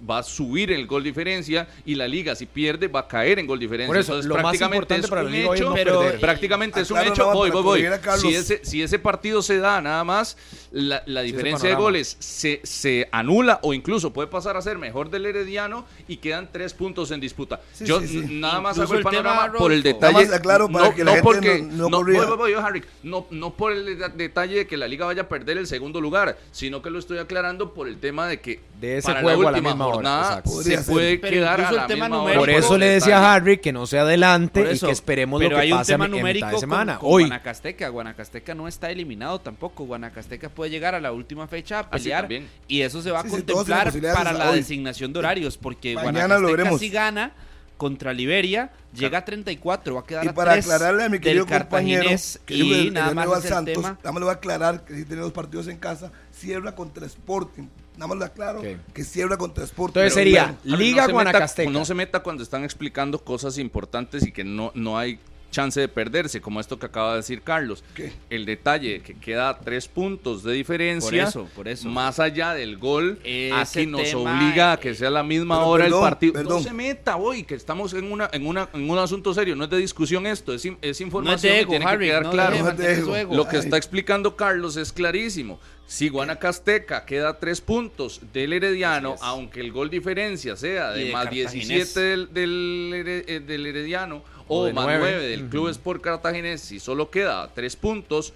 va a subir el gol diferencia y la liga si pierde va a caer en gol diferencia. Por eso, Entonces, lo más prácticamente importante es para la un hoy hecho, no pero perder. prácticamente es un hecho. más Voy, voy, voy. Si ese, si ese partido se da nada más, la, la diferencia de goles se, se anula o incluso puede pasar a ser mejor del Herediano y quedan tres puntos en disputa. Sí, Yo sí, sí. n- nada más Incluso hago el el tema, panorama por el detalle. Más no, que la no gente porque, no- no no, corrija. voy, voy, voy, Harry, no, no por el de- detalle de que la liga vaya a perder el segundo lugar, sino que lo estoy aclarando por el tema de que De ese para juego la a la última jornada se puede quedar a la el tema misma hora Por por eso le decía a Harry que no se adelante y que esperemos lo que pase a mitad de semana. Con, con Hoy, Guanacasteca. Guanacasteca no está eliminado tampoco. Guanacasteca puede llegar a la última fecha a Ah, pelear y eso se va a contemplar para la designación de horarios porque Mañana Guanacasteca lo veremos. si gana contra Liberia llega a 34, va a quedar Y a para aclararle a mi querido compañero Cartaginés que y nada más es el Santos, tema. nada más le voy a aclarar que si tiene dos partidos en casa, cierra contra Sporting. Nada más le aclaro Ok. que cierra contra Sporting. Entonces Pero sería bueno, Liga no se meta- Guanacasteca. no se meta cuando están explicando cosas importantes y que no, no hay chance de perderse, como esto que acaba de decir Carlos. ¿Qué? El detalle que queda tres puntos de diferencia. Por eso, por eso. Más allá del gol, Ese aquí nos tema, obliga a que sea la misma pero hora perdón, el partido. perdón. No se meta hoy, que estamos en una, en una, en un asunto serio. No es de discusión esto, es, es No información es de que tiene Harry, que quedar no claro. No de. Lo que está explicando Carlos es clarísimo. Si Guanacasteca queda a tres puntos del Herediano, aunque el gol diferencia sea de de más Cartaginés. 17 del, del, eh, del Herediano O o, de más nueve. 9 del Club Sport Cartaginés, si solo queda tres puntos,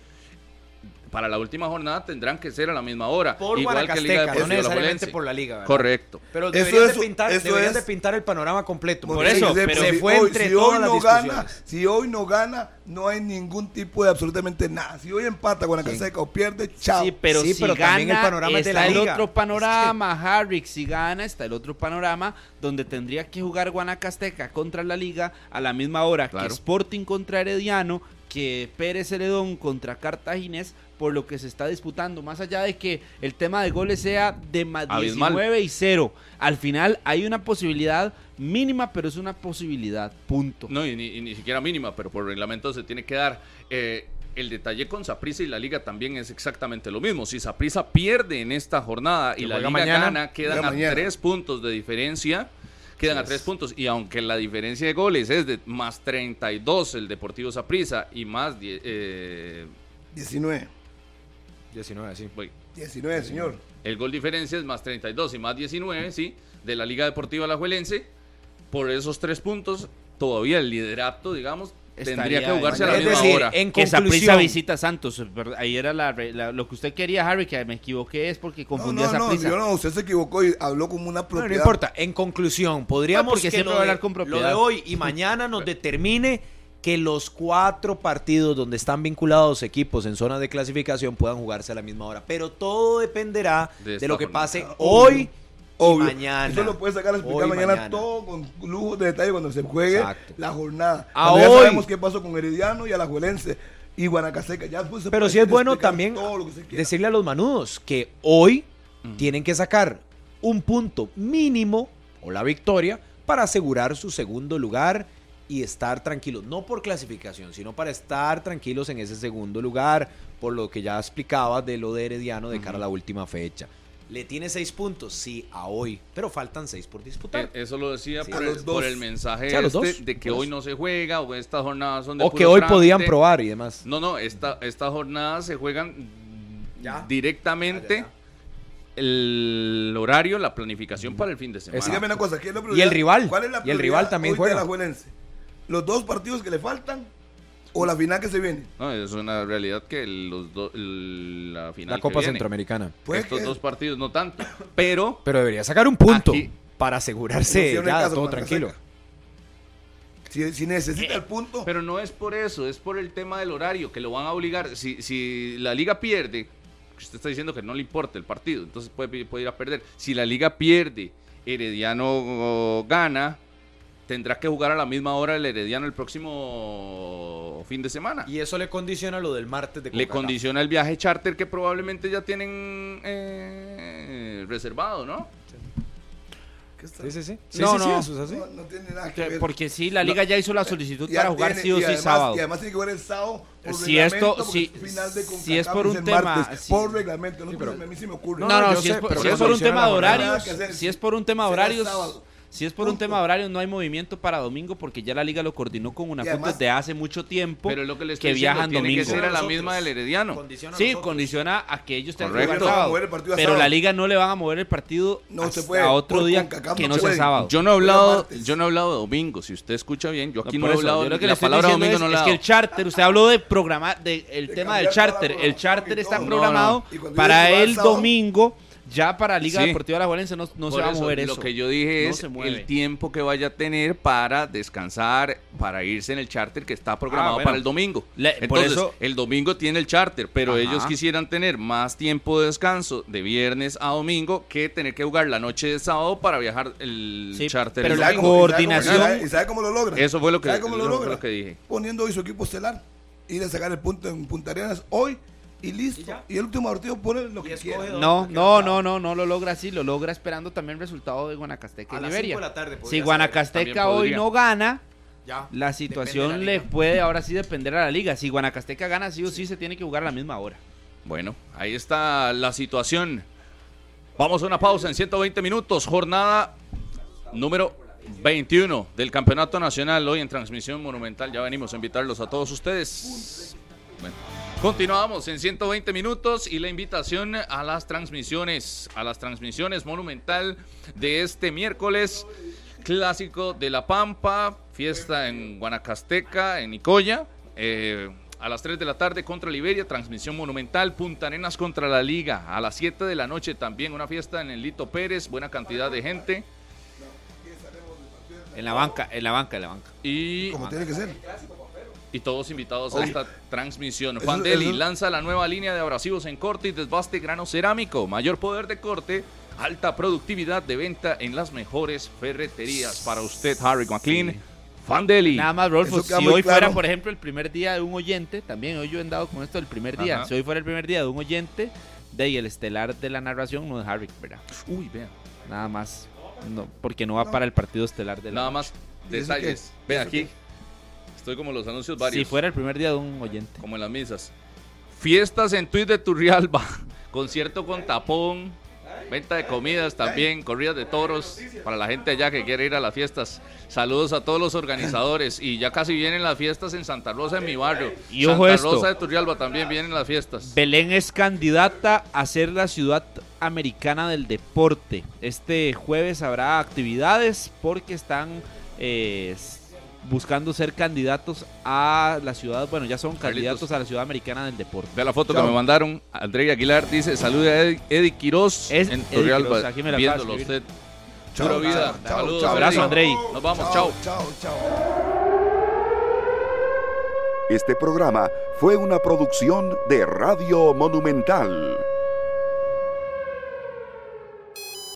para la última jornada tendrán que ser a la misma hora. por igual que Guanacasteca, Liga no Deportiva necesariamente Alajuelense. por la Liga. ¿verdad? Correcto. Pero Eso deberían, es- de, pintar, eso deberían es- de pintar el panorama completo. Por eso, se, pero se si fue hoy- entre si todas hoy las no gana, si hoy no gana, no hay ningún tipo de absolutamente nada. Si hoy empata Guanacasteca o pierde, chao. Sí, pero Sí, si pero gana, también el panorama es de está la el liga. otro panorama, Harry. Si gana, está el otro panorama donde tendría que jugar Guanacasteca contra la liga a la misma hora Claro. que Sporting contra Herediano, que Pérez Celedón contra Cartaginés, por lo que se está disputando. Más allá de que el tema de goles sea de más Abismal. 19 y 0, al final hay una posibilidad mínima, pero es una posibilidad. Punto. No, y ni, y ni siquiera mínima, pero por reglamento se tiene que dar. Eh, el detalle con Saprissa y la liga también es exactamente lo mismo. Si Saprissa pierde en esta jornada y la liga mañana, gana, quedan a mañana. tres puntos de diferencia. Quedan a tres puntos. Y aunque la diferencia de goles es de más 32 el Deportivo Saprissa y más. die- eh, 19. 19, sí. voy, 19, señor. el gol diferencia es más 32 y más 19, sí, de la Liga Deportiva Alajuelense. Por esos tres puntos, todavía el liderato, digamos, tendría que jugarse a la Es misma decir, hora. en que Saprissa visita a Santos. Ahí era la, la- lo que usted quería, Harry, que me equivoqué es porque No, confundí a no, no, Saprissa. yo no, usted se equivocó y habló como una propiedad. no importa. En conclusión, podríamos Ah, porque que siempre lo va a de, hablar con lo propiedad. de hoy y mañana nos determine que los cuatro partidos donde están vinculados equipos en zonas de clasificación puedan jugarse a la misma hora. Pero todo dependerá De lo que pase Obvio. hoy Obvio. y mañana. Eso lo puede sacar a explicar mañana, todo con lujo de detalle cuando se juegue Exacto. la jornada. A Cuando ya hoy. sabemos qué pasó con Herediano y Alajuelense y Guanacasteca. Ya después se Pero sí es bueno también decirle a los manudos que hoy tienen que sacar un punto mínimo o la victoria para asegurar su segundo lugar y estar tranquilos, no por clasificación, sino para estar tranquilos en ese segundo lugar, por lo que ya explicaba de lo de Herediano de cara a la última fecha. Le tiene seis puntos, sí, a hoy, pero faltan seis por disputar. Eh, Eso lo decía Sí. por, el, los dos. por el mensaje Sí, este de que hoy no se juega o estas jornadas son de o puro que hoy podían probar y demás. No, no, esta, estas jornadas se juegan Ya. directamente Ya, ya, el horario, la planificación para el fin de semana. Dígame una cosa, ¿qué es la Y el rival, ¿Cuál es la y el rival también de juega. ¿Los dos partidos que le faltan o la final que se viene? No, es una realidad que los do- el- la final La Copa que viene, Centroamericana. Puede estos que- dos partidos no tanto, pero Pero debería sacar un punto Aquí- para asegurarse ya caso todo tranquilo. Si, si necesita el punto, Pero no es por eso, es por el tema del horario, que lo van a obligar. Si, si la liga pierde, usted está diciendo que no le importa el partido, entonces puede, puede ir a perder. Si la liga pierde, Herediano gana, tendrá que jugar a la misma hora el Herediano el próximo fin de semana. Y eso le condiciona lo del martes de Le CONCACAF. condiciona el viaje charter que probablemente ya tienen eh, reservado, ¿no? Sí, sí, sí. Sí, No, sí, sí, no. eso es así. No, no tiene nada que ver. Porque sí, la liga ya hizo la solicitud para jugar tiene- sí o sí además- sábado. Y además tiene que ver el sábado. por Si esto- si- final de si es por un tema- martes, si- por reglamento, no, pero a mí sí me ocurre. No, No, si sé, es por, pero si eso es por un tema de horarios, si es por un tema de horarios. Si es por un tema de horarios no hay movimiento para domingo porque ya la liga lo coordinó con una además- desde hace mucho tiempo Pero lo que le estoy que diciendo, viajan tiene domingo. que ser a la misma del Herediano. Condiciona a Sí, nosotros. condiciona a que ellos tengan que Correcto. jugar sábado. Mover el partido a Pero sábado. la liga no le van a mover el partido No hasta se puede, otro por día CONCACAF que no sea sábado. Yo no he hablado, yo no he hablado de domingo, si usted escucha bien, yo aquí No, no, he eso, hablado yo lo que le la palabra domingo es, no la es que el charter, usted habló de programar, de, el De tema del charter, el charter está programado para el domingo, ya para Liga Sí. Deportiva La Juelense no, no se va a mover eso. Lo que yo dije No es el tiempo que vaya a tener para descansar, para irse en el charter que está programado Ah, bueno. para el domingo. Le- por Entonces, eso- el domingo tiene el charter, pero Ajá. ellos quisieran tener más tiempo de descanso de viernes a domingo que tener que jugar la noche de sábado para viajar el Sí, charter. pero el la ¿Sabe domingo. cómo- coordinación- ¿Y sabe, y sabe cómo lo logra? Eso fue lo que- ¿Sabe cómo lo lo- logra? lo que dije. Poniendo hoy su equipo estelar. Ir a sacar el punto en Punta Arenas hoy y listo. Y el último partido pone lo que quiera. No, no, no, no, no lo logra así, lo logra esperando también el resultado de Guanacasteca A y Liberia. cinco de la tarde podría Si. Guanacasteca hoy podría. no gana, Ya. la situación la le puede ahora sí depender a la liga. Si Guanacasteca gana, sí o sí se tiene que jugar a la misma hora. Bueno, ahí está la situación. Vamos a una pausa en 120 minutos. Jornada número 21 del Campeonato Nacional. Hoy en transmisión monumental. Ya venimos a invitarlos a todos ustedes. Bueno, continuamos en 120 minutos y la invitación a las transmisiones, a las transmisiones monumental de este miércoles. Clásico de La Pampa, fiesta en Guanacasteca, en Nicoya. eh, a las 3 de la tarde contra Liberia, transmisión monumental. Punta Arenas contra la Liga. A las 7 de la noche también una fiesta en el Lito Pérez, buena cantidad de gente. En la banca, en la banca, en la banca. Y, Como tiene que ser. Y todos invitados a esta transmisión. Eso- Juan Deli eso- lanza la nueva línea de abrasivos en corte y desbaste grano cerámico. Mayor poder de corte, alta productividad de venta en las mejores ferreterías. Para usted, Harry McLean. Juan Deli. Nada más, Rolfo, si hoy claro. fuera, por ejemplo, el primer día de un oyente, también hoy yo he andado con esto del primer día, Ajá. si hoy fuera el primer día de un oyente, de ahí el estelar de la narración no es Harry, ¿verdad? Uy, vean. Nada más, no, porque no va para el partido estelar de la Nada más ¿Y eso detalles. qué? Ve ¿Eso aquí. Estoy como los anuncios varios. Si fuera el primer día de un oyente. Como en las misas. Fiestas en Tweet de Turrialba. Concierto con tapón. Venta de comidas también. Corridas de toros. Para la gente allá que quiere ir a las fiestas. Saludos a todos los organizadores. Y ya casi vienen las fiestas en Santa Rosa, en mi barrio. Y ojo Santa esto. Rosa de Turrialba también vienen las fiestas. Belén es candidata a ser la ciudad americana del deporte. Este jueves habrá actividades porque están eh, buscando ser candidatos a la ciudad, bueno, ya son Carlitos. candidatos a la ciudad americana del deporte. Vea la foto Chao. que me mandaron. André Aguilar dice: Salude a Eddie, Eddie Quiroz Es en. Quiroz, aquí me de viéndolo usted. Chao, Pura vida. chao, Saludos. Abrazo, Andrei. Nos vamos, chao. Chao, chao. Este programa fue una producción de Radio Monumental.